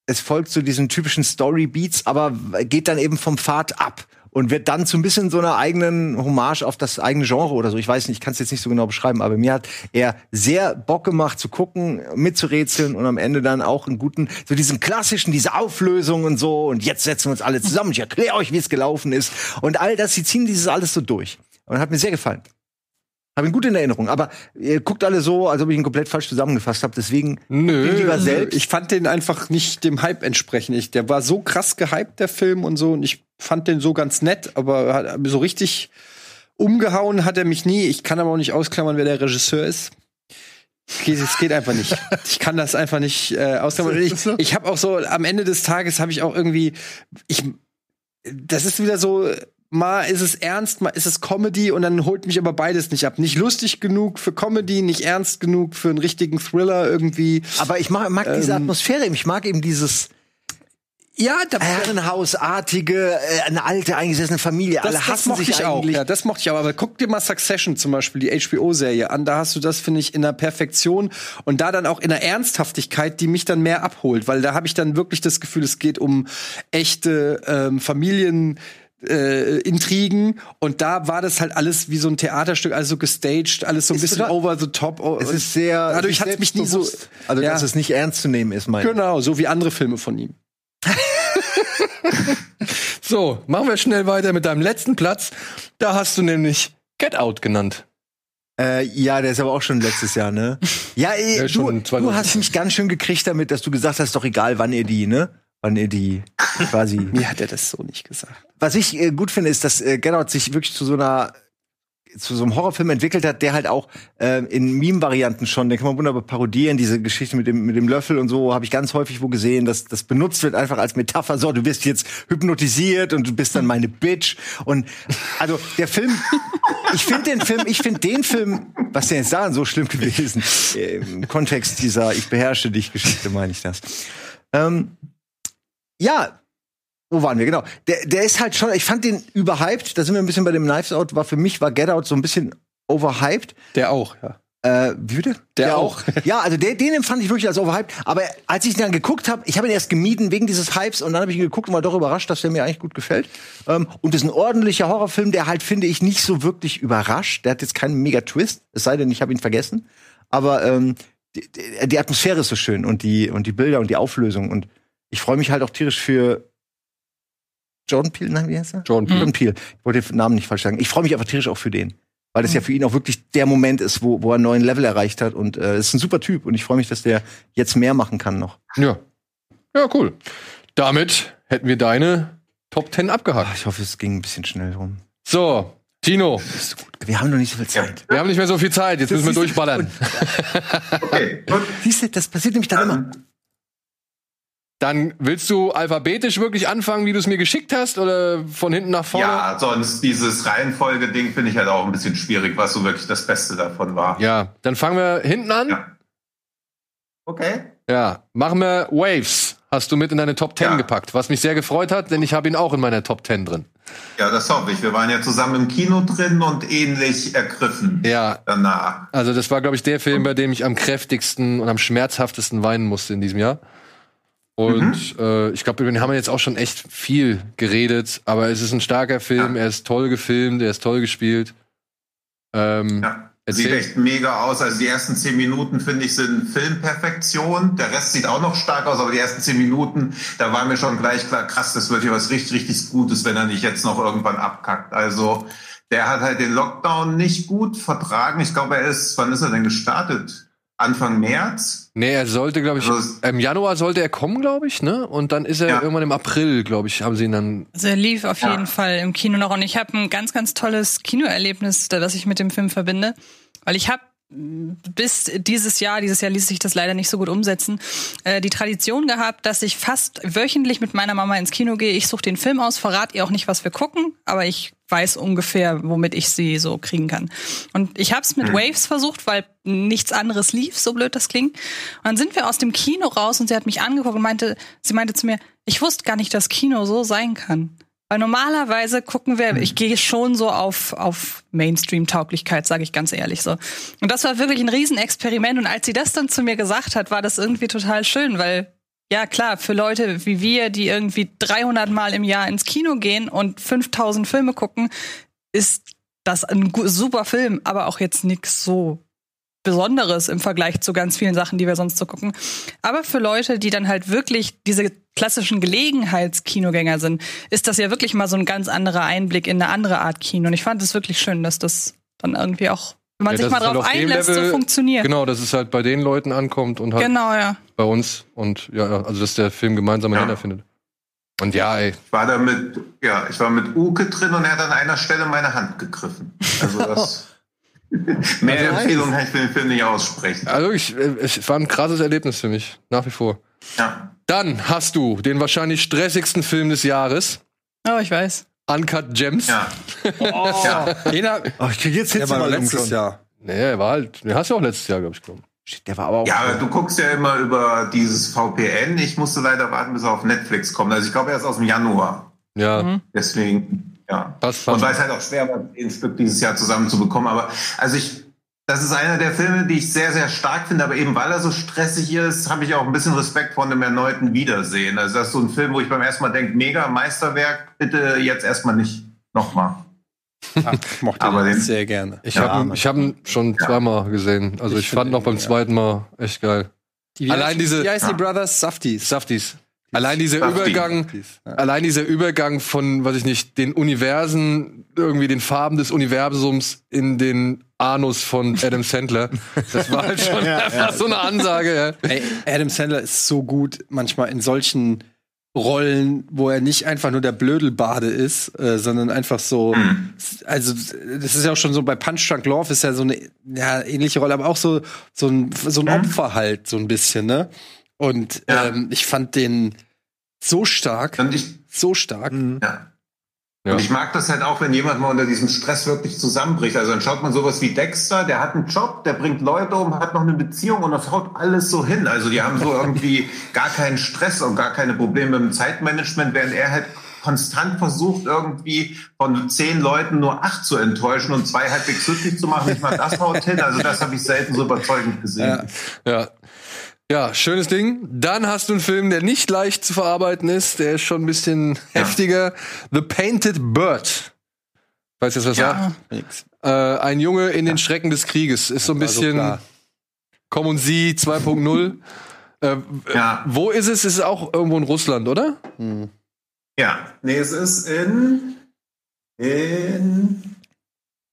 es folgt so diesen typischen Story-Beats, aber geht dann eben vom Pfad ab und wird dann zu ein bisschen so einer eigenen Hommage auf das eigene Genre oder so. Ich weiß nicht, ich kann es jetzt nicht so genau beschreiben, aber mir hat er sehr Bock gemacht zu gucken, mitzurätseln und am Ende dann auch einen guten, so diesen klassischen, diese Auflösung und so und jetzt setzen wir uns alle zusammen, ich erkläre euch, wie es gelaufen ist und all das, sie ziehen dieses alles so durch und hat mir sehr gefallen. Habe ihn gut in Erinnerung, aber ihr guckt alle so, als ob ich ihn komplett falsch zusammengefasst habe, deswegen Nö. lieber selbst. Ich fand den einfach nicht dem Hype entsprechend. Ich, der war so krass gehypt, der Film und so. Und ich fand den so ganz nett, aber so richtig umgehauen hat er mich nie. Ich kann aber auch nicht ausklammern, wer der Regisseur ist. Es geht einfach nicht. *laughs* Ich kann das einfach nicht äh, ausklammern. Ich, *laughs* ich habe auch so, am Ende des Tages habe ich auch irgendwie, ich, das ist wieder so, mal ist es ernst, mal ist es Comedy und dann holt mich aber beides nicht ab. Nicht lustig genug für Comedy, nicht ernst genug für einen richtigen Thriller irgendwie. Aber ich mag, mag diese Ähm, Atmosphäre, ich mag eben dieses Ja, da, Herrenhausartige, äh, eine alte eingesessene Familie. das, Alle das hassen mochte sich ich auch. eigentlich. Ja, das mochte ich auch. Aber guck dir mal Succession zum Beispiel, die HBO-Serie an. Da hast du das, finde ich, in der Perfektion und da dann auch in der Ernsthaftigkeit, die mich dann mehr abholt. Weil da habe ich dann wirklich das Gefühl, es geht um echte ähm, Familien. Äh, Intrigen und da war das halt alles wie so ein Theaterstück, alles so gestaged, alles so ein Ist bisschen over the top. Es ist sehr. dadurch hat es mich nie so. Also, ja, dass es nicht ernst zu nehmen ist, mein. genau so wie andere Filme von ihm. *laughs* So, machen wir schnell weiter mit deinem letzten Platz. Da hast du nämlich Get Out genannt. Äh, ja, der ist aber auch schon letztes Jahr, ne? *laughs* Ja, äh, Ja, du, du 2000. hast mich ganz schön gekriegt damit, dass du gesagt hast, doch egal, wann ihr die, ne? Wann ihr die *laughs* quasi. Mir hat er das so nicht gesagt. Was ich äh, gut finde, ist, dass äh, Get sich wirklich zu so einer zu so einem Horrorfilm entwickelt hat, der halt auch äh, in Meme-Varianten schon, den kann man wunderbar parodieren, diese Geschichte mit dem, mit dem Löffel und so, habe ich ganz häufig wo gesehen, dass das benutzt wird einfach als Metapher, so, du wirst jetzt hypnotisiert und du bist dann meine Bitch. Und also der Film, ich finde den Film, ich finde den Film, was denn jetzt daran so schlimm gewesen, im Kontext dieser Ich beherrsche dich Geschichte, meine ich das. Ähm, ja, wo waren wir? Genau. Der, der ist halt schon, ich fand den überhyped. Da sind wir ein bisschen bei dem Knives Out. War für mich war Get Out so ein bisschen overhyped. Der auch, ja. Äh, wie bitte? Der auch. Ja, also der, den empfand ich wirklich als overhyped. Aber als ich ihn dann geguckt habe, ich habe ihn erst gemieden wegen dieses Hypes und dann habe ich ihn geguckt und war doch überrascht, dass der mir eigentlich gut gefällt. Ähm, und das ist ein ordentlicher Horrorfilm, der halt, finde ich, nicht so wirklich überrascht. Der hat jetzt keinen mega Twist, es sei denn, ich habe ihn vergessen. Aber ähm, die, die- die Atmosphäre ist so schön und die, und die Bilder und die Auflösung. Und ich freue mich halt auch tierisch für Jordan Peele, nein, wie heißt er? Jordan Peele. Jordan Peele. Ich wollte den Namen nicht falsch sagen. Ich freue mich einfach tierisch auch für den. Weil das ja für ihn auch wirklich der Moment ist, wo, wo er einen neuen Level erreicht hat. Und äh, ist ein super Typ. Und ich freue mich, dass der jetzt mehr machen kann noch. Ja. Ja, cool. Damit hätten wir deine Top 10 abgehakt. Ach, ich hoffe, es ging ein bisschen schnell rum. So, Tino, Wir haben noch nicht so viel Zeit. wir haben nicht mehr so viel Zeit, jetzt müssen wir durchballern. *laughs* Okay. Siehst du, das passiert nämlich dann immer. Dann willst du alphabetisch wirklich anfangen, wie du es mir geschickt hast, oder von hinten nach vorne? Ja, sonst dieses Reihenfolge-Ding finde ich halt auch ein bisschen schwierig, was so wirklich das Beste davon war. Ja, dann fangen wir hinten an. Ja. Okay. Ja, machen wir Waves. Hast du mit in deine Top 10 Ja. gepackt, was mich sehr gefreut hat, denn ich habe ihn auch in meiner Top 10 drin. Ja, das hoffe ich. Wir waren ja zusammen im Kino drin und ähnlich ergriffen Ja, danach. also das war, glaube ich, der Film, bei dem ich am kräftigsten und am schmerzhaftesten weinen musste in diesem Jahr. Und äh, ich glaube, über den haben wir jetzt auch schon echt viel geredet, aber es ist ein starker Film, Ja. er ist toll gefilmt, er ist toll gespielt. Ähm, Ja. Sieht echt mega aus. Also die ersten zehn Minuten, finde ich, sind Filmperfektion. Der Rest sieht auch noch stark aus, aber die ersten zehn Minuten, da war mir schon gleich klar, krass, das wird hier was richtig, richtig Gutes, wenn er nicht jetzt noch irgendwann abkackt. Also der hat halt den Lockdown nicht gut vertragen. Ich glaube, er ist, wann ist er denn gestartet? Anfang März? Nee, er sollte, glaube ich, Also im Januar sollte er kommen, glaube ich, ne? Und dann ist er Ja. irgendwann im April, glaube ich, haben sie ihn dann. Also er lief auf Ja. jeden Fall im Kino noch und ich habe ein ganz, ganz tolles Kinoerlebnis, das ich mit dem Film verbinde. Weil ich habe bis dieses Jahr, dieses Jahr ließ sich das leider nicht so gut umsetzen, äh, die Tradition gehabt, dass ich fast wöchentlich mit meiner Mama ins Kino gehe. Ich suche den Film aus, verrate ihr auch nicht, was wir gucken, aber ich weiß ungefähr, womit ich sie so kriegen kann. Und ich habe es mit Waves versucht, weil nichts anderes lief, so blöd das klingt. Und dann sind wir aus dem Kino raus und sie hat mich angeguckt und meinte, sie meinte zu mir, ich wusste gar nicht, dass Kino so sein kann. Weil normalerweise gucken wir, ich gehe schon so auf, auf Mainstream-Tauglichkeit, sage ich ganz ehrlich so. Und das war wirklich ein Riesenexperiment. Und als sie das dann zu mir gesagt hat, war das irgendwie total schön, weil ja klar, für Leute wie wir, die irgendwie 300 Mal im Jahr ins Kino gehen und 5000 Filme gucken, ist das ein super Film, aber auch jetzt nix so Besonderes im Vergleich zu ganz vielen Sachen, die wir sonst so gucken. Aber für Leute, die dann halt wirklich diese klassischen Gelegenheitskinogänger sind, ist das ja wirklich mal so ein ganz anderer Einblick in eine andere Art Kino. Und ich fand es wirklich schön, dass das dann irgendwie auch, wenn man Ja, sich mal halt drauf auf dem einlässt, Level- so funktioniert. Genau, dass es halt bei den Leuten ankommt und halt Genau, ja. bei uns und ja, ja, also dass der Film gemeinsame Ja. Nenner findet. Und ja, ey, Ich war da mit, ja, ich war mit Uke drin und er hat an einer Stelle meine Hand gegriffen. Also das. *laughs* Mehr Also Empfehlungen kann ich für den Film nicht aussprechen. also ich, äh, es war ein krasses Erlebnis für mich, nach wie vor. Ja. Dann hast du den wahrscheinlich stressigsten Film des Jahres, Oh, ich weiß. Uncut Gems. Ja. ja. Den hab, Oh, ich krieg jetzt Hitze mal letztes schon. Jahr. Nee, er war halt, den hast du auch letztes Jahr, glaube ich, genommen. Der war aber auch. Ja, aber du guckst ja immer über dieses VPN. Ich musste leider warten, bis er auf Netflix kommt. Also ich glaube, er ist aus dem Januar. Ja, Mhm. Deswegen, ja. passt, Und weil es halt auch schwer war, ein Stück dieses Jahr zusammenzubekommen. Aber also ich, das ist einer der Filme, die ich sehr, sehr stark finde. Aber eben weil er so stressig ist, habe ich auch ein bisschen Respekt vor einem erneuten Wiedersehen. Also das ist so ein Film, wo ich beim ersten Mal denke, mega Meisterwerk, bitte jetzt erstmal nicht nochmal. Ich mochte Aber den den- sehr gerne. Ich Ja, habe ich hab ihn schon zweimal gesehen. Also ich, Ich fand find noch beim ihn, ja. zweiten Mal echt geil. Wie Allein heißt- diese- Wie heißen die Ja. Brothers? Safties. Safties. Allein dieser Safties. Übergang, Ja. allein dieser Übergang von, weiß ich nicht, den Universen, irgendwie den Farben des Universums in den Anus von Adam Sandler. Das war halt schon *laughs* einfach so eine Ansage. Ja. Ey, Adam Sandler ist so gut manchmal in solchen Rollen, wo er nicht einfach nur der Blödelbade ist, äh, sondern einfach so, also das ist ja auch schon so bei Punch Drunk Love ist ja so eine ja, ähnliche Rolle, aber auch so so ein so ein Opfer halt so ein bisschen, ne? Und Ja. ähm, ich fand den so stark, Und ich, so stark. ja. Ja. Und ich mag das halt auch, wenn jemand mal unter diesem Stress wirklich zusammenbricht. Also dann schaut man sowas wie Dexter, der hat einen Job, der bringt Leute um, hat noch eine Beziehung und das haut alles so hin. Also die haben so *laughs* irgendwie gar keinen Stress und gar keine Probleme mit dem Zeitmanagement, während er halt konstant versucht, irgendwie von zehn Leuten nur acht zu enttäuschen und zwei halbwegs glücklich zu machen. Nicht mal das haut hin. Also das habe ich selten so überzeugend gesehen. Ja. Ja. Ja, schönes Ding. Dann hast du einen Film, der nicht leicht zu verarbeiten ist. Der ist schon ein bisschen heftiger. The Painted Bird. Weißt du, was das Ja. Nix. sagt? Äh, ein Junge in den Schrecken des Krieges. Ist so ein bisschen klar. Komm und Sie 2.0. äh, Ja. wo ist es? Ist es auch irgendwo in Russland, oder? Ja, nee, es ist in, in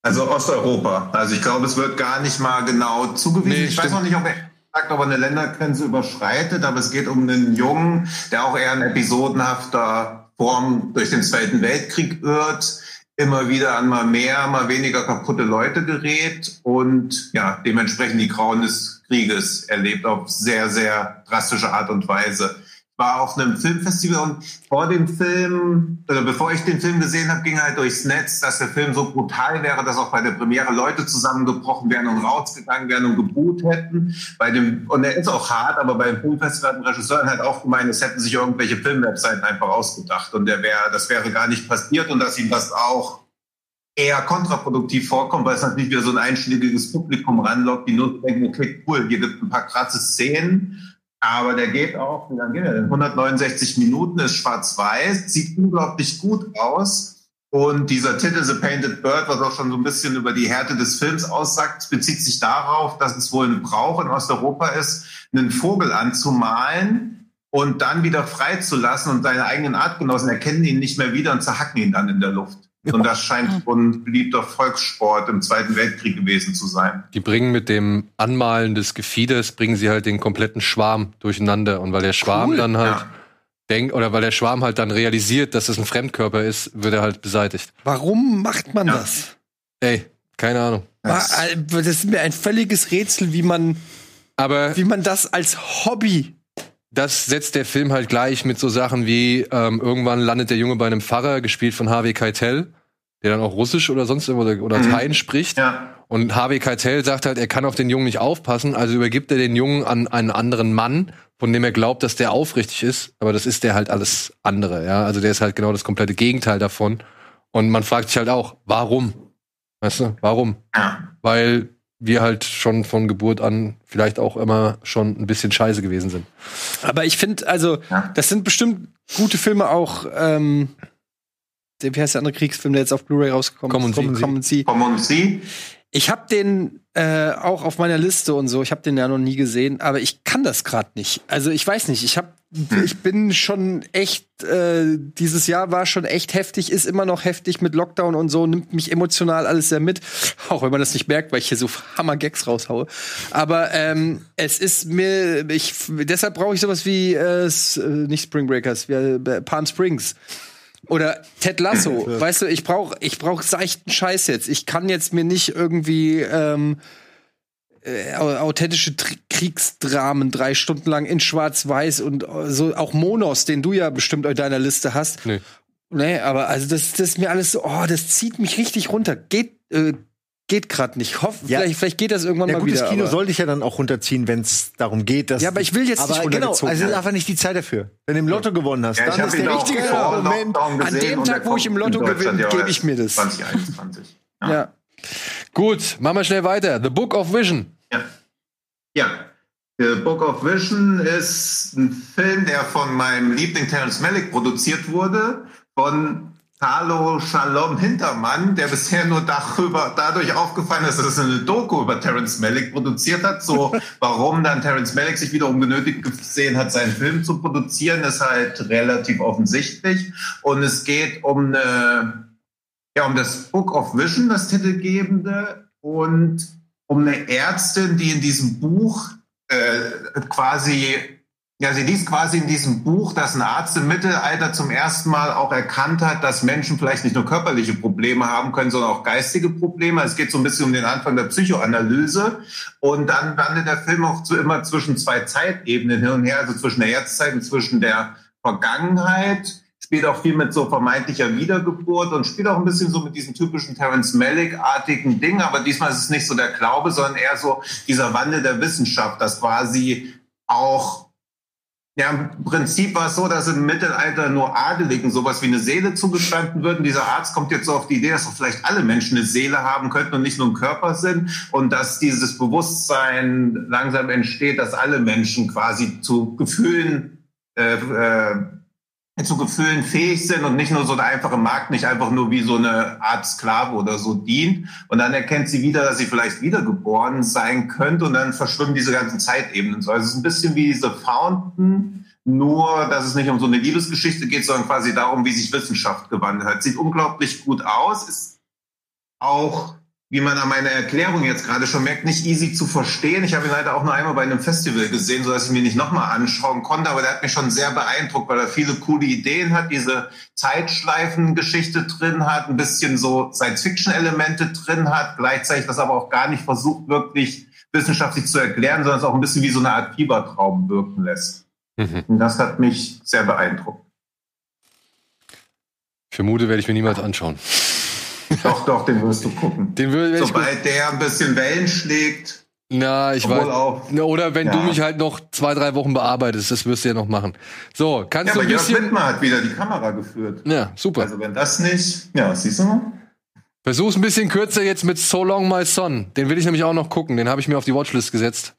also Osteuropa. Also ich glaube, es wird gar nicht mal genau zugewiesen. Nee, ich weiß stimmt. noch nicht, ob er sagt, ob er eine Ländergrenze überschreitet, aber es geht um einen Jungen, der auch eher in episodenhafter Form durch den Zweiten Weltkrieg irrt, immer wieder an mal mehr, mal weniger kaputte Leute gerät und ja, dementsprechend die Grauen des Krieges erlebt auf sehr, sehr drastische Art und Weise. War auf einem Filmfestival und vor dem Film, oder bevor ich den Film gesehen habe, ging halt durchs Netz, dass der Film so brutal wäre, dass auch bei der Premiere Leute zusammengebrochen wären und rausgegangen wären und geboot hätten. Bei dem, und er ist auch hart, aber beim Filmfestival hat ein Regisseur halt auch gemeint, es hätten sich irgendwelche Filmwebseiten einfach ausgedacht und der wäre, das wäre gar nicht passiert und dass ihm das auch eher kontraproduktiv vorkommt, weil es natürlich wieder so ein einschlägiges Publikum ranlockt, die nur denken, okay, cool, hier gibt ein paar krasse Szenen, aber der geht auch, wie lange geht er denn? 169 Minuten, ist schwarz-weiß, sieht unglaublich gut aus. Und dieser Titel The Painted Bird, was auch schon so ein bisschen über die Härte des Films aussagt, bezieht sich darauf, dass es wohl ein Brauch in Osteuropa ist, einen Vogel anzumalen und dann wieder freizulassen und seine eigenen Artgenossen erkennen ihn nicht mehr wieder und zerhacken ihn dann in der Luft. Und das scheint ein beliebter Volkssport im Zweiten Weltkrieg gewesen zu sein. Die bringen mit dem Anmalen des Gefieders, bringen sie halt den kompletten Schwarm durcheinander. Und weil der Schwarm Cool. dann halt Ja. denkt, oder weil der Schwarm halt dann realisiert, dass es ein Fremdkörper ist, wird er halt beseitigt. Warum macht man Ja. das? Ey, keine Ahnung. Äh, Das ist mir ein völliges Rätsel, wie man, Aber wie man das als Hobby. Das setzt der Film halt gleich mit so Sachen wie ähm, irgendwann landet der Junge bei einem Pfarrer, gespielt von Harvey Keitel, der dann auch Russisch oder sonst oder, oder Mhm. Latein spricht. Ja. Und Harvey Keitel sagt halt, er kann auf den Jungen nicht aufpassen, also übergibt er den Jungen an einen anderen Mann, von dem er glaubt, dass der aufrichtig ist, aber das ist der halt alles andere, ja. Also der ist halt genau das komplette Gegenteil davon. Und man fragt sich halt auch, warum? Weißt du, warum? Ja. Weil wir halt schon von Geburt an vielleicht auch immer schon ein bisschen scheiße gewesen sind. Aber ich finde, also, Ja. das sind bestimmt gute Filme auch. Ähm, wie heißt der andere Kriegsfilm, der jetzt auf Blu-ray rausgekommen Kommen ist? Sie. Kommen Sie. Kommen und Sie? Ich habe den äh, auch auf meiner Liste und so. Ich habe den ja noch nie gesehen, aber ich kann das gerade nicht. Also ich weiß nicht. Ich habe, ich bin schon echt. Äh, dieses Jahr war schon echt heftig, ist immer noch heftig mit Lockdown und so. Nimmt mich emotional alles sehr mit, auch wenn man das nicht merkt, weil ich hier so Hammer-Gags raushaue. Aber ähm, es ist mir, ich deshalb brauche ich sowas wie äh, äh, nicht Spring Breakers, wie, äh, Palm Springs. Oder Ted Lasso, *laughs* weißt du, ich brauche ich brauch seichten Scheiß jetzt. Ich kann jetzt mir nicht irgendwie ähm, äh, au- authentische Tri Kriegsdramen drei Stunden lang in Schwarz-Weiß und äh, so auch Monos, den du ja bestimmt auf deiner Liste hast. Nee. Nee, aber also das, das ist mir alles so, oh, das zieht mich richtig runter. Geht, äh, geht gerade nicht. Hoff, Ja. vielleicht, vielleicht geht das irgendwann Ja, mal gut, wieder. das Kino aber- soll dich ja dann auch runterziehen, wenn es darum geht, dass. Ja, aber ich will jetzt aber nicht genau, also es ist einfach nicht die Zeit dafür. Wenn du im Lotto gewonnen hast, Ja, ich dann ist der richtige Moment. An dem Tag, wo ich im Lotto gewinne, ja gebe ich mir das. 2021. *laughs* Ja. Gut, machen wir schnell weiter. The Book of Vision. Ja. ja. The Book of Vision ist ein Film, der von meinem Liebling Terence Malick produziert wurde, von Carlo Shalom Hintermann, der bisher nur darüber, dadurch aufgefallen ist, dass er eine Doku über Terence Malick produziert hat. So, *laughs* warum dann Terence Malick sich wiederum genötigt gesehen hat, seinen Film zu produzieren, ist halt relativ offensichtlich. Und es geht um eine, ja, um das Book of Vision, das titelgebende, und um eine Ärztin, die in diesem Buch äh, quasi Ja, sie liest quasi in diesem Buch, dass ein Arzt im Mittelalter zum ersten Mal auch erkannt hat, dass Menschen vielleicht nicht nur körperliche Probleme haben können, sondern auch geistige Probleme. Es geht so ein bisschen um den Anfang der Psychoanalyse. Und dann wandelt der Film auch zu, immer zwischen zwei Zeitebenen hin und her, also zwischen der Erzzeit und zwischen der Vergangenheit. Spielt auch viel mit so vermeintlicher Wiedergeburt und spielt auch ein bisschen so mit diesem typischen Terence Malick-artigen Ding. Aber diesmal ist es nicht so der Glaube, sondern eher so dieser Wandel der Wissenschaft, dass quasi auch ja, im Prinzip war es so, dass im Mittelalter nur Adeligen sowas wie eine Seele zugestanden wird. Und dieser Arzt kommt jetzt so auf die Idee, dass vielleicht alle Menschen eine Seele haben könnten und nicht nur ein Körper sind. Und dass dieses Bewusstsein langsam entsteht, dass alle Menschen quasi zu Gefühlen, äh, äh, zu Gefühlen fähig sind und nicht nur so der einfache Markt nicht einfach nur wie so eine Art Sklave oder so dient. Und dann erkennt sie wieder, dass sie vielleicht wiedergeboren sein könnte und dann verschwimmen diese ganzen Zeitebenen. So, also es ist ein bisschen wie diese Fountain, nur dass es nicht um so eine Liebesgeschichte geht, sondern quasi darum, wie sich Wissenschaft gewandelt hat. Sieht unglaublich gut aus, ist auch wie man an meiner Erklärung jetzt gerade schon merkt, nicht easy zu verstehen. Ich habe ihn leider auch nur einmal bei einem Festival gesehen, sodass ich mir nicht nochmal anschauen konnte, aber der hat mich schon sehr beeindruckt, weil er viele coole Ideen hat, diese Zeitschleifen-Geschichte drin hat, ein bisschen so Science-Fiction-Elemente drin hat, gleichzeitig das aber auch gar nicht versucht, wirklich wissenschaftlich zu erklären, sondern es auch ein bisschen wie so eine Art Fiebertraum wirken lässt. Mhm. Und das hat mich sehr beeindruckt. Ich vermute, werde ich mir niemals anschauen. Doch, doch, den wirst du gucken. Den will, Sobald der ein bisschen Wellen schlägt. Na, ich weiß. Auch, oder wenn ja. du mich halt noch zwei, drei Wochen bearbeitest, das wirst du ja noch machen. So, kannst ja, du ein aber bisschen. Jörg Wittmer hat wieder die Kamera geführt. Ja, super. Also wenn das nicht, ja, siehst du mal. Versuch's ein bisschen kürzer jetzt mit So Long My Son. Den will ich nämlich auch noch gucken. Den habe ich mir auf die Watchlist gesetzt.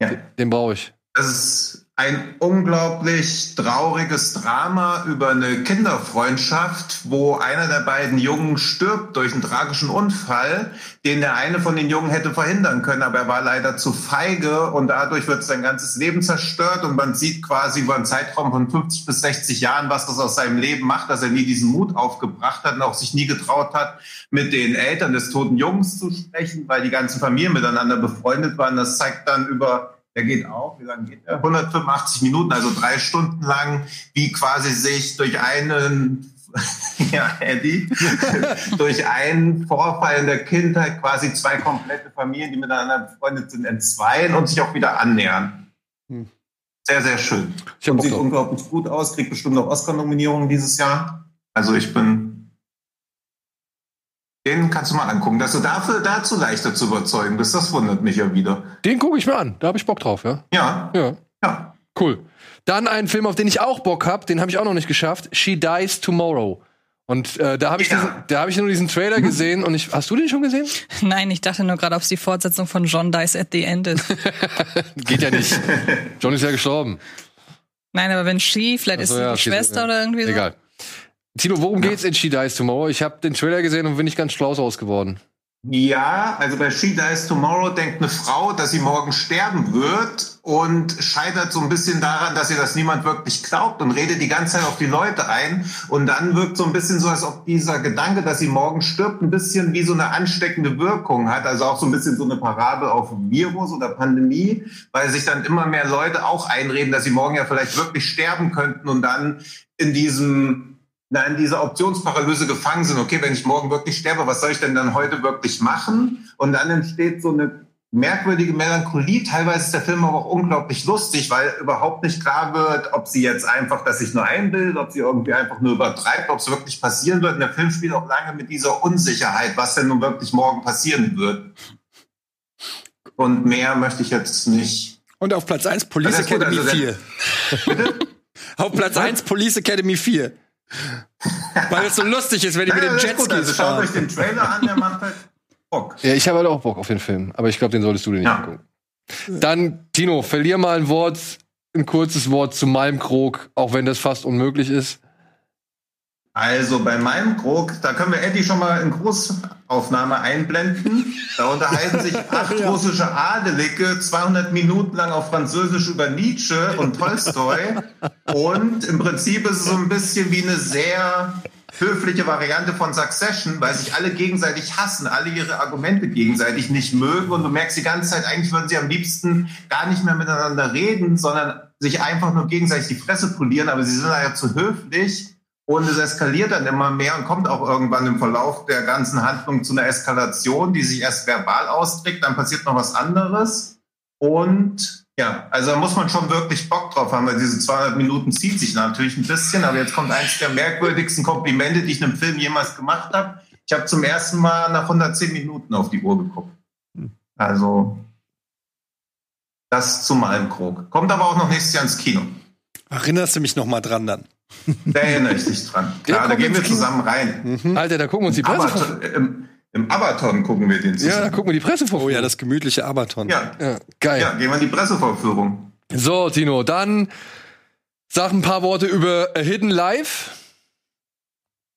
Ja. Den brauche ich. Das ist ein unglaublich trauriges Drama über eine Kinderfreundschaft, wo einer der beiden Jungen stirbt durch einen tragischen Unfall, den der eine von den Jungen hätte verhindern können, aber er war leider zu feige und dadurch wird sein ganzes Leben zerstört und man sieht quasi über einen Zeitraum von 50 bis 60 Jahren, was das aus seinem Leben macht, dass er nie diesen Mut aufgebracht hat und auch sich nie getraut hat, mit den Eltern des toten Jungs zu sprechen, weil die ganzen Familien miteinander befreundet waren. Das zeigt dann über der geht auch, wie lange geht der? 185 Minuten, also drei Stunden lang, wie quasi sich durch einen, *laughs* ja, Eddie, *laughs* durch einen Vorfall in der Kindheit quasi zwei komplette Familien, die miteinander befreundet sind, entzweien und sich auch wieder annähern. Hm. Sehr, sehr schön. Und sieht unglaublich gut aus, kriegt bestimmt noch Oscar-Nominierungen dieses Jahr. Also ich bin den kannst du mal angucken. Dass du dafür dazu leichter zu überzeugen bist, das wundert mich ja wieder. Den gucke ich mir an. Da habe ich Bock drauf, ja? Ja. Ja. ja. Cool. Dann ein Film, auf den ich auch Bock habe, den habe ich auch noch nicht geschafft. She Dies Tomorrow. Und äh, da habe ich, ja. hab ich nur diesen Trailer gesehen und ich. Hast du den schon gesehen? *laughs* Nein, ich dachte nur gerade, ob es die Fortsetzung von John Dies at the End ist. *laughs* Geht ja nicht. *laughs* John ist ja gestorben. Nein, aber wenn She, vielleicht so, ist sie ja, die Schwester ja. oder irgendwie so. Egal. Tino, worum ja. geht's in She Dies Tomorrow? Ich habe den Trailer gesehen und bin nicht ganz schlau ausgeworden. Ja, also bei She Dies Tomorrow denkt eine Frau, dass sie morgen sterben wird und scheitert so ein bisschen daran, dass ihr das niemand wirklich glaubt und redet die ganze Zeit auf die Leute ein. Und dann wirkt so ein bisschen so, als ob dieser Gedanke, dass sie morgen stirbt, ein bisschen wie so eine ansteckende Wirkung hat. Also auch so ein bisschen so eine Parabel auf Virus oder Pandemie, weil sich dann immer mehr Leute auch einreden, dass sie morgen ja vielleicht wirklich sterben könnten und dann in diesem in dieser Optionsparalyse gefangen sind. Okay, wenn ich morgen wirklich sterbe, was soll ich denn dann heute wirklich machen? Und dann entsteht so eine merkwürdige Melancholie. Teilweise ist der Film aber auch unglaublich lustig, weil überhaupt nicht klar wird, ob sie jetzt einfach, dass sich nur einbildet, ob sie irgendwie einfach nur übertreibt, ob es wirklich passieren wird. Und der Film spielt auch lange mit dieser Unsicherheit, was denn nun wirklich morgen passieren wird. Und mehr möchte ich jetzt nicht. Und auf Platz 1 *laughs* Police Academy also 4. Bitte? auf Platz 1 Police Academy 4. Weil es so lustig ist, wenn die ja, mit den Jetskis also fahren. Schaut euch den Trailer an, der macht halt Bock. Ja, ich habe halt auch Bock auf den Film, aber ich glaube, den solltest du dir nicht ja. angucken. Dann, Tino, verlier mal ein Wort, ein kurzes Wort zu Malmkrog, auch wenn das fast unmöglich ist. Also bei meinem Krog, da können wir Eddie schon mal in Großaufnahme einblenden. Da unterhalten sich *laughs* acht ja. russische Adelige 200 Minuten lang auf Französisch über Nietzsche und Tolstoi. Und im Prinzip ist es so ein bisschen wie eine sehr höfliche Variante von Succession, weil sich alle gegenseitig hassen, alle ihre Argumente gegenseitig nicht mögen und du merkst die ganze Zeit, eigentlich würden sie am liebsten gar nicht mehr miteinander reden, sondern sich einfach nur gegenseitig die Fresse polieren, aber sie sind ja zu höflich und es eskaliert dann immer mehr und kommt auch irgendwann im Verlauf der ganzen Handlung zu einer Eskalation, die sich erst verbal austrägt, dann passiert noch was anderes und ja, also da muss man schon wirklich Bock drauf haben, weil diese 200 Minuten zieht sich natürlich ein bisschen, aber jetzt kommt eins der merkwürdigsten Komplimente, die ich einem Film jemals gemacht habe. Ich habe zum ersten Mal nach 110 Minuten auf die Uhr geguckt. Also das zu Malmkrog. Kommt aber auch noch nächstes Jahr ins Kino. Erinnerst du mich noch mal dran dann? Da erinnere ich dich dran. Klar, da gehen wir zusammen rein. Alter, da gucken wir uns die Presse Abaton, im, Im Abaton gucken wir den Ja, zusammen. da gucken wir die Presse Oh ja, das gemütliche Abaton. Ja, Ja, geil. ja, gehen wir in die Pressevorführung. So, Tino, dann sag ein paar Worte über A Hidden Life.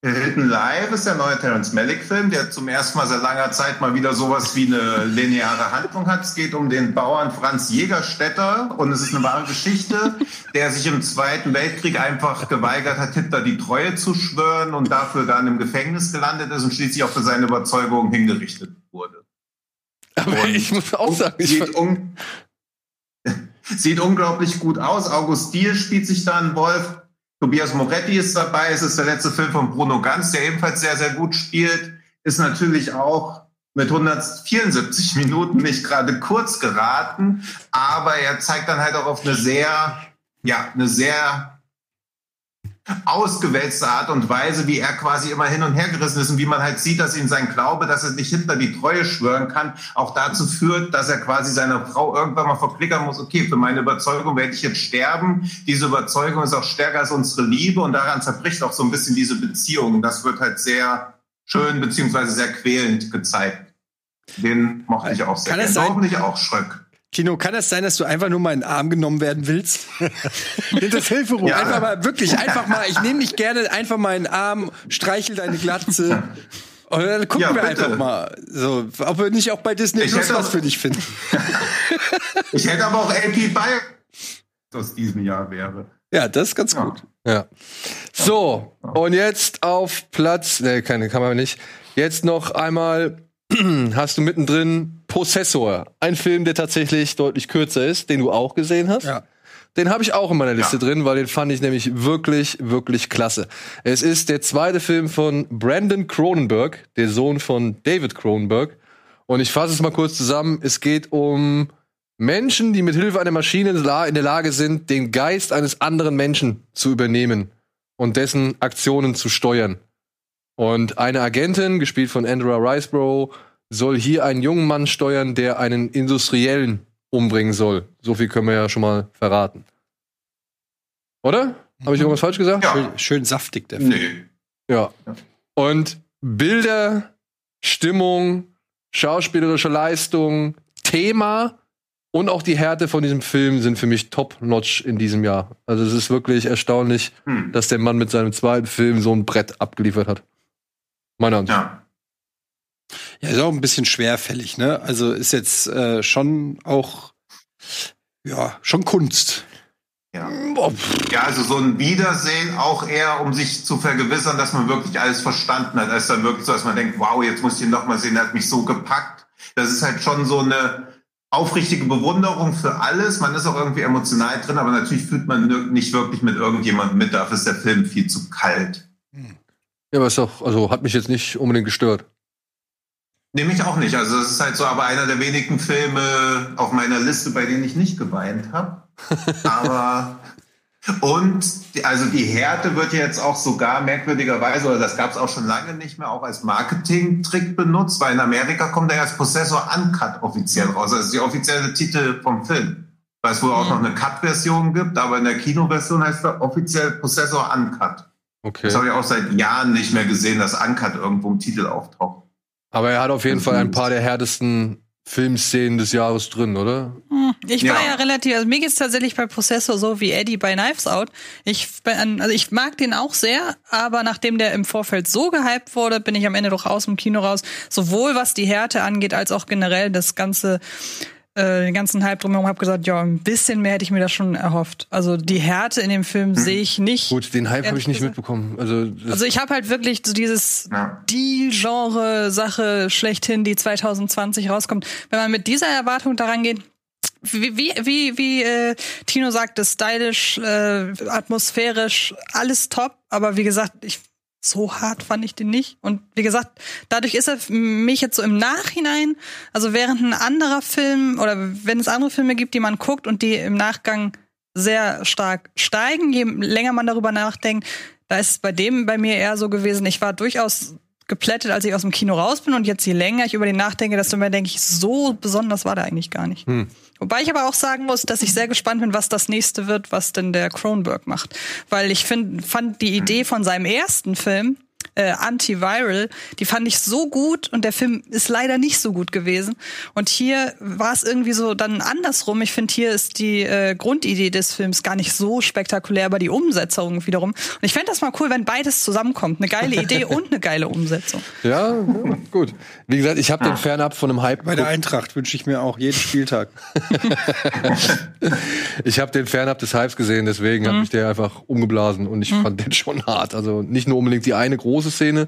Hidden Live ist der neue Terence Malick-Film, der zum ersten Mal seit langer Zeit mal wieder sowas wie eine lineare Handlung hat. Es geht um den Bauern Franz Jägerstätter und es ist eine wahre Geschichte, der sich im Zweiten Weltkrieg einfach geweigert hat, Hitler die Treue zu schwören und dafür dann im Gefängnis gelandet ist und schließlich auch für seine Überzeugung hingerichtet wurde. Aber Und- ich muss auch sagen, ich sieht, un *laughs* sieht unglaublich gut aus. August Diel spielt sich da einen Wolf. Tobias Moretti ist dabei. Es ist der letzte Film von Bruno Ganz, der ebenfalls sehr, sehr gut spielt. Ist natürlich auch mit 174 Minuten nicht gerade kurz geraten, aber er zeigt dann halt auch auf eine sehr, ja, eine sehr ausgewälzte Art und Weise, wie er quasi immer hin und her gerissen ist und wie man halt sieht, dass ihn sein Glaube, dass er sich Hitler die Treue schwören kann, auch dazu führt, dass er quasi seiner Frau irgendwann mal verklickern muss, okay, für meine Überzeugung werde ich jetzt sterben. Diese Überzeugung ist auch stärker als unsere Liebe und daran zerbricht auch so ein bisschen diese Beziehung. Das wird halt sehr schön beziehungsweise sehr quälend gezeigt. Den mochte ich auch sehr Kann es gerne. sein- Hoffentlich auch Schröck. Kino, kann es sein, dass du einfach nur mal in den Arm genommen werden willst? *laughs* das Hilferuf. Ja. Einfach mal, wirklich, einfach mal, ich nehme dich gerne einfach mal in den Arm, streichel deine Glatze. Und dann gucken Ja, wir bitte. einfach mal, so, ob wir nicht auch bei Disney Ich Plus was auch- für dich finden. *laughs* Ich hätte aber auch LP Bayer aus diesem Jahr wäre. Ja, das ist ganz Ja. gut. Ja. So, und jetzt auf Platz, ne, keine kann man nicht. Jetzt noch einmal *clears throat* hast du mittendrin Possessor, ein Film, der tatsächlich deutlich kürzer ist, den du auch gesehen hast. Ja. Den habe ich auch in meiner Liste Ja. drin, weil den fand ich nämlich wirklich, wirklich klasse. Es ist der zweite Film von Brandon Cronenberg, der Sohn von David Cronenberg. Und ich fasse es mal kurz zusammen. Es geht um Menschen, die mit Hilfe einer Maschine in der Lage sind, den Geist eines anderen Menschen zu übernehmen und dessen Aktionen zu steuern. Und eine Agentin, gespielt von Andrea Riceborough, soll hier einen jungen Mann steuern, der einen Industriellen umbringen soll. So viel können wir ja schon mal verraten. Oder? Habe ich irgendwas falsch gesagt? Ja. Schön, schön saftig, der Film. Nee. Ja. Und Bilder, Stimmung, schauspielerische Leistung, Thema und auch die Härte von diesem Film sind für mich top-notch in diesem Jahr. Also es ist wirklich erstaunlich, Hm. dass der Mann mit seinem zweiten Film so ein Brett abgeliefert hat. Meiner Ansicht. Ja. Ja, ist auch ein bisschen schwerfällig, ne? Also ist jetzt äh, schon auch, ja, schon Kunst. Ja. Pff, ja, also so ein Wiedersehen auch eher, um sich zu vergewissern, dass man wirklich alles verstanden hat. als dann wirklich so, dass man denkt, wow, jetzt muss ich ihn noch mal sehen, der hat mich so gepackt. Das ist halt schon so eine aufrichtige Bewunderung für alles. Man ist auch irgendwie emotional drin, aber natürlich fühlt man nicht wirklich mit irgendjemandem mit. Dafür ist der Film viel zu kalt. Ja, aber ist doch, also hat mich jetzt nicht unbedingt gestört. Nehme ich auch nicht. Also es ist halt so aber einer der wenigen Filme auf meiner Liste, bei denen ich nicht geweint habe. *laughs* aber und also die Härte wird ja jetzt auch sogar merkwürdigerweise, oder das gab es auch schon lange nicht mehr, auch als Marketing-Trick benutzt, weil in Amerika kommt er als Possessor Uncut offiziell raus. Das ist die offizielle Titel vom Film. Weil es wohl auch noch eine Cut-Version gibt, aber in der Kinoversion heißt er offiziell Possessor Uncut. Okay. Das habe ich auch seit Jahren nicht mehr gesehen, dass Uncut irgendwo im Titel auftaucht. Aber er hat auf jeden Das Fall ein paar der härtesten Filmszenen des Jahres drin, oder? Ich war Ja. ja relativ, also mir geht's tatsächlich bei Possessor so wie Eddie bei Knives Out. Ich, also ich mag den auch sehr, aber nachdem der im Vorfeld so gehypt wurde, bin ich am Ende doch aus dem Kino raus. Sowohl was die Härte angeht, als auch generell das ganze, äh, den ganzen Hype drumherum. Habe gesagt, ja, ein bisschen mehr hätte ich mir das schon erhofft. Also die Härte in dem Film sehe ich nicht. Gut, den Hype habe ich nicht gesagt. mitbekommen. Also, Also ich habe halt wirklich so dieses Ja. die Genre-Sache schlechthin, die 2020 rauskommt. Wenn man mit dieser Erwartung daran geht, wie, wie, wie, wie äh, Tino sagte, stylisch, äh, atmosphärisch, alles top. Aber wie gesagt, ich so hart fand ich den nicht. Und wie gesagt, dadurch ist er mich jetzt so im Nachhinein, also während ein anderer Film oder wenn es andere Filme gibt, die man guckt und die im Nachgang sehr stark steigen, je länger man darüber nachdenkt, da ist es bei dem bei mir eher so gewesen, ich war durchaus geplättet, als ich aus dem Kino raus bin und jetzt je länger ich über den nachdenke, desto mehr denke ich, so besonders war der eigentlich gar nicht. Hm. Wobei ich aber auch sagen muss, dass ich sehr gespannt bin, was das nächste wird, was denn der Cronenberg macht. Weil ich find, fand die Idee von seinem ersten Film, äh, Antiviral, die fand ich so gut und der Film ist leider nicht so gut gewesen. Und hier war es irgendwie so dann andersrum. Ich finde, hier ist die äh, Grundidee des Films gar nicht so spektakulär, aber die Umsetzung wiederum. Und ich fände das mal cool, wenn beides zusammenkommt. Eine geile Idee *laughs* und eine geile Umsetzung. Ja, gut. Wie gesagt, ich habe den fernab von einem Hype. Bei der Eintracht wünsche ich mir auch jeden Spieltag. *laughs* Ich habe den fernab des Hypes gesehen, deswegen Mhm. hat mich der einfach umgeblasen und ich fand den schon hart. Also nicht nur unbedingt die eine große Szene,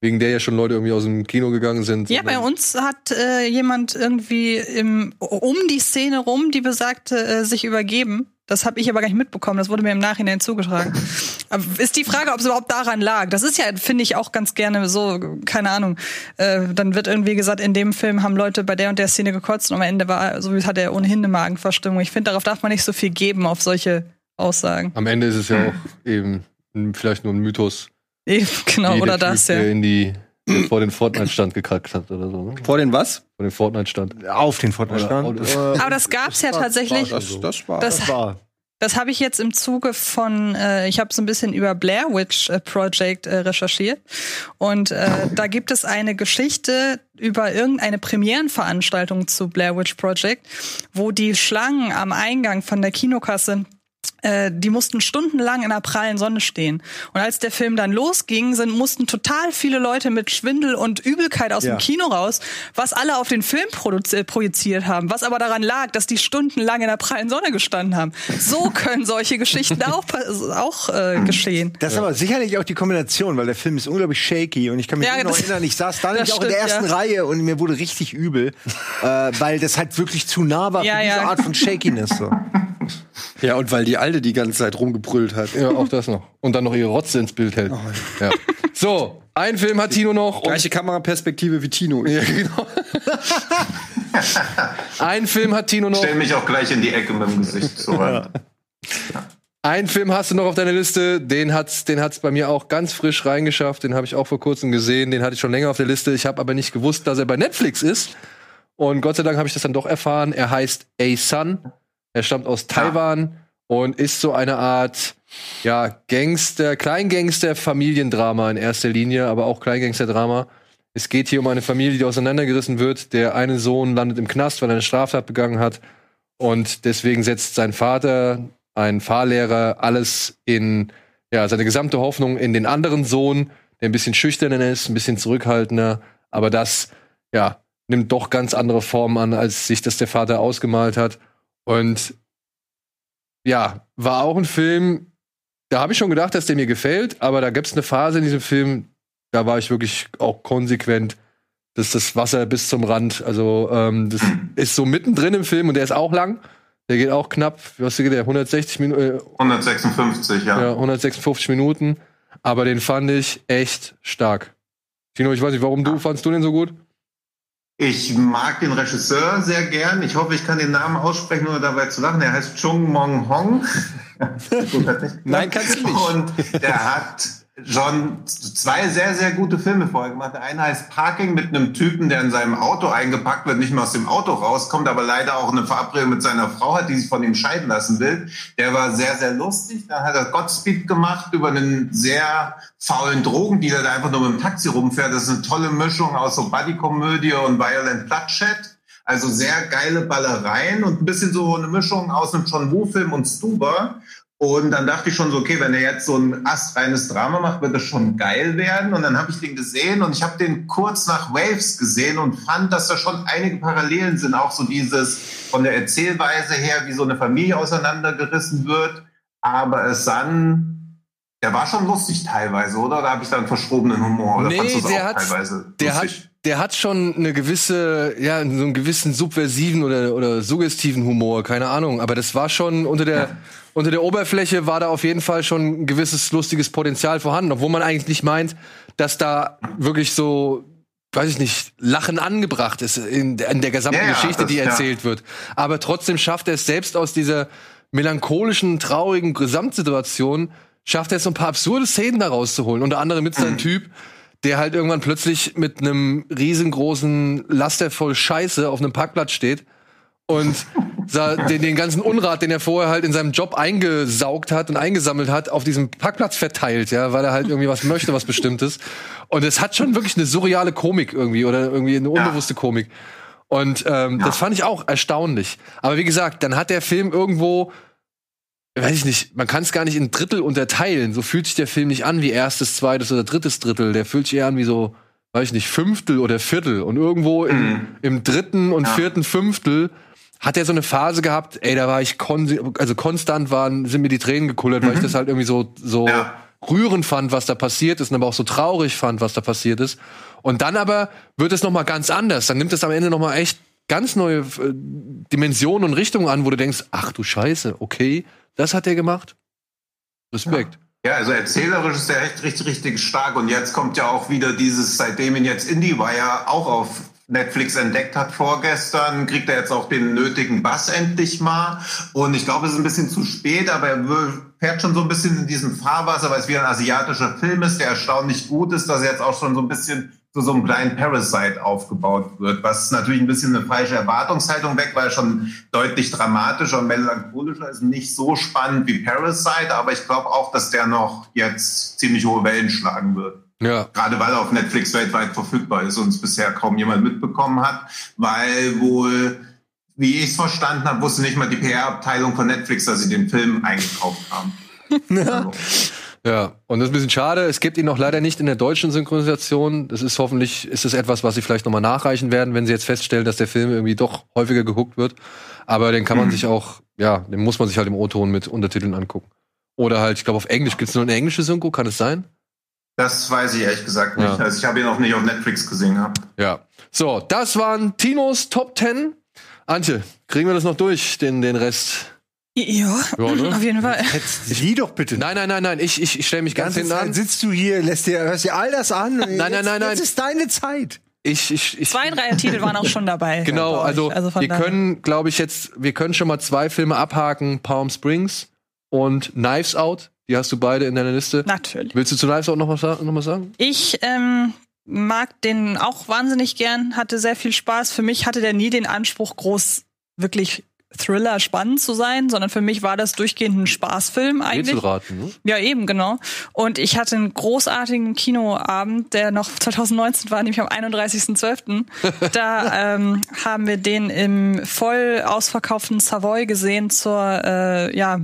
wegen der ja schon Leute irgendwie aus dem Kino gegangen sind. Ja, bei uns hat äh, jemand irgendwie im, um die Szene rum, die besagte, äh, sich übergeben. Das habe ich aber gar nicht mitbekommen. Das wurde mir im Nachhinein zugetragen. aber ist die Frage, ob es überhaupt daran lag. Das ist ja, finde ich, auch ganz gerne so, keine Ahnung. Äh, dann wird irgendwie gesagt, in dem Film haben Leute bei der und der Szene gekotzt und am Ende war, so hat er ohnehin eine Magenverstimmung. Ich finde, darauf darf man nicht so viel geben, auf solche Aussagen. Am Ende ist es ja auch eben vielleicht nur ein Mythos. Eben, genau, wie oder der das, typ, ja. Der in die vor den Fortnite-Stand gekackt hat oder so. Ne? Vor den was? Vor den Fortnite-Stand. Auf den Fortnite-Stand. Äh, Aber das gab's ja tatsächlich. Das, das war. Das, das war. Das habe ich jetzt im Zuge von, äh, ich habe so ein bisschen über Blair Witch äh, Project äh, recherchiert. Und äh, da gibt es eine Geschichte über irgendeine Premierenveranstaltung zu Blair Witch Project, wo die Schlangen am Eingang von der Kinokasse die mussten stundenlang in der prallen Sonne stehen. Und als der Film dann losging, sind, mussten total viele Leute mit Schwindel und Übelkeit aus Ja. dem Kino raus, was alle auf den Film äh, projiziert haben, was aber daran lag, dass die stundenlang in der prallen Sonne gestanden haben. So *laughs* können solche Geschichten auch, auch äh, geschehen. Das ist aber sicherlich auch die Kombination, weil der Film ist unglaublich shaky und ich kann mich Ja, noch erinnern, ich saß *laughs* da nämlich auch in der ersten ja. Reihe und mir wurde richtig übel, *laughs* äh, weil das halt wirklich zu nah war für diese. Art von Shakiness. So. Ja, und weil die Alte die ganze Zeit rumgebrüllt hat. Ja, auch das noch. Und dann noch ihre Rotze ins Bild hält. ja. So, ein Film hat Tino noch. Gleiche Kameraperspektive wie Tino. ja, genau. ein Film hat Tino noch. Stell mich auch gleich in die Ecke mit dem Gesicht zur Wand. Ein Film hast du noch auf deiner Liste, den hat's, den hat's bei mir auch ganz frisch reingeschafft. Den habe ich auch vor kurzem gesehen. Den hatte ich schon länger auf der Liste. Ich habe aber nicht gewusst, dass er bei Netflix ist. Und Gott sei Dank habe ich das dann doch erfahren. Er heißt A Sun. Er stammt aus Taiwan und ist so eine Art ja Gangster, Kleingangster, Familiendrama in erster Linie, aber auch Kleingangster-Drama. Es geht hier um eine Familie, die auseinandergerissen wird. Der eine Sohn landet im Knast, weil er eine Straftat begangen hat. Und deswegen setzt sein Vater, ein Fahrlehrer, alles in, ja, seine gesamte Hoffnung in den anderen Sohn, der ein bisschen schüchterner ist, ein bisschen zurückhaltender. Aber das, ja, nimmt doch ganz andere Formen an, als sich das der Vater ausgemalt hat. Und ja, war auch ein Film, da habe ich schon gedacht, dass der mir gefällt, aber da gibt es eine Phase in diesem Film, da war ich wirklich auch konsequent, dass das Wasser bis zum Rand, also ähm, das *clears throat* ist so mittendrin im Film und der ist auch lang. Der geht auch knapp, was geht der, 160 Minuten, äh, 156, ja. ja, 156 Minuten. Aber den fand ich echt stark. Tino, ich weiß nicht, warum du fandst du den so gut? Ich mag den Regisseur sehr gern. Ich hoffe, ich kann den Namen aussprechen, ohne dabei zu lachen. Er heißt Chung Mong Hong. *laughs* Nein, kannst du nicht. Und der hat schon zwei sehr, sehr gute Filme vorher gemacht. Der eine heißt Parking mit einem Typen, der in seinem Auto eingepackt wird, nicht mehr aus dem Auto rauskommt, aber leider auch eine Verabredung mit seiner Frau hat, die sich von ihm scheiden lassen will. Der war sehr, sehr lustig. Dann hat er Godspeed gemacht über einen sehr faulen Drogendealer, der einfach nur mit dem Taxi rumfährt. Das ist eine tolle Mischung aus so Buddy-Komödie und Violent Bloodshed. Also sehr geile Ballereien und ein bisschen so eine Mischung aus einem John Woo-Film und Stuber. Und dann dachte ich schon so, okay, wenn er jetzt so ein astreines Drama macht, wird das schon geil werden. Und dann habe ich den gesehen und ich habe den kurz nach Waves gesehen und fand, dass da schon einige Parallelen sind. Auch so dieses von der Erzählweise her, wie so eine Familie auseinandergerissen wird. Aber es dann, der war schon lustig teilweise, oder? Da habe ich dann verschrobenen Humor. Oder Nee, der auch hat- teilweise Der lustig? hat, der hat schon eine gewisse, ja, so einen gewissen subversiven oder, oder suggestiven Humor, keine Ahnung. Aber das war schon unter der, unter der Oberfläche war da auf jeden Fall schon ein gewisses lustiges Potenzial vorhanden, obwohl man eigentlich nicht meint, dass da wirklich so, weiß ich nicht, Lachen angebracht ist in, in der gesamten Ja, ja, Geschichte, das- die ja. erzählt wird. Aber trotzdem schafft er es selbst aus dieser melancholischen, traurigen Gesamtsituation, schafft er es so ein paar absurde Szenen da rauszuholen. Unter anderem mit Mhm. seinem Typ, der halt irgendwann plötzlich mit einem riesengroßen Laster voll Scheiße auf einem Parkplatz steht und den, den ganzen Unrat, den er vorher halt in seinem Job eingesaugt hat und eingesammelt hat, auf diesem Parkplatz verteilt, ja, weil er halt irgendwie was möchte, was Bestimmtes. Und es hat schon wirklich eine surreale Komik irgendwie oder irgendwie eine unbewusste Komik. Und ähm, das fand ich auch erstaunlich. Aber wie gesagt, dann hat der Film irgendwo, weiß ich nicht, man kann es gar nicht in Drittel unterteilen. So fühlt sich der Film nicht an wie erstes, zweites oder drittes Drittel. Der fühlt sich eher an wie so, weiß ich nicht, Fünftel oder Viertel. Und irgendwo im, im dritten und vierten Fünftel hat er so eine Phase gehabt, ey, da war ich kon also konstant waren, sind mir die Tränen gekullert, weil ich das halt irgendwie so, so Ja. rührend fand, was da passiert ist, und aber auch so traurig fand, was da passiert ist. Und dann aber wird es noch mal ganz anders. Dann nimmt es am Ende noch mal echt ganz neue äh, Dimensionen und Richtungen an, wo du denkst, ach du Scheiße, okay, das hat er gemacht. Respekt. Ja, also erzählerisch ist er echt richtig, richtig stark. Und jetzt kommt ja auch wieder dieses, seitdem ihn jetzt IndieWire auch auf Netflix entdeckt hat vorgestern, kriegt er jetzt auch den nötigen Bass endlich mal. Und ich glaube, es ist ein bisschen zu spät, aber er fährt schon so ein bisschen in diesem Fahrwasser, weil es wieder ein asiatischer Film ist, der erstaunlich gut ist, dass er jetzt auch schon so ein bisschen zu so einem kleinen Parasite aufgebaut wird, was natürlich ein bisschen eine falsche Erwartungshaltung weg, weil er schon deutlich dramatischer und melancholischer ist, nicht so spannend wie Parasite, aber ich glaube auch, dass der noch jetzt ziemlich hohe Wellen schlagen wird. Ja. Gerade weil er auf Netflix weltweit verfügbar ist und es bisher kaum jemand mitbekommen hat, weil wohl, wie ich es verstanden habe, wusste nicht mal die PR-Abteilung von Netflix, dass sie den Film eingekauft haben. *laughs* Also, Ja, und das ist ein bisschen schade. Es gibt ihn noch leider nicht in der deutschen Synchronisation. Das ist hoffentlich, ist es etwas, was sie vielleicht nochmal nachreichen werden, wenn sie jetzt feststellen, dass der Film irgendwie doch häufiger geguckt wird. Aber den kann man sich auch, ja, den muss man sich halt im O-Ton mit Untertiteln angucken. Oder halt, ich glaube, auf Englisch. Gibt es nur eine englische Synchro? Kann es sein? Das weiß ich ehrlich gesagt nicht. Ja. Also ich habe ihn auch nicht auf Netflix gesehen gehabt. Ja. So, das waren Tinos Top 10. Antje, kriegen wir das noch durch, den, den Rest? Ja, Ja, ne? auf jeden Fall. Sieh doch bitte. Nein, nein, nein, nein, ich, ich, ich stelle mich ganz hinten an. sitzt du hier, lässt dir, hörst dir all das an. Nein, nein, nein, nein. Jetzt ist deine Zeit. Ich, ich, ich, Zwei, drei Titel waren auch schon dabei. *laughs* Genau, also, von wir daher. können, glaube ich, jetzt, wir können schon mal zwei Filme abhaken: Palm Springs und Knives Out. Die hast du beide in deiner Liste. Natürlich. Willst du zu Knives Out noch was, noch was sagen? Ich ähm, mag den auch wahnsinnig gern, hatte sehr viel Spaß. Für mich hatte der nie den Anspruch, groß wirklich Thriller spannend zu sein, sondern für mich war das durchgehend ein Spaßfilm eigentlich. Rätselraten, ne? Ja, eben, genau. Und ich hatte einen großartigen Kinoabend, der noch 2019 war, nämlich am 31.12. *laughs* da ähm, haben wir den im voll ausverkauften Savoy gesehen zur äh, ja,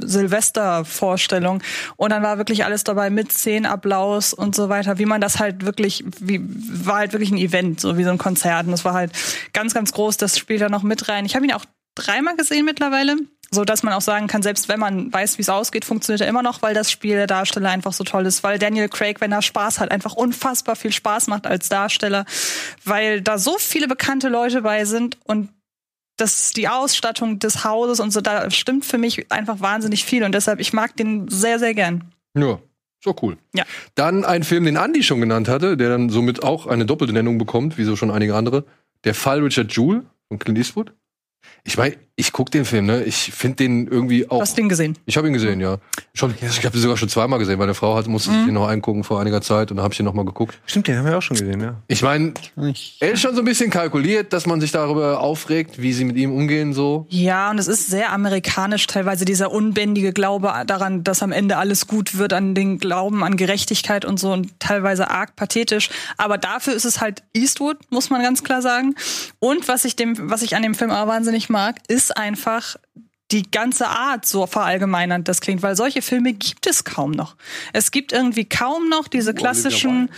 Silvestervorstellung. Und dann war wirklich alles dabei mit Szenenapplaus und so weiter, wie man das halt wirklich, wie, war halt wirklich ein Event, so wie so ein Konzert. Und das war halt ganz, ganz groß. Das spielt da noch mit rein. Ich habe ihn auch dreimal gesehen mittlerweile so dass man auch sagen kann, selbst wenn man weiß, wie es ausgeht, funktioniert er immer noch, weil das Spiel der Darsteller einfach so toll ist, weil Daniel Craig, wenn er Spaß hat, einfach unfassbar viel Spaß macht als Darsteller, weil da so viele bekannte Leute bei sind und das die Ausstattung des Hauses und so da stimmt für mich einfach wahnsinnig viel und deshalb ich mag den sehr sehr gern. Ja, so cool. Ja. Dann ein Film, den Andy schon genannt hatte, der dann somit auch eine doppelte Nennung bekommt, wie so schon einige andere. Der Fall Richard Jewell von Clint Eastwood. Ich meine, ich guck den Film, ne? Ich finde den irgendwie Du auch. hast den gesehen. Ich habe ihn gesehen, ja. Schon, ich habe ihn sogar schon zweimal gesehen. Meine Frau hat, musste sich Mhm. den noch angucken vor einiger Zeit und dann habe ich ihn noch mal geguckt. Stimmt, den haben wir auch schon gesehen, ja. Ich meine, er ist schon so ein bisschen kalkuliert, dass man sich darüber aufregt, wie sie mit ihm umgehen so. Ja, und es ist sehr amerikanisch teilweise dieser unbändige Glaube daran, dass am Ende alles gut wird, an den Glauben an Gerechtigkeit und so und teilweise arg pathetisch. Aber dafür ist es halt Eastwood, muss man ganz klar sagen. Und was ich dem, was ich an dem Film auch wahnsinnig mag, ist einfach die ganze Art so verallgemeinernd das klingt, weil solche Filme gibt es kaum noch. Es gibt irgendwie kaum noch diese klassischen,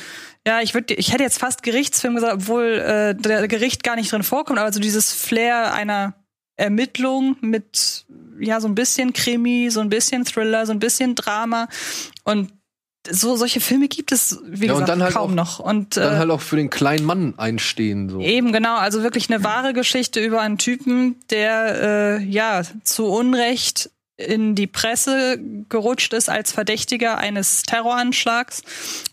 ja, ich würde, ich hätte jetzt fast Gerichtsfilm gesagt, obwohl äh, der Gericht gar nicht drin vorkommt, aber so dieses Flair einer Ermittlung mit ja so ein bisschen Krimi, so ein bisschen Thriller, so ein bisschen Drama und so solche Filme gibt es, wie Ja, und gesagt, dann halt kaum auch- noch. Und Dann äh, halt auch für den kleinen Mann einstehen. So. Eben, genau. Also wirklich eine wahre Geschichte über einen Typen, der äh, ja zu Unrecht in die Presse gerutscht ist als Verdächtiger eines Terroranschlags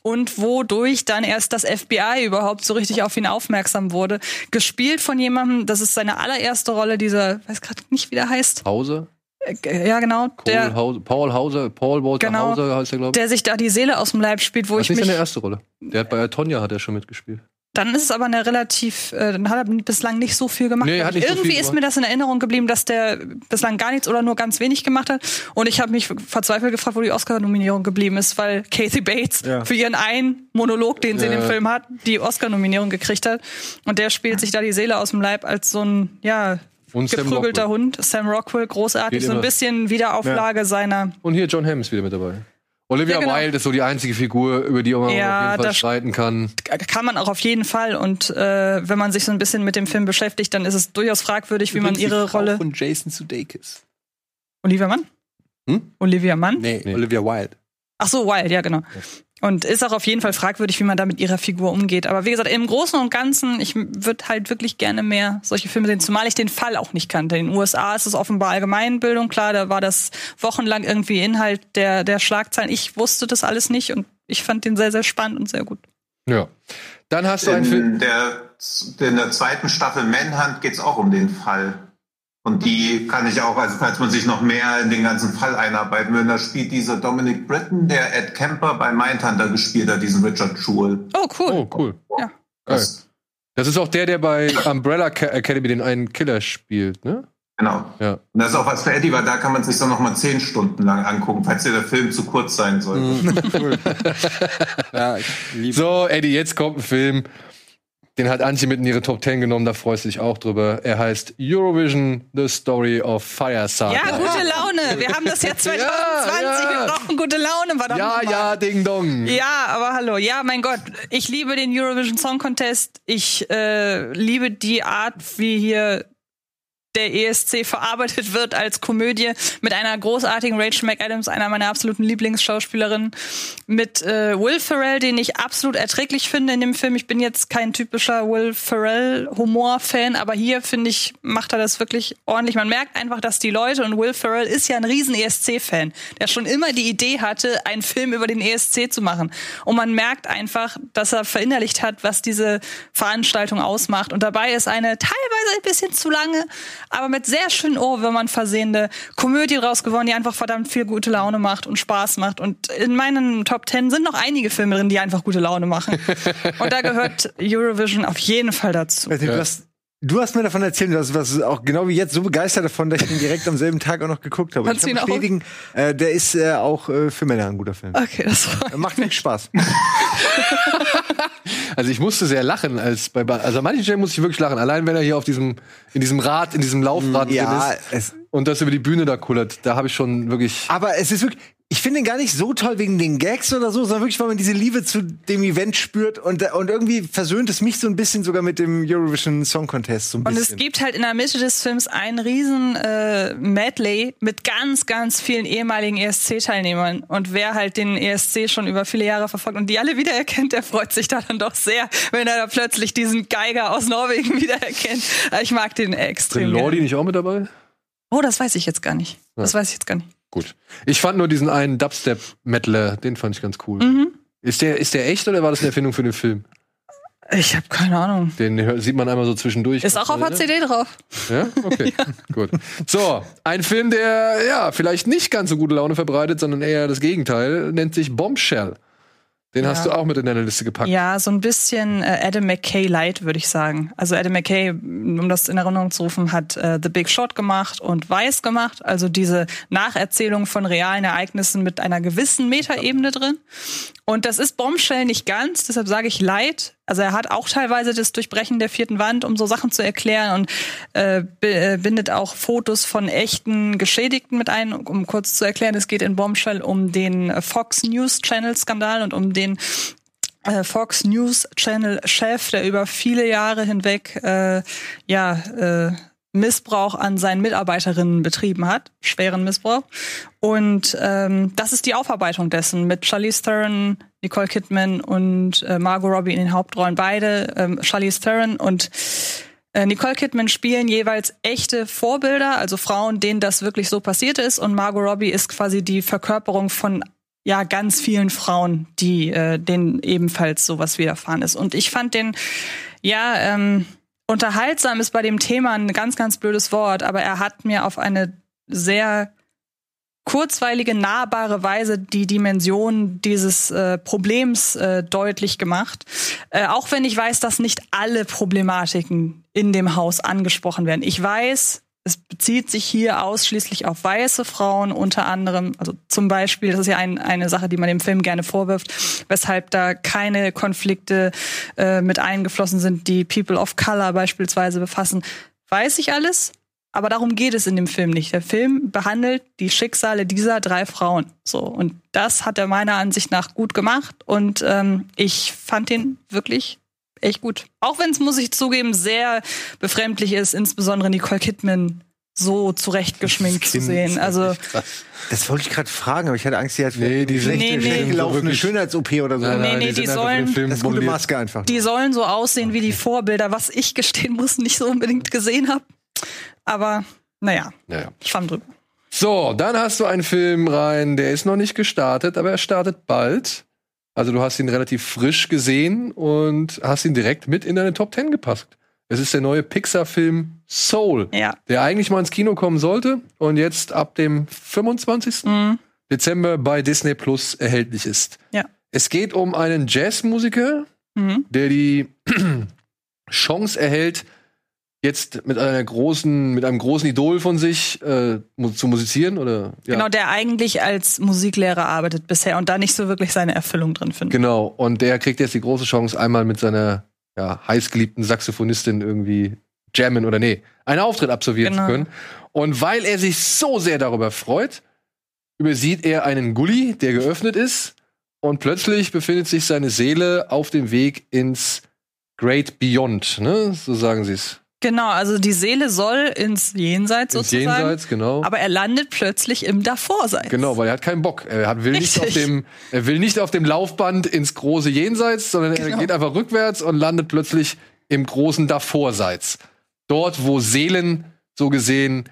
und wodurch dann erst das FBI überhaupt so richtig auf ihn aufmerksam wurde. Gespielt von jemandem, das ist seine allererste Rolle, dieser, weiß gerade nicht, wie der heißt. Hause? Äh, Ja, genau. Paul Der, Hause, Paul Hauser, Paul Walter Genau. Hauser heißt er, glaube ich. der sich da die Seele aus dem Leib spielt, wo Das ich ist nicht mich seine erste Rolle. Der hat bei Tonja hat er schon mitgespielt. Dann ist es aber eine relativ, äh, dann hat er bislang nicht so viel gemacht. Nee, hat ich. nicht so Irgendwie viel ist gemacht. mir das in Erinnerung geblieben, dass der bislang gar nichts oder nur ganz wenig gemacht hat. Und ich habe mich verzweifelt gefragt, wo die Oscar-Nominierung geblieben ist, weil Kathy Bates Ja. für ihren einen Monolog, den sie in Ja. dem Film hat, die Oscar-Nominierung gekriegt hat. Und der spielt sich da die Seele aus dem Leib als so ein, ja, geprügelter. Hund. Sam Rockwell, großartig. Geht So ein immer. bisschen Wiederauflage seiner Und hier John Hamm ist wieder mit dabei. Olivia Ja, genau. Wilde ist so die einzige Figur, über die man Ja, auf jeden Fall streiten kann. kann man auch auf jeden Fall. Und äh, wenn man sich so ein bisschen mit dem Film beschäftigt, dann ist es durchaus fragwürdig, wie man ihre Frau Rolle. von Jason Sudeikis. Olivia Mann? Hm? Olivia Mann? Nee, Nee. Olivia Wilde. Ach so, Wild, ja, genau. Und ist auch auf jeden Fall fragwürdig, wie man da mit ihrer Figur umgeht. Aber wie gesagt, im Großen und Ganzen, ich würde halt wirklich gerne mehr solche Filme sehen, zumal ich den Fall auch nicht kannte. In den USA ist es offenbar Allgemeinbildung, klar, da war das wochenlang irgendwie Inhalt der, der Schlagzeilen. Ich wusste das alles nicht und ich fand den sehr, sehr spannend und sehr gut. Ja. Dann hast du einen Film. In der, in der zweiten Staffel Manhunt geht es auch um den Fall. Und die kann ich auch, also falls man sich noch mehr in den ganzen Fall einarbeiten will, da spielt dieser Dominic Britton, der Ed Kemper bei Mindhunter gespielt hat, diesen Richard Jewell. Oh, cool. Oh, cool. Ja. Geil. Das, Das ist auch der, der bei Umbrella Ca- Academy den einen Killer spielt, ne? genau. Ja. Und das ist auch was für Eddie, weil da kann man sich dann noch mal zehn Stunden lang angucken, falls dir der Film zu kurz sein sollte. *laughs* *laughs* Ja, ich liebe So, Eddie, jetzt kommt ein Film. Den hat Antje mit in ihre Top 10 genommen, da freust du dich auch drüber. Er heißt Eurovision The Story of Fire Saga. Ja, gute Laune. Wir haben das jetzt 2020. *laughs* ja. Wir brauchen gute Laune. Verdammt ja, nochmal. ja, Ding Dong. Ja, aber hallo. Ja, mein Gott. Ich liebe den Eurovision Song Contest. Ich äh, liebe die Art, wie hier der ESC verarbeitet wird als Komödie mit einer großartigen Rachel McAdams, einer meiner absoluten Lieblingsschauspielerinnen, mit äh, Will Ferrell, den ich absolut erträglich finde in dem Film. Ich bin jetzt kein typischer Will Ferrell Humor-Fan, aber hier finde ich macht er das wirklich ordentlich. Man merkt einfach, dass die Leute und Will Ferrell ist ja ein riesen ESC-Fan, der schon immer die Idee hatte, einen Film über den ESC zu machen. Und man merkt einfach, dass er verinnerlicht hat, was diese Veranstaltung ausmacht. Und dabei ist eine teilweise ein bisschen zu lange, aber mit sehr schönen Ohrwürmern versehende Komödie draus geworden, die einfach verdammt viel gute Laune macht und Spaß macht. Und in meinen Top Ten sind noch einige Filme drin, die einfach gute Laune machen. *laughs* und da gehört Eurovision auf jeden Fall dazu. Nicht, du, hast, du hast mir davon erzählt, du warst auch genau wie jetzt so begeistert davon, dass ich den direkt am selben Tag auch noch geguckt habe. Kannst ich du kann ihn auch? bestätigen, äh, der ist äh, auch äh, für Männer ein guter Film. Okay, das freut Macht wirklich Spaß. *laughs* Also ich musste sehr lachen, als bei also an manchen Stellen musste ich wirklich lachen. Allein wenn er hier auf diesem in diesem Rad, in diesem Laufrad Ja, drin ist und das über die Bühne da kullert, da habe ich schon wirklich. Aber es ist wirklich, ich finde ihn gar nicht so toll wegen den Gags oder so, sondern wirklich, weil man diese Liebe zu dem Event spürt und, und irgendwie versöhnt es mich so ein bisschen sogar mit dem Eurovision Song Contest so ein Und bisschen. es gibt halt in der Mitte des Films einen riesen äh, Medley mit ganz, ganz vielen ehemaligen ESC-Teilnehmern. Und wer halt den ESC schon über viele Jahre verfolgt und die alle wiedererkennt, der freut sich da dann doch sehr, wenn er da plötzlich diesen Geiger aus Norwegen *laughs* wiedererkennt. Ich mag den Sind extrem. Lordi gerne. nicht auch mit dabei? Oh, das weiß ich jetzt gar nicht. Das weiß ich jetzt gar nicht. Gut. Ich fand nur diesen einen Dubstep-Mettler, den fand ich ganz cool. Mhm. Ist der, ist der echt oder war das eine Erfindung für den Film? Ich habe keine Ahnung. Den sieht man einmal so zwischendurch. Ist auch auf der CD drauf. Ja? Okay. *laughs* Gut. So, ein Film, der ja vielleicht nicht ganz so gute Laune verbreitet, sondern eher das Gegenteil, nennt sich Bombshell. Den hast du auch mit in deine Liste gepackt. Ja, so ein bisschen äh, Adam McKay light, würde ich sagen. Also Adam McKay, um das in Erinnerung zu rufen, hat äh, The Big Shot gemacht und Vice gemacht. Also diese Nacherzählung von realen Ereignissen mit einer gewissen Metaebene drin. Und das ist Bombshell nicht ganz, deshalb sage ich light. Also er hat auch teilweise das Durchbrechen der vierten Wand, um so Sachen zu erklären und äh, äh, bindet auch Fotos von echten Geschädigten mit ein, um kurz zu erklären, es geht in Bombshell um den äh, Fox News Channel Skandal und um den äh, Fox News Channel Chef, der über viele Jahre hinweg äh, ja äh, Missbrauch an seinen Mitarbeiterinnen betrieben hat, schweren Missbrauch. Und ähm, das ist die Aufarbeitung dessen mit Charlize Theron, Nicole Kidman und äh, Margot Robbie in den Hauptrollen. Beide, ähm, Charlize Theron und äh, Nicole Kidman spielen jeweils echte Vorbilder, also Frauen, denen das wirklich so passiert ist. Und Margot Robbie ist quasi die Verkörperung von ja ganz vielen Frauen, die äh, denen ebenfalls sowas widerfahren ist. Und ich fand den ja ähm, unterhaltsam ist bei dem Thema ein ganz ganz blödes Wort, aber er hat mir auf eine sehr kurzweilige, nahbare Weise die Dimension dieses äh, Problems äh, deutlich gemacht. Äh, auch wenn ich weiß, dass nicht alle Problematiken in dem Haus angesprochen werden. Ich weiß, es bezieht sich hier ausschließlich auf weiße Frauen, unter anderem, also zum Beispiel, das ist ja ein, eine Sache, die man dem Film gerne vorwirft, weshalb da keine Konflikte äh, mit eingeflossen sind, die People of Color beispielsweise befassen. Weiß ich alles, aber darum geht es in dem Film nicht. Der Film behandelt die Schicksale dieser drei Frauen. So und das hat er meiner Ansicht nach gut gemacht und ähm, ich fand den wirklich echt gut. Auch wenn es, muss ich zugeben, sehr befremdlich ist, insbesondere Nicole Kidman so zurechtgeschminkt zu sehen. Also Das wollte ich gerade fragen, aber ich hatte Angst, sie hat Nee, die Nee, nee. gelaufene wirklich- Schönheits-OP oder so. Nein, Nee, nein, nee, die, die den sollen- Das gute. Maske einfach. die sollen so aussehen wie die Vorbilder, was ich gestehen muss, nicht so unbedingt gesehen habe. Aber naja, Naja. Schwamm drüber. So, dann hast du einen Film rein, der ist noch nicht gestartet, aber er startet bald. Also du hast ihn relativ frisch gesehen und hast ihn direkt mit in deine Top 10 gepasst. Es ist der neue Pixar-Film Soul, Ja. der eigentlich mal ins Kino kommen sollte und jetzt ab dem 25. Mhm. Dezember bei Disney Plus erhältlich ist. Ja. Es geht um einen Jazzmusiker, Mhm. der die *clears throat* Chance erhält, jetzt mit einer großen, mit einem großen Idol von sich äh, zu musizieren oder ja. Genau, der eigentlich als Musiklehrer arbeitet bisher und da nicht so wirklich seine Erfüllung drin findet. Genau. Und der kriegt jetzt die große Chance, einmal mit seiner ja, heißgeliebten Saxophonistin irgendwie jammen oder nee, einen Auftritt absolvieren Genau. zu können. Und weil er sich so sehr darüber freut, übersieht er einen Gully, der geöffnet ist. Und plötzlich befindet sich seine Seele auf dem Weg ins Great Beyond, ne? So sagen sie es. Genau, also die Seele soll ins Jenseits Ins sozusagen. Jenseits, genau. Aber er landet plötzlich im Davorseits. Genau, weil er hat keinen Bock. Er hat, will nicht auf dem, er will nicht auf dem Laufband ins große Jenseits, sondern er Genau. geht einfach rückwärts und landet plötzlich im großen Davorseits. Dort, wo Seelen so gesehen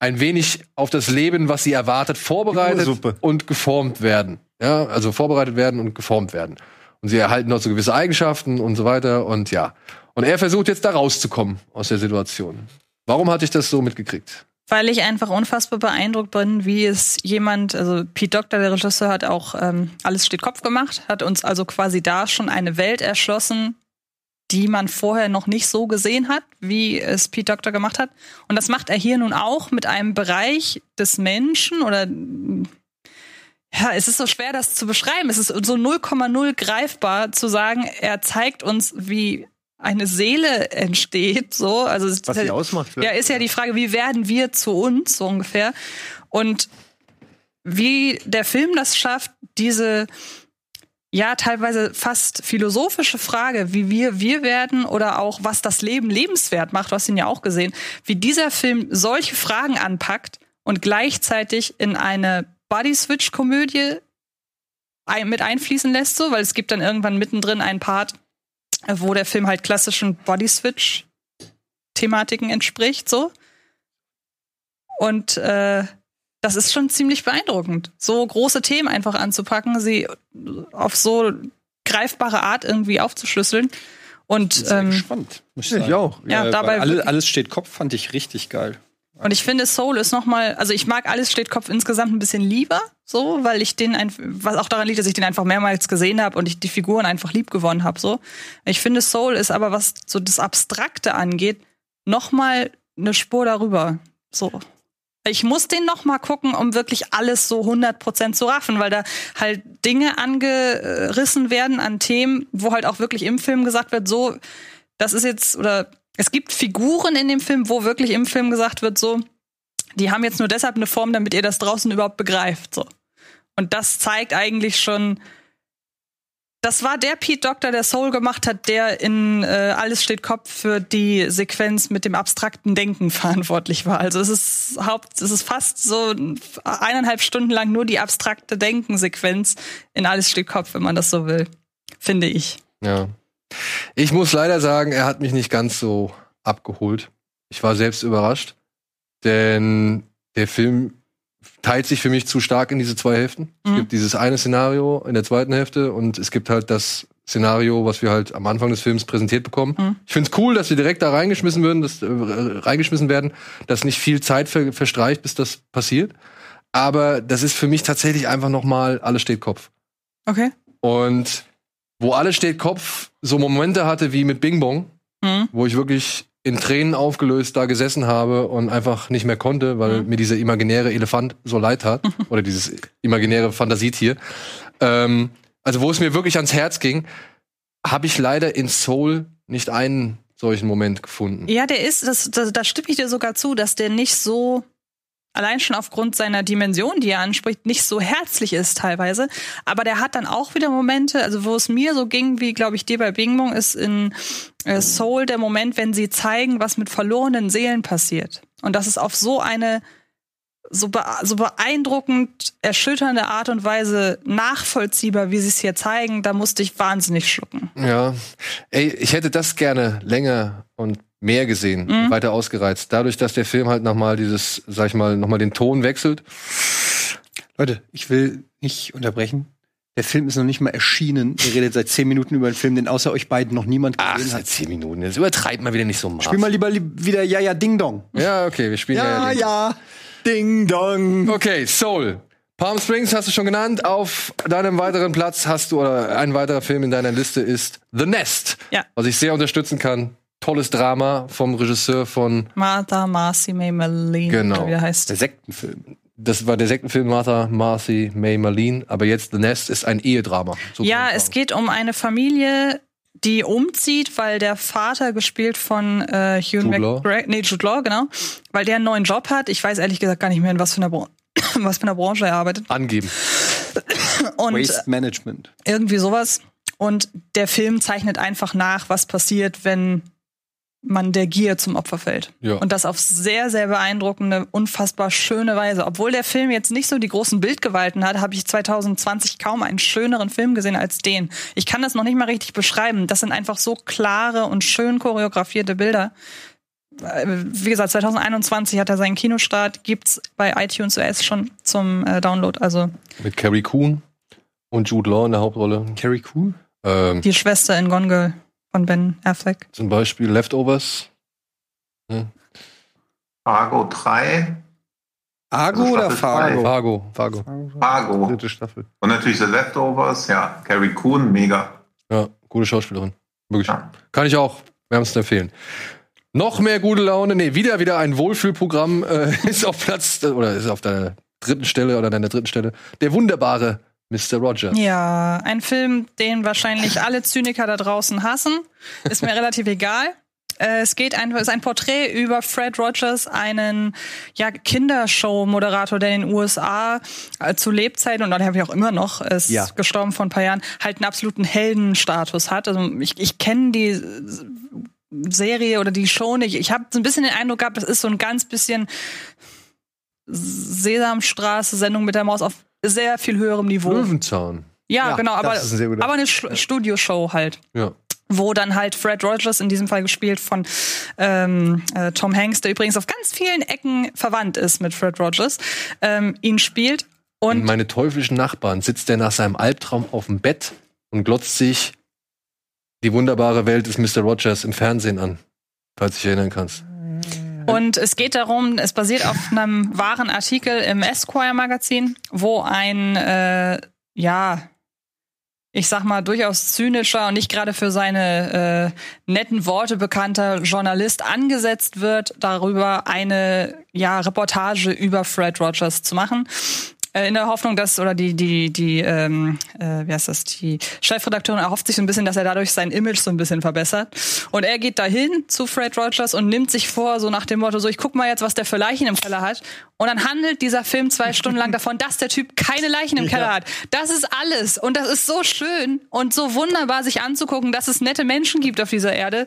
ein wenig auf das Leben, was sie erwartet, vorbereitet und geformt werden. Ja, also vorbereitet werden und geformt werden. Und sie erhalten noch so gewisse Eigenschaften und so weiter und ja. Und er versucht jetzt da rauszukommen aus der Situation. Warum hatte ich das so mitgekriegt? Weil ich einfach unfassbar beeindruckt bin, wie es jemand, also Pete Doctor, der Regisseur, hat auch ähm, Alles steht Kopf gemacht, hat uns also quasi da schon eine Welt erschlossen, die man vorher noch nicht so gesehen hat, wie es Pete Doctor gemacht hat. Und das macht er hier nun auch mit einem Bereich des Menschen oder ja, es ist so schwer, das zu beschreiben. Es ist so 0,0 greifbar zu sagen, er zeigt uns, wie eine Seele entsteht, so. Also, Was sie ausmacht. ja, ist ja die Frage, wie werden wir zu uns, so ungefähr. Und wie der Film das schafft, diese ja teilweise fast philosophische Frage, wie wir wir werden oder auch was das Leben lebenswert macht, was ihn ja auch gesehen, wie dieser Film solche Fragen anpackt und gleichzeitig in eine Body Switch Komödie ein, mit einfließen lässt, so, weil es gibt dann irgendwann mittendrin einen Part, wo der Film halt klassischen Body Switch Thematiken entspricht, so. Und äh, das ist schon ziemlich beeindruckend, so große Themen einfach anzupacken, sie auf so greifbare Art irgendwie aufzuschlüsseln. Und Sehr ähm, gespannt. Muss ich Ich sagen. auch. Ja, Äh, dabei weil alle, wirklich- alles steht Kopf, fand ich richtig geil. Und ich finde, Soul ist noch mal, also ich mag alles steht Kopf insgesamt ein bisschen lieber, so, weil ich den einfach, was auch daran liegt, dass ich den einfach mehrmals gesehen habe und ich die Figuren einfach lieb gewonnen habe, so. Ich finde, Soul ist aber, was so das Abstrakte angeht, noch mal eine Spur darüber, so. Ich muss den noch mal gucken, um wirklich alles so 100% zu raffen, weil da halt Dinge angerissen werden an Themen, wo halt auch wirklich im Film gesagt wird, so, das ist jetzt, oder es gibt Figuren in dem Film, wo wirklich im Film gesagt wird, so, die haben jetzt nur deshalb eine Form, damit ihr das draußen überhaupt begreift, so. Und das zeigt eigentlich schon, das war der Pete Doctor, der Soul gemacht hat, der in äh, Alles steht Kopf für die Sequenz mit dem abstrakten Denken *laughs* verantwortlich war. Also es ist Haupt, es ist fast so eineinhalb Stunden lang nur die abstrakte Denkensequenz in Alles steht Kopf, wenn man das so will, finde ich. Ja. Ich muss leider sagen, er hat mich nicht ganz so abgeholt. Ich war selbst überrascht, denn der Film teilt sich für mich zu stark in diese zwei Hälften. Es Mhm. gibt dieses eine Szenario in der zweiten Hälfte und es gibt halt das Szenario, was wir halt am Anfang des Films präsentiert bekommen. Mhm. Ich finde es cool, dass sie direkt da reingeschmissen würden, dass, äh, reingeschmissen werden, dass nicht viel Zeit ver verstreicht, bis das passiert. Aber das ist für mich tatsächlich einfach noch mal alles steht Kopf. Okay. Und wo alles steht Kopf so Momente hatte wie mit Bing Bong, Mhm. wo ich wirklich in Tränen aufgelöst da gesessen habe und einfach nicht mehr konnte, weil mir dieser imaginäre Elefant so leid hat *laughs* oder dieses imaginäre Fantasietier. Ähm, also wo es mir wirklich ans Herz ging, habe ich leider in Soul nicht einen solchen Moment gefunden. Ja, der ist, das, das, da stimme ich dir sogar zu, dass der nicht so, allein schon aufgrund seiner Dimension, die er anspricht, nicht so herzlich ist teilweise. Aber der hat dann auch wieder Momente, also wo es mir so ging, wie glaube ich dir bei Bing Bong, ist in äh, Soul der Moment, wenn sie zeigen, was mit verlorenen Seelen passiert. Und das ist auf so eine so, be so beeindruckend erschütternde Art und Weise nachvollziehbar, wie sie es hier zeigen, da musste ich wahnsinnig schlucken. Ja, ey, ich hätte das gerne länger und mehr gesehen, Mhm. weiter ausgereizt. Dadurch, dass der Film halt nochmal dieses, sag ich mal, nochmal den Ton wechselt. Leute, ich will nicht unterbrechen. Der Film ist noch nicht mal erschienen. Ihr redet seit zehn Minuten über einen Film, den außer euch beiden noch niemand Ach, gesehen seit hat. zehn Minuten. Jetzt übertreibt mal wieder nicht so maß. Spiel mal lieber li wieder Ja, ja, Ding Dong. Ja, okay, wir spielen ja. Ja, ja, Ding Dong. Okay, Soul. Palm Springs hast du schon genannt. Auf deinem weiteren Platz hast du, oder ein weiterer Film in deiner Liste ist The Nest. Ja. Was ich sehr unterstützen kann. Tolles Drama vom Regisseur von, Martha Marcy May Marlene, Genau. wie der heißt. Der Sektenfilm. das war der Sektenfilm Martha Marcy May Marlene, aber jetzt The Nest ist ein Ehedrama. So Ja, es geht um eine Familie, die umzieht, weil der Vater, gespielt von äh, Hugh. McGregor, nee, Jude Law, genau, weil der einen neuen Job hat. Ich weiß ehrlich gesagt gar nicht mehr, in was für einer, Bran *coughs* was für einer Branche er arbeitet. Angeben. *coughs* Und Waste Management. irgendwie sowas. Und der Film zeichnet einfach nach, was passiert, wenn man der Gier zum Opfer fällt. Ja. Und das auf sehr, sehr beeindruckende, unfassbar schöne Weise. Obwohl der Film jetzt nicht so die großen Bildgewalten hat, habe ich 2020 kaum einen schöneren Film gesehen als den. Ich kann das noch nicht mal richtig beschreiben. Das sind einfach so klare und schön choreografierte Bilder. Äh, Wie gesagt, 2021 hat er seinen Kinostart, gibt's bei iTunes US schon zum äh, Download. Also Mit Carrie Coon und Jude Law in der Hauptrolle. Carrie Cool? Ähm, die Schwester in Gone Girl von Ben Affleck. zum Beispiel Leftovers. Fargo 3, Argo Also oder Staffel Fargo? Fargo. Fargo. Fargo. Dritte Staffel. Und natürlich The Leftovers, ja. Carrie Coon, mega. Ja, gute Schauspielerin. Wirklich. Ja. Kann ich auch wärmstens empfehlen. Noch mehr gute Laune. Nee, wieder, wieder ein Wohlfühlprogramm äh, *laughs* ist auf Platz, oder ist auf deiner dritten Stelle oder deiner dritten Stelle. Der wunderbare Mr. Rogers. Ja, ein Film, den wahrscheinlich alle Zyniker da draußen hassen. Ist mir relativ egal. Äh, Es geht einfach, es ist ein Porträt über Fred Rogers, einen ja, Kindershow-Moderator, der in den USA äh, zu Lebzeiten und dann habe ich auch immer noch, ist Ja. gestorben vor ein paar Jahren, halt einen absoluten Heldenstatus hat. Also ich, ich kenne die Serie oder die Show nicht. Ich habe so ein bisschen den Eindruck gehabt, das ist so ein ganz bisschen Sesamstraße, Sendung mit der Maus auf sehr viel höherem Niveau. Löwenzahn. Ja, Ja, genau, aber, ein aber eine Sch- Studioshow halt. Ja. Wo dann halt Fred Rogers, in diesem Fall gespielt von ähm, äh, Tom Hanks, der übrigens auf ganz vielen Ecken verwandt ist mit Fred Rogers, ähm, ihn spielt. Und Und meine teuflischen Nachbarn sitzt er nach seinem Albtraum auf dem Bett und glotzt sich die wunderbare Welt des Mr. Rogers im Fernsehen an. Falls du dich erinnern kannst. Und es geht darum, es basiert auf einem wahren Artikel im Esquire-Magazin, wo ein, äh, ja, ich sag mal, durchaus zynischer und nicht gerade für seine äh, netten Worte bekannter Journalist angesetzt wird, darüber eine ja, Reportage über Fred Rogers zu machen. Äh, in der Hoffnung, dass, oder die, die, die, ähm, äh, wie heißt das, die Chefredakteurin erhofft sich so ein bisschen, dass er dadurch sein Image so ein bisschen verbessert. Und er geht dahin zu Fred Rogers und nimmt sich vor, so nach dem Motto, so ich guck mal jetzt, was der für Leichen im Keller hat. Und dann handelt dieser Film zwei *laughs* Stunden lang davon, dass der Typ keine Leichen im Keller hat. Das ist alles. Und das ist so schön und so wunderbar, sich anzugucken, dass es nette Menschen gibt auf dieser Erde.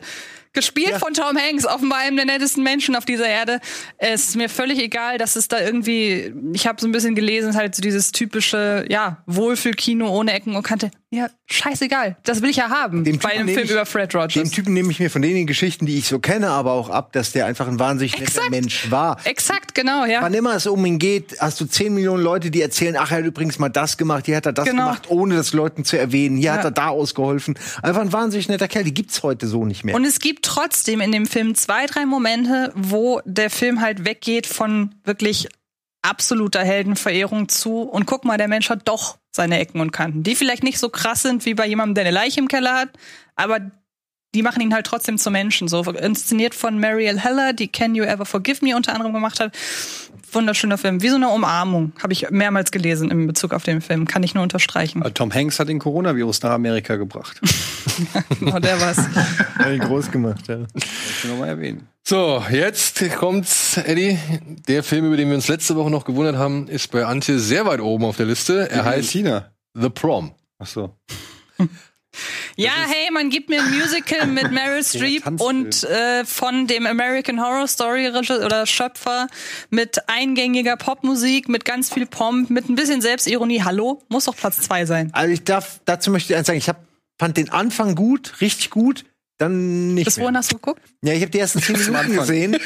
Gespielt von Tom Hanks, offenbar einem der nettesten Menschen auf dieser Erde. Es ist mir völlig egal, dass es da irgendwie, ich habe so ein bisschen gelesen, halt so dieses typische, ja, Wohlfühlkino ohne Ecken und Kante. Ja, scheißegal. Das will ich ja haben Dem bei einem Film ich- über Fred Rogers. Dem Typen nehme ich mir von den Geschichten, die ich so kenne, aber auch ab, dass der einfach ein wahnsinnig netter Exakt. Mensch war. Exakt, genau, ja. Wann immer es um ihn geht, hast du 10 Millionen Leute, die erzählen, ach, er hat übrigens mal das gemacht, hier hat er das Genau. gemacht, ohne das Leuten zu erwähnen, hier hat Ja. er da ausgeholfen. Einfach ein wahnsinnig netter Kerl, die gibt's heute so nicht mehr. Und es gibt trotzdem in dem Film zwei, drei Momente, wo der Film halt weggeht von wirklich absoluter Heldenverehrung zu und guck mal, der Mensch hat doch seine Ecken und Kanten, die vielleicht nicht so krass sind wie bei jemandem, der eine Leiche im Keller hat, aber die machen ihn halt trotzdem zum Menschen. So inszeniert von Mariel Heller, die Can You Ever Forgive Me unter anderem gemacht hat. Wunderschöner Film, wie so eine Umarmung, habe ich mehrmals gelesen in Bezug auf den Film, kann ich nur unterstreichen. Tom Hanks hat den Coronavirus nach Amerika gebracht. *laughs* Genau, der war's. *laughs* Hat ihn groß gemacht, ja. Ich will noch mal erwähnen. So, jetzt kommt's, Eddie. Der Film, über den wir uns letzte Woche noch gewundert haben, ist bei Antje sehr weit oben auf der Liste. Er heißt Tina. The Prom. Ach so. *laughs* Ja, hey, man gibt mir ein Musical mit Meryl *laughs* Streep und äh, von dem American Horror Story oder Schöpfer mit eingängiger Popmusik, mit ganz viel Pomp, mit ein bisschen Selbstironie. Hallo, muss doch Platz zwei sein. Also ich darf, dazu möchte ich eins sagen, ich hab, fand den Anfang gut, richtig gut, dann nicht Bis mehr. wohin hast du geguckt? Ja, ich habe die ersten zehn Minuten gesehen.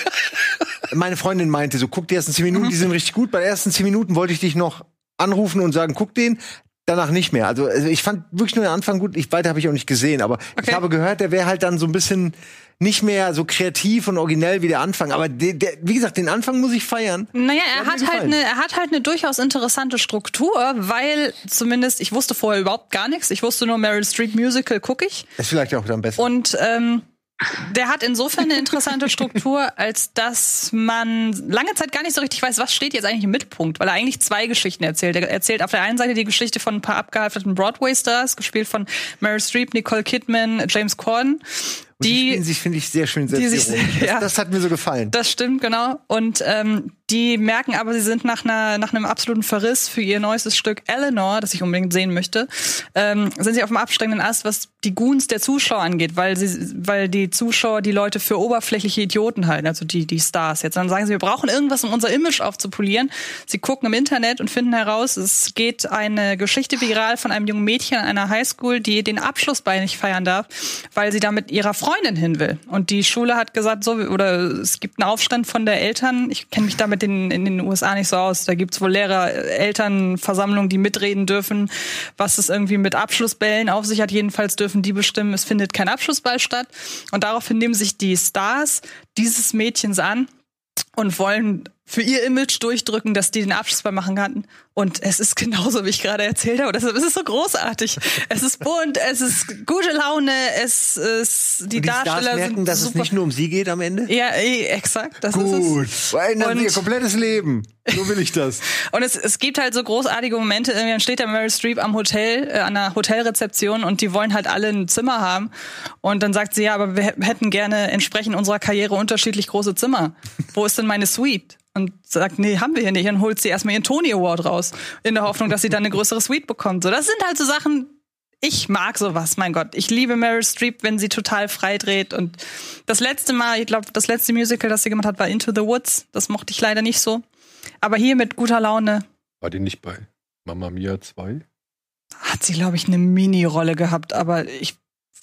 Meine Freundin meinte so, guck die ersten zehn Minuten, die sind richtig gut. Bei den ersten zehn Minuten wollte ich dich noch anrufen und sagen, guck den. Danach nicht mehr. Also, also ich fand wirklich nur den Anfang gut. Ich weiter habe ich auch nicht gesehen, aber Okay. ich habe gehört, der wäre halt dann so ein bisschen nicht mehr so kreativ und originell wie der Anfang. Aber der, der, wie gesagt, den Anfang muss ich feiern. Naja, er hat halt eine, er hat halt eine durchaus interessante Struktur, weil zumindest ich wusste vorher überhaupt gar nichts. Ich wusste nur Meryl Streep Musical gucke ich. Ist vielleicht auch dann besser. Und ähm, der hat insofern eine interessante Struktur, *laughs* als dass man lange Zeit gar nicht so richtig weiß, was steht jetzt eigentlich im Mittelpunkt, weil er eigentlich zwei Geschichten erzählt. Er erzählt auf der einen Seite die Geschichte von ein paar abgehalfterten Broadway-Stars, gespielt von Meryl Streep, Nicole Kidman, James Corden. Die spielen Die, sich, finde ich, sehr schön die sich- ja. das, das hat mir so gefallen. das stimmt, genau. Und ähm, die merken aber, sie sind nach, einer, nach einem absoluten Verriss für ihr neuestes Stück Eleanor, das ich unbedingt sehen möchte, ähm, sind sie auf dem absteigenden Ast, was die Goons der Zuschauer angeht, weil sie, weil die Zuschauer die Leute für oberflächliche Idioten halten, also die, die Stars jetzt. Dann sagen sie, wir brauchen irgendwas, um unser Image aufzupolieren. Sie gucken im Internet und finden heraus, es geht eine Geschichte viral von einem jungen Mädchen an einer Highschool, die den Abschlussball nicht feiern darf, weil sie da mit ihrer Freundin hin will. Und die Schule hat gesagt, so, oder es gibt einen Aufstand von der Eltern. Ich kenne mich da mit den, in den USA nicht so aus. Da gibt's wohl Lehrer, Elternversammlungen, die mitreden dürfen, was es irgendwie mit Abschlussbällen auf sich hat. Jedenfalls dürfen die bestimmen, es findet kein Abschlussball statt. Und daraufhin nehmen sich die Stars dieses Mädchens an und wollen für ihr Image durchdrücken, dass die den Abschlussball machen kann. Und es ist genauso, wie ich gerade erzählt habe. Deshalb ist es so großartig. Es ist bunt, es ist gute Laune, es ist die, Und die Stars Darsteller merken, sind dass es super. nicht nur um sie geht am Ende. ja, eh, exakt. Das Gut. ist es. Verändern sie Und- ihr komplettes Leben. So will ich das. *laughs* Und es, es gibt halt so großartige Momente. Irgendwie Dann steht da Meryl Streep am Hotel, äh, an einer Hotelrezeption und die wollen halt alle ein Zimmer haben. Und dann sagt sie, ja, aber wir hä- hätten gerne entsprechend unserer Karriere unterschiedlich große Zimmer. Wo ist denn meine Suite? Und sagt, nee, haben wir hier nicht. Und holt sie erstmal ihren Tony Award raus. In der Hoffnung, dass sie dann eine größere Suite bekommt. So, das sind halt so Sachen, ich mag sowas, mein Gott. Ich liebe Meryl Streep, wenn sie total frei dreht. Und das letzte Mal, ich glaube, das letzte Musical, das sie gemacht hat, war Into the Woods. Das mochte ich leider nicht so. Aber hier mit guter Laune War die nicht bei Mamma Mia 2? hat sie, glaube ich, eine Mini-Rolle gehabt. Aber ich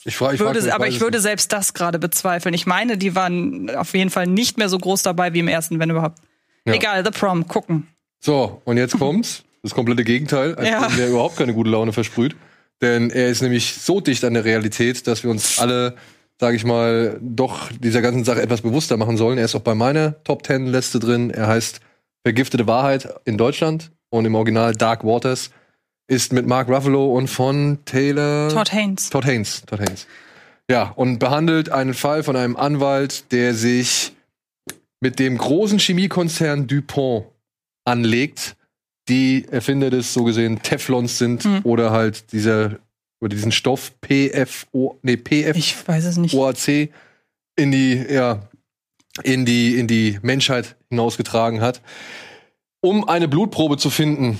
Ich frage, ich würde, mich, aber weiß ich würde selbst das gerade bezweifeln. Ich meine, die waren auf jeden Fall nicht mehr so groß dabei wie im ersten, wenn überhaupt. Ja. Egal, The Prom, gucken. So, und jetzt kommt's. Das komplette Gegenteil. Ein Ja. Der überhaupt keine gute Laune versprüht. Denn er ist nämlich so dicht an der Realität, dass wir uns alle, sage ich mal, doch dieser ganzen Sache etwas bewusster machen sollen. Er ist auch bei meiner Top Ten Liste drin. Er heißt Vergiftete Wahrheit in Deutschland und im Original Dark Waters. Ist mit Mark Ruffalo und von Taylor Todd Haynes. Todd Haynes. Todd Haynes. Ja, und behandelt einen Fall von einem Anwalt, der sich mit dem großen Chemiekonzern DuPont anlegt die Erfinder des so gesehen Teflons sind Mhm. oder halt dieser oder diesen Stoff PFO nee PF Ich weiß es nicht. OAC in die, ja, in die, in die Menschheit hinausgetragen hat. Um eine Blutprobe zu finden,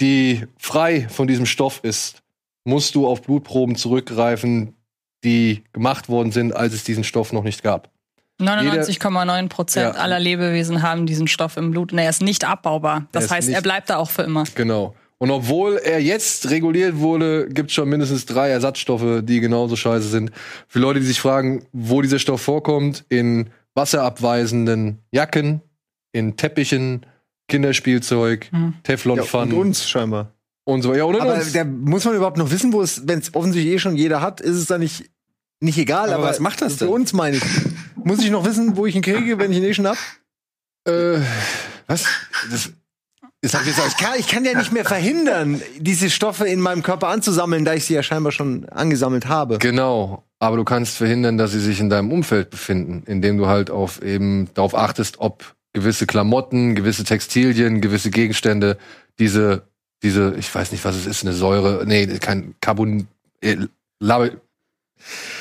die frei von diesem Stoff ist, musst du auf Blutproben zurückgreifen, die gemacht worden sind, als es diesen Stoff noch nicht gab. 99,9 Prozent Ja. aller Lebewesen haben diesen Stoff im Blut und er ist nicht abbaubar. Das Er heißt, er bleibt da auch für immer. Genau. Und obwohl er jetzt reguliert wurde, gibt es schon mindestens drei Ersatzstoffe, die genauso scheiße sind. Für Leute, die sich fragen, wo dieser Stoff vorkommt, in wasserabweisenden Jacken, in Teppichen, Kinderspielzeug, Hm. Ja, und Teflonpfannen uns scheinbar. und so. Ja, und in Aber uns. da muss man überhaupt noch wissen, wo es, wenn es offensichtlich eh schon jeder hat, ist es dann nicht, nicht egal. Aber Aber, was macht das Für denn? uns meine ich. Muss ich noch wissen, wo ich ihn kriege, wenn ich ihn eh schon hab? Äh, was? Das, ich jetzt Ich kann, ich kann ja nicht mehr verhindern, diese Stoffe in meinem Körper anzusammeln, da ich sie ja scheinbar schon angesammelt habe. Genau. Aber du kannst verhindern, dass sie sich in deinem Umfeld befinden, indem du halt auf eben darauf achtest, ob gewisse Klamotten, gewisse Textilien, gewisse Gegenstände diese, diese, ich weiß nicht, was es ist, eine Säure, nee, kein Carbon, äh,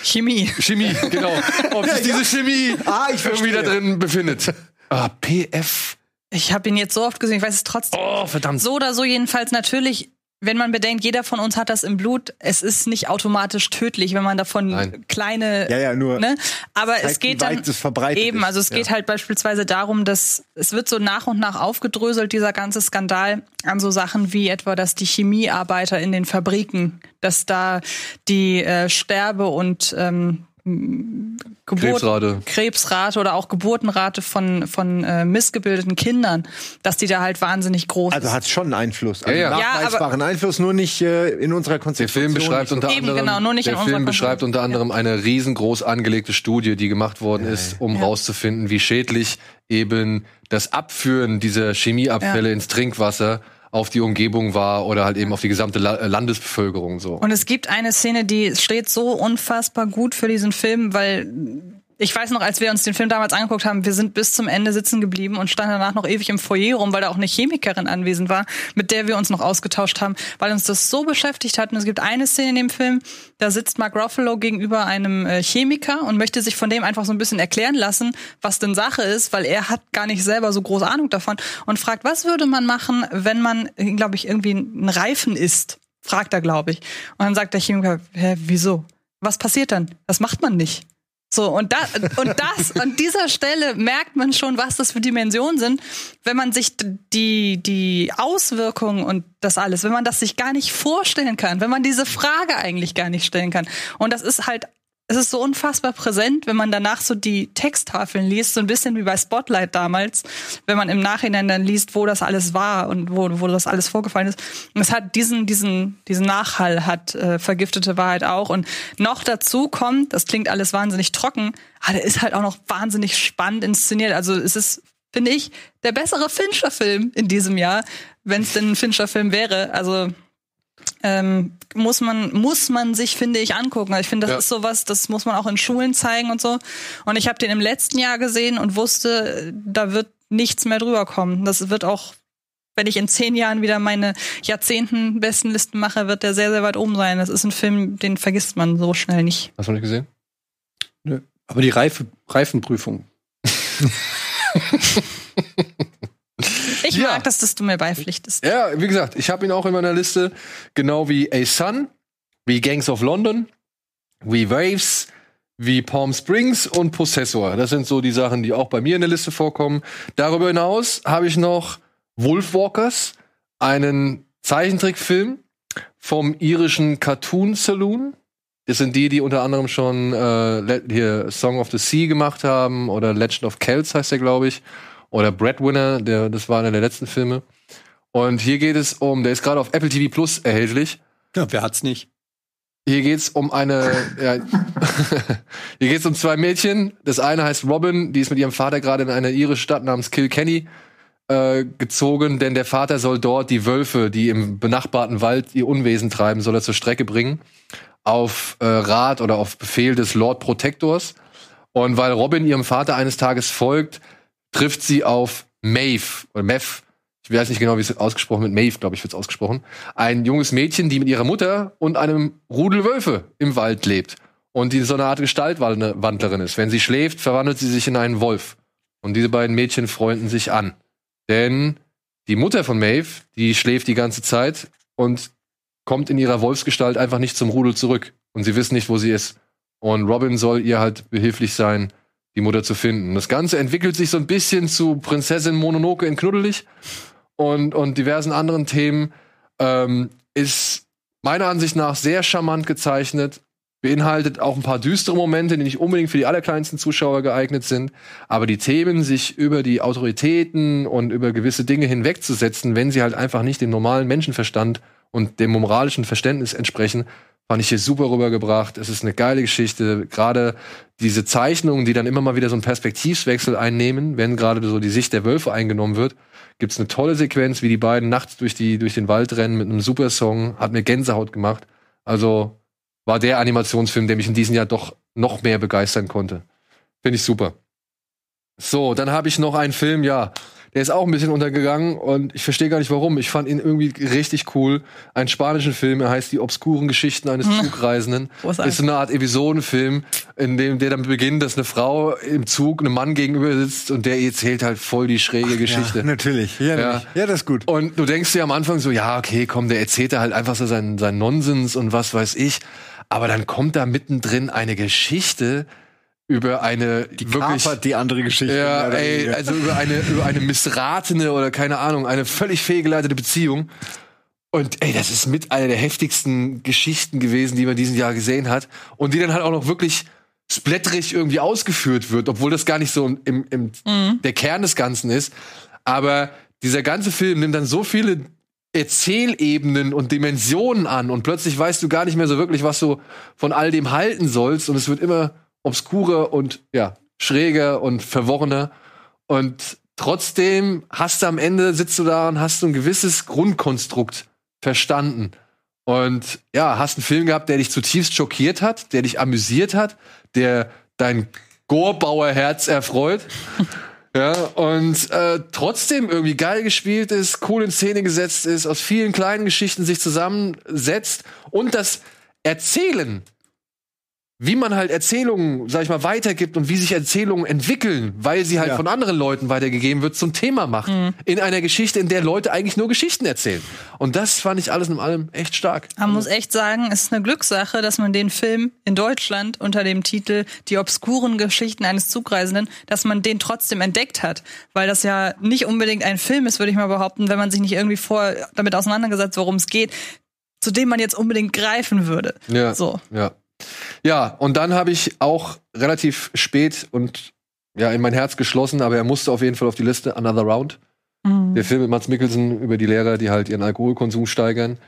Chemie. Chemie, genau. Ob *laughs* sich diese Chemie Ah, ich irgendwie da drin befindet. Ah, PF. Ich habe ihn jetzt so oft gesehen, ich weiß es trotzdem. Oh, verdammt. So oder so jedenfalls natürlich, wenn man bedenkt, jeder von uns hat das im Blut. Es ist nicht automatisch tödlich, wenn man davon Nein. Ja, kleine. ja, nur. Ne? Aber zeigt, es geht dann es verbreitet eben, ist. also es geht halt beispielsweise darum, dass es wird so nach und nach aufgedröselt dieser ganze Skandal an so Sachen wie etwa, dass die Chemiearbeiter in den Fabriken, dass da die äh, Sterbe und ähm, Geburt, Krebsrate. Krebsrate oder auch Geburtenrate von von äh, missgebildeten Kindern, dass die da halt wahnsinnig groß Also ist. hat schon einen Einfluss. Also Ja, ja. Ja, nachweisbaren Einfluss, nur nicht äh, in unserer Der Konzeption. Film beschreibt unter anderem, genau, nur nicht der Film beschreibt unter anderem eine riesengroß angelegte Studie, die gemacht worden ist, um Ja. rauszufinden, wie schädlich eben das Abführen dieser Chemieabfälle Ja. ins Trinkwasser auf die Umgebung war oder halt eben auf die gesamte äh, Landesbevölkerung so. Und es gibt eine Szene, die steht so unfassbar gut für diesen Film, weil ich weiß noch, als wir uns den Film damals angeguckt haben, wir sind bis zum Ende sitzen geblieben und standen danach noch ewig im Foyer rum, weil da auch eine Chemikerin anwesend war, mit der wir uns noch ausgetauscht haben, weil uns das so beschäftigt hat. Und es gibt eine Szene in dem Film, da sitzt Mark Ruffalo gegenüber einem äh, Chemiker und möchte sich von dem einfach so ein bisschen erklären lassen, was denn Sache ist, weil er hat gar nicht selber so große Ahnung davon und fragt, was würde man machen, wenn man, glaube ich, irgendwie einen Reifen isst? Fragt er, glaube ich. Und dann sagt der Chemiker, hä, wieso? Was passiert dann? Das macht man nicht. So, und, da, und das, an dieser Stelle merkt man schon, was das für Dimensionen sind, wenn man sich die, die Auswirkungen und das alles, wenn man das sich gar nicht vorstellen kann, wenn man diese Frage eigentlich gar nicht stellen kann. Und das ist halt, es ist so unfassbar präsent, wenn man danach so die Texttafeln liest, so ein bisschen wie bei Spotlight damals, wenn man im Nachhinein dann liest, wo das alles war und wo, wo das alles vorgefallen ist. Und es hat diesen, diesen, diesen Nachhall hat äh, vergiftete Wahrheit auch. Und noch dazu kommt, das klingt alles wahnsinnig trocken, aber der ist halt auch noch wahnsinnig spannend inszeniert. Also es ist, finde ich, der bessere Fincher-Film in diesem Jahr, wenn es denn ein Fincher-Film wäre. Also ähm, muss man muss man sich finde ich angucken. Also Ich finde, das Ja. ist sowas, das muss man auch in Schulen zeigen und so. Und ich habe den im letzten Jahr gesehen und wusste, da wird nichts mehr drüber kommen. Das wird auch, wenn ich in zehn Jahren wieder meine Jahrzehnten besten Listen mache, wird der sehr sehr weit oben sein. Das ist ein Film, den vergisst man so schnell nicht. Hast du nicht gesehen? Aber die Reife, Reifenprüfung. *laughs* Ich Ja. mag das, dass du mir beipflichtest. Ja, wie gesagt, ich habe ihn auch in meiner Liste, genau wie A Sun, wie Gangs of London, wie Waves, wie Palm Springs und Possessor. Das sind so die Sachen, die auch bei mir in der Liste vorkommen. Darüber hinaus habe ich noch Wolfwalkers, einen Zeichentrickfilm vom irischen Cartoon Saloon. Das sind die, die unter anderem schon äh, hier Song of the Sea gemacht haben oder Legend of Kells heißt der, glaube ich. Oder Breadwinner, der, das war einer der letzten Filme. Und hier geht es um, der ist gerade auf Apple TV Plus erhältlich. Ja, wer hat's nicht? Hier geht's um eine, ja, *laughs* hier geht's um zwei Mädchen. Das eine heißt Robin, die ist mit ihrem Vater gerade in eine irische Stadt namens Kilkenny äh, gezogen, denn der Vater soll dort die Wölfe, die im benachbarten Wald ihr Unwesen treiben, soll er zur Strecke bringen. Auf äh, Rat oder auf Befehl des Lord Protectors. Und weil Robin ihrem Vater eines Tages folgt, trifft sie auf Maeve oder Mev, ich weiß nicht genau, wie es ausgesprochen wird, Maeve, glaube ich, wird es ausgesprochen, ein junges Mädchen, die mit ihrer Mutter und einem Rudel Wölfe im Wald lebt und die so eine Art Gestaltwandlerin ist. Wenn sie schläft, verwandelt sie sich in einen Wolf. Und diese beiden Mädchen freunden sich an. Denn die Mutter von Maeve, die schläft die ganze Zeit und kommt in ihrer Wolfsgestalt einfach nicht zum Rudel zurück. Und sie wissen nicht, wo sie ist. Und Robin soll ihr halt behilflich sein, die Mutter zu finden. Das Ganze entwickelt sich so ein bisschen zu Prinzessin Mononoke in Knuddelig und, und diversen anderen Themen. Ähm, ist meiner Ansicht nach sehr charmant gezeichnet, beinhaltet auch ein paar düstere Momente, die nicht unbedingt für die allerkleinsten Zuschauer geeignet sind. Aber die Themen, sich über die Autoritäten und über gewisse Dinge hinwegzusetzen, wenn sie halt einfach nicht dem normalen Menschenverstand und dem moralischen Verständnis entsprechen, fand ich hier super rübergebracht. Es ist eine geile Geschichte. Gerade diese Zeichnungen, die dann immer mal wieder so einen Perspektivswechsel einnehmen, wenn gerade so die Sicht der Wölfe eingenommen wird, gibt's eine tolle Sequenz, wie die beiden nachts durch, die, durch den Wald rennen mit einem super Song. Hat mir Gänsehaut gemacht. Also war der Animationsfilm, der mich in diesem Jahr doch noch mehr begeistern konnte. Finde ich super. So, dann habe ich noch einen Film, ja, der ist auch ein bisschen untergegangen und ich verstehe gar nicht warum. Ich fand ihn irgendwie richtig cool. Ein spanischen Film, er heißt Die obskuren Geschichten eines Zugreisenden. Großartig. Ist so eine Art Episodenfilm, in dem der damit beginnt, dass eine Frau im Zug einem Mann gegenüber sitzt und der erzählt halt voll die schräge Geschichte. Ja, natürlich. Ja, Ja. ja. das ist gut. Und du denkst dir am Anfang so, ja, okay, komm, der erzählt da halt einfach so seinen, seinen Nonsens und was weiß ich. Aber dann kommt da mittendrin eine Geschichte über eine wirklich Kapert die andere Geschichte. ja, ey, weniger. also über eine über eine missratene oder keine Ahnung, eine völlig fehlgeleitete Beziehung. Und ey, das ist mit einer der heftigsten Geschichten gewesen, die man diesen Jahr gesehen hat und die dann halt auch noch wirklich splätterig irgendwie ausgeführt wird, obwohl das gar nicht so im, im der Kern des Ganzen ist. Aber dieser ganze Film nimmt dann so viele Erzählebenen und Dimensionen an und plötzlich weißt du gar nicht mehr so wirklich, was du von all dem halten sollst und es wird immer obskurer und ja, schräger und verworrener und trotzdem hast du am Ende sitzt du da und hast so ein gewisses Grundkonstrukt verstanden und ja, hast einen Film gehabt, der dich zutiefst schockiert hat, der dich amüsiert hat, der dein Gorbauerherz erfreut. *laughs* Ja, und äh, trotzdem irgendwie geil gespielt ist, cool in Szene gesetzt ist, aus vielen kleinen Geschichten sich zusammensetzt und das Erzählen, wie man halt Erzählungen, sag ich mal, weitergibt und wie sich Erzählungen entwickeln, weil sie halt Ja. von anderen Leuten weitergegeben wird, zum Thema macht. In einer Geschichte, in der Leute eigentlich nur Geschichten erzählen. Und das fand ich alles in allem echt stark. Man muss echt sagen, es ist eine Glückssache, dass man den Film in Deutschland unter dem Titel Die obskuren Geschichten eines Zugreisenden, dass man den trotzdem entdeckt hat. Weil das ja nicht unbedingt ein Film ist, würde ich mal behaupten, wenn man sich nicht irgendwie vor damit auseinandergesetzt, worum es geht, zu dem man jetzt unbedingt greifen würde. Ja. So. Ja. Ja, und dann habe ich auch relativ spät und ja, in mein Herz geschlossen, aber er musste auf jeden Fall auf die Liste Another Round. Der Film mit Mats Mikkelsen über die Lehrer, die halt ihren Alkoholkonsum steigern.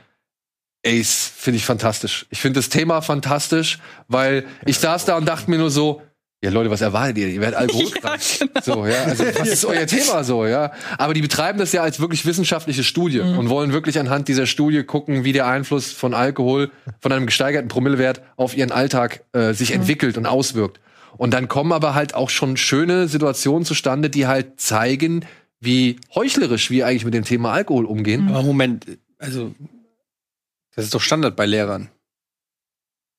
Ace finde ich fantastisch. Ich finde das Thema fantastisch, weil ich saß da und dachte mir nur so, ja Leute, was erwartet ihr? Ihr werdet alkoholkrank. *laughs* So, ja, also was *laughs* ist euer Thema so, ja? Aber die betreiben das ja als wirklich wissenschaftliche Studie und wollen wirklich anhand dieser Studie gucken, wie der Einfluss von Alkohol, von einem gesteigerten Promillewert auf ihren Alltag äh, sich entwickelt und auswirkt. Und dann kommen aber halt auch schon schöne Situationen zustande, die halt zeigen, wie heuchlerisch wir eigentlich mit dem Thema Alkohol umgehen. Aber Moment, also das ist doch Standard bei Lehrern.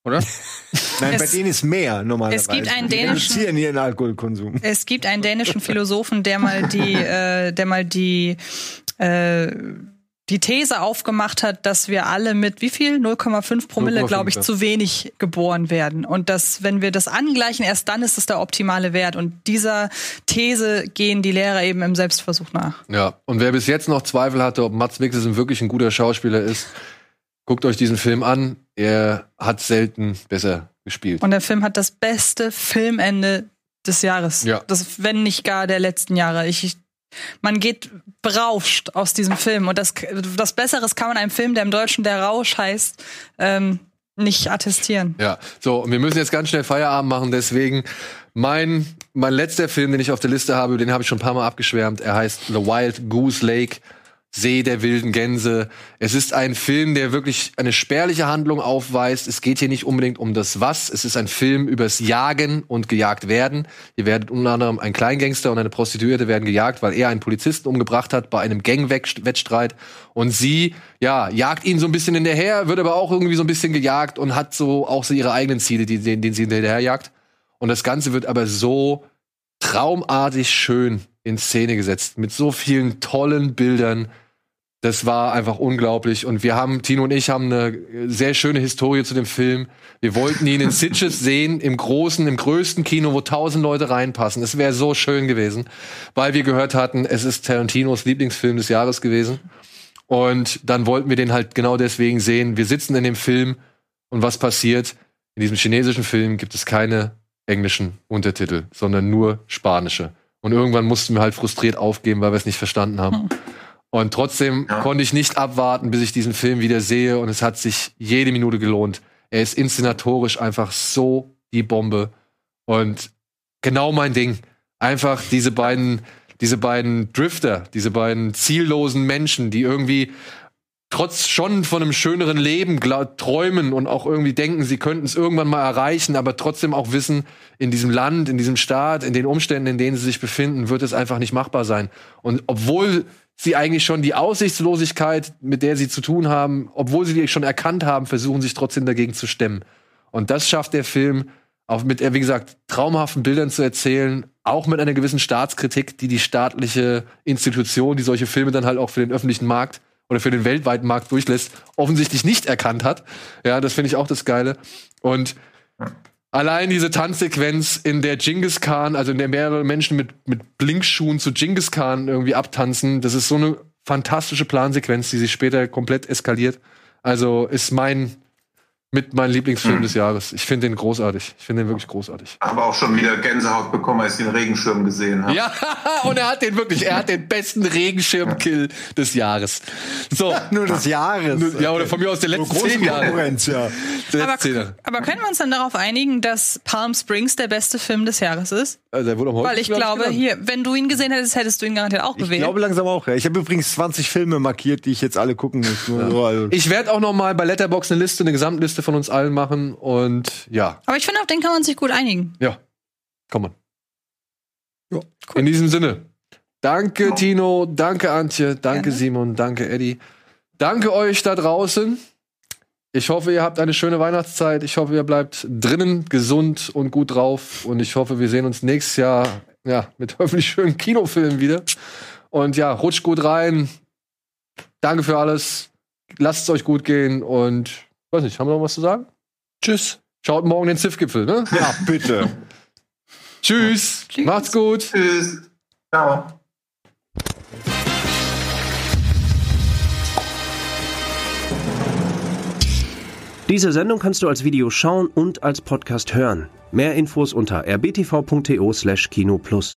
Oder? *laughs* Nein, bei Es- denen ist mehr normalerweise. es gibt einen Die dänischen- reduzieren ihren Alkoholkonsum. Es gibt einen dänischen Philosophen, der mal die, *laughs* äh, der mal die, äh, die These aufgemacht hat, dass wir alle mit wie viel? 0,5 Promille, 0,5, glaube ich, zu wenig geboren werden. Und dass, wenn wir das angleichen, erst dann ist es der optimale Wert. Und dieser These gehen die Lehrer eben im Selbstversuch nach. Ja, und wer bis jetzt noch Zweifel hatte, ob Mats Mikkelsen wirklich ein guter Schauspieler ist, guckt euch diesen Film an. Er hat selten besser gespielt. Und der Film hat das beste Filmende des Jahres. Ja. Das, wenn nicht gar der letzten Jahre. Ich, ich, man geht berauscht aus diesem Film. Und das, das Besseres kann man einem Film, der im Deutschen der Rausch heißt, ähm, nicht attestieren. Ja, so, und wir müssen jetzt ganz schnell Feierabend machen, deswegen mein, mein letzter Film, den ich auf der Liste habe, den habe ich schon ein paar Mal abgeschwärmt. Er heißt The Wild Goose Lake. See der wilden Gänse. Es ist ein Film, der wirklich eine spärliche Handlung aufweist. Es geht hier nicht unbedingt um das Was. Es ist ein Film übers Jagen und gejagt werden. Hier werden unter anderem ein Kleingangster und eine Prostituierte werden gejagt, weil er einen Polizisten umgebracht hat bei einem Gangwettstreit. Und sie, ja, jagt ihn so ein bisschen hinterher, wird aber auch irgendwie so ein bisschen gejagt und hat so auch so ihre eigenen Ziele, die, denen, denen sie hinterherjagt. Und das Ganze wird aber so traumartig schön in Szene gesetzt. Mit so vielen tollen Bildern das war einfach unglaublich. Und wir haben, Tino und ich haben eine sehr schöne Historie zu dem Film. Wir wollten ihn in *laughs* Sitges sehen, im großen, im größten Kino, wo tausend Leute reinpassen. Es wäre so schön gewesen, weil wir gehört hatten, es ist Tarantinos Lieblingsfilm des Jahres gewesen. Und dann wollten wir den halt genau deswegen sehen. Wir sitzen in dem Film und was passiert? In diesem chinesischen Film gibt es keine englischen Untertitel, sondern nur spanische. Und irgendwann mussten wir halt frustriert aufgeben, weil wir es nicht verstanden haben. Und trotzdem ja. konnte ich nicht abwarten, bis ich diesen Film wieder sehe. Und es hat sich jede Minute gelohnt. Er ist inszenatorisch einfach so die Bombe. Und genau mein Ding. Einfach diese beiden, diese beiden Drifter, diese beiden ziellosen Menschen, die irgendwie trotz schon von einem schöneren Leben träumen und auch irgendwie denken, sie könnten es irgendwann mal erreichen, aber trotzdem auch wissen, in diesem Land, in diesem Staat, in den Umständen, in denen sie sich befinden, wird es einfach nicht machbar sein. Und obwohl sie eigentlich schon die Aussichtslosigkeit, mit der sie zu tun haben, obwohl sie die schon erkannt haben, versuchen sich trotzdem dagegen zu stemmen. Und das schafft der Film auch mit, wie gesagt, traumhaften Bildern zu erzählen, auch mit einer gewissen Staatskritik, die die staatliche Institution, die solche Filme dann halt auch für den öffentlichen Markt oder für den weltweiten Markt durchlässt, offensichtlich nicht erkannt hat. Ja, das finde ich auch das Geile. Und Allein diese Tanzsequenz, in der Genghis Khan, also in der mehrere Menschen mit, mit Blinkschuhen zu Genghis Khan irgendwie abtanzen, das ist so eine fantastische Plansequenz, die sich später komplett eskaliert. Also ist mein mit meinem Lieblingsfilm mhm. des Jahres. Ich finde den großartig. Ich finde den wirklich großartig. Aber auch schon wieder Gänsehaut bekommen, als ich den Regenschirm gesehen habe. Ja, *laughs* und er hat den wirklich, er hat den besten Regenschirmkill des Jahres. So. *laughs* Nur des Jahres. Ja, oder von mir aus der letzten zehn Jahre. Ja. *laughs* Aber, aber können wir uns dann darauf einigen, dass Palm Springs der beste Film des Jahres ist? Also der wurde am Weil ich glaube, hier, wenn du ihn gesehen hättest, hättest du ihn garantiert auch gewählt. Ich glaube langsam auch, ja. Ich habe übrigens 20 Filme markiert, die ich jetzt alle gucken muss. Ja. So, also. Ich werde auch noch mal bei Letterbox eine Liste, eine Gesamtliste von uns allen machen und ja. Aber ich finde, auf den kann man sich gut einigen. Ja, kann man. Ja. Cool. In diesem Sinne. Danke, oh. Tino. Danke, Antje. Danke, Gerne. Simon. Danke, Eddie. Danke euch da draußen. Ich hoffe, ihr habt eine schöne Weihnachtszeit. Ich hoffe, ihr bleibt drinnen gesund und gut drauf. Und ich hoffe, wir sehen uns nächstes Jahr ja, mit hoffentlich schönen Kinofilmen wieder. Und ja, rutscht gut rein. Danke für alles. Lasst es euch gut gehen und weiß nicht, haben wir noch was zu sagen? Tschüss. Schaut morgen den ZIF-Gipfel, ne? Ja, bitte. Tschüss. Tschüss. Macht's gut. Tschüss. Ciao. Diese Sendung kannst du als Video schauen und als Podcast hören. Mehr Infos unter rbtv.to/kinoplus.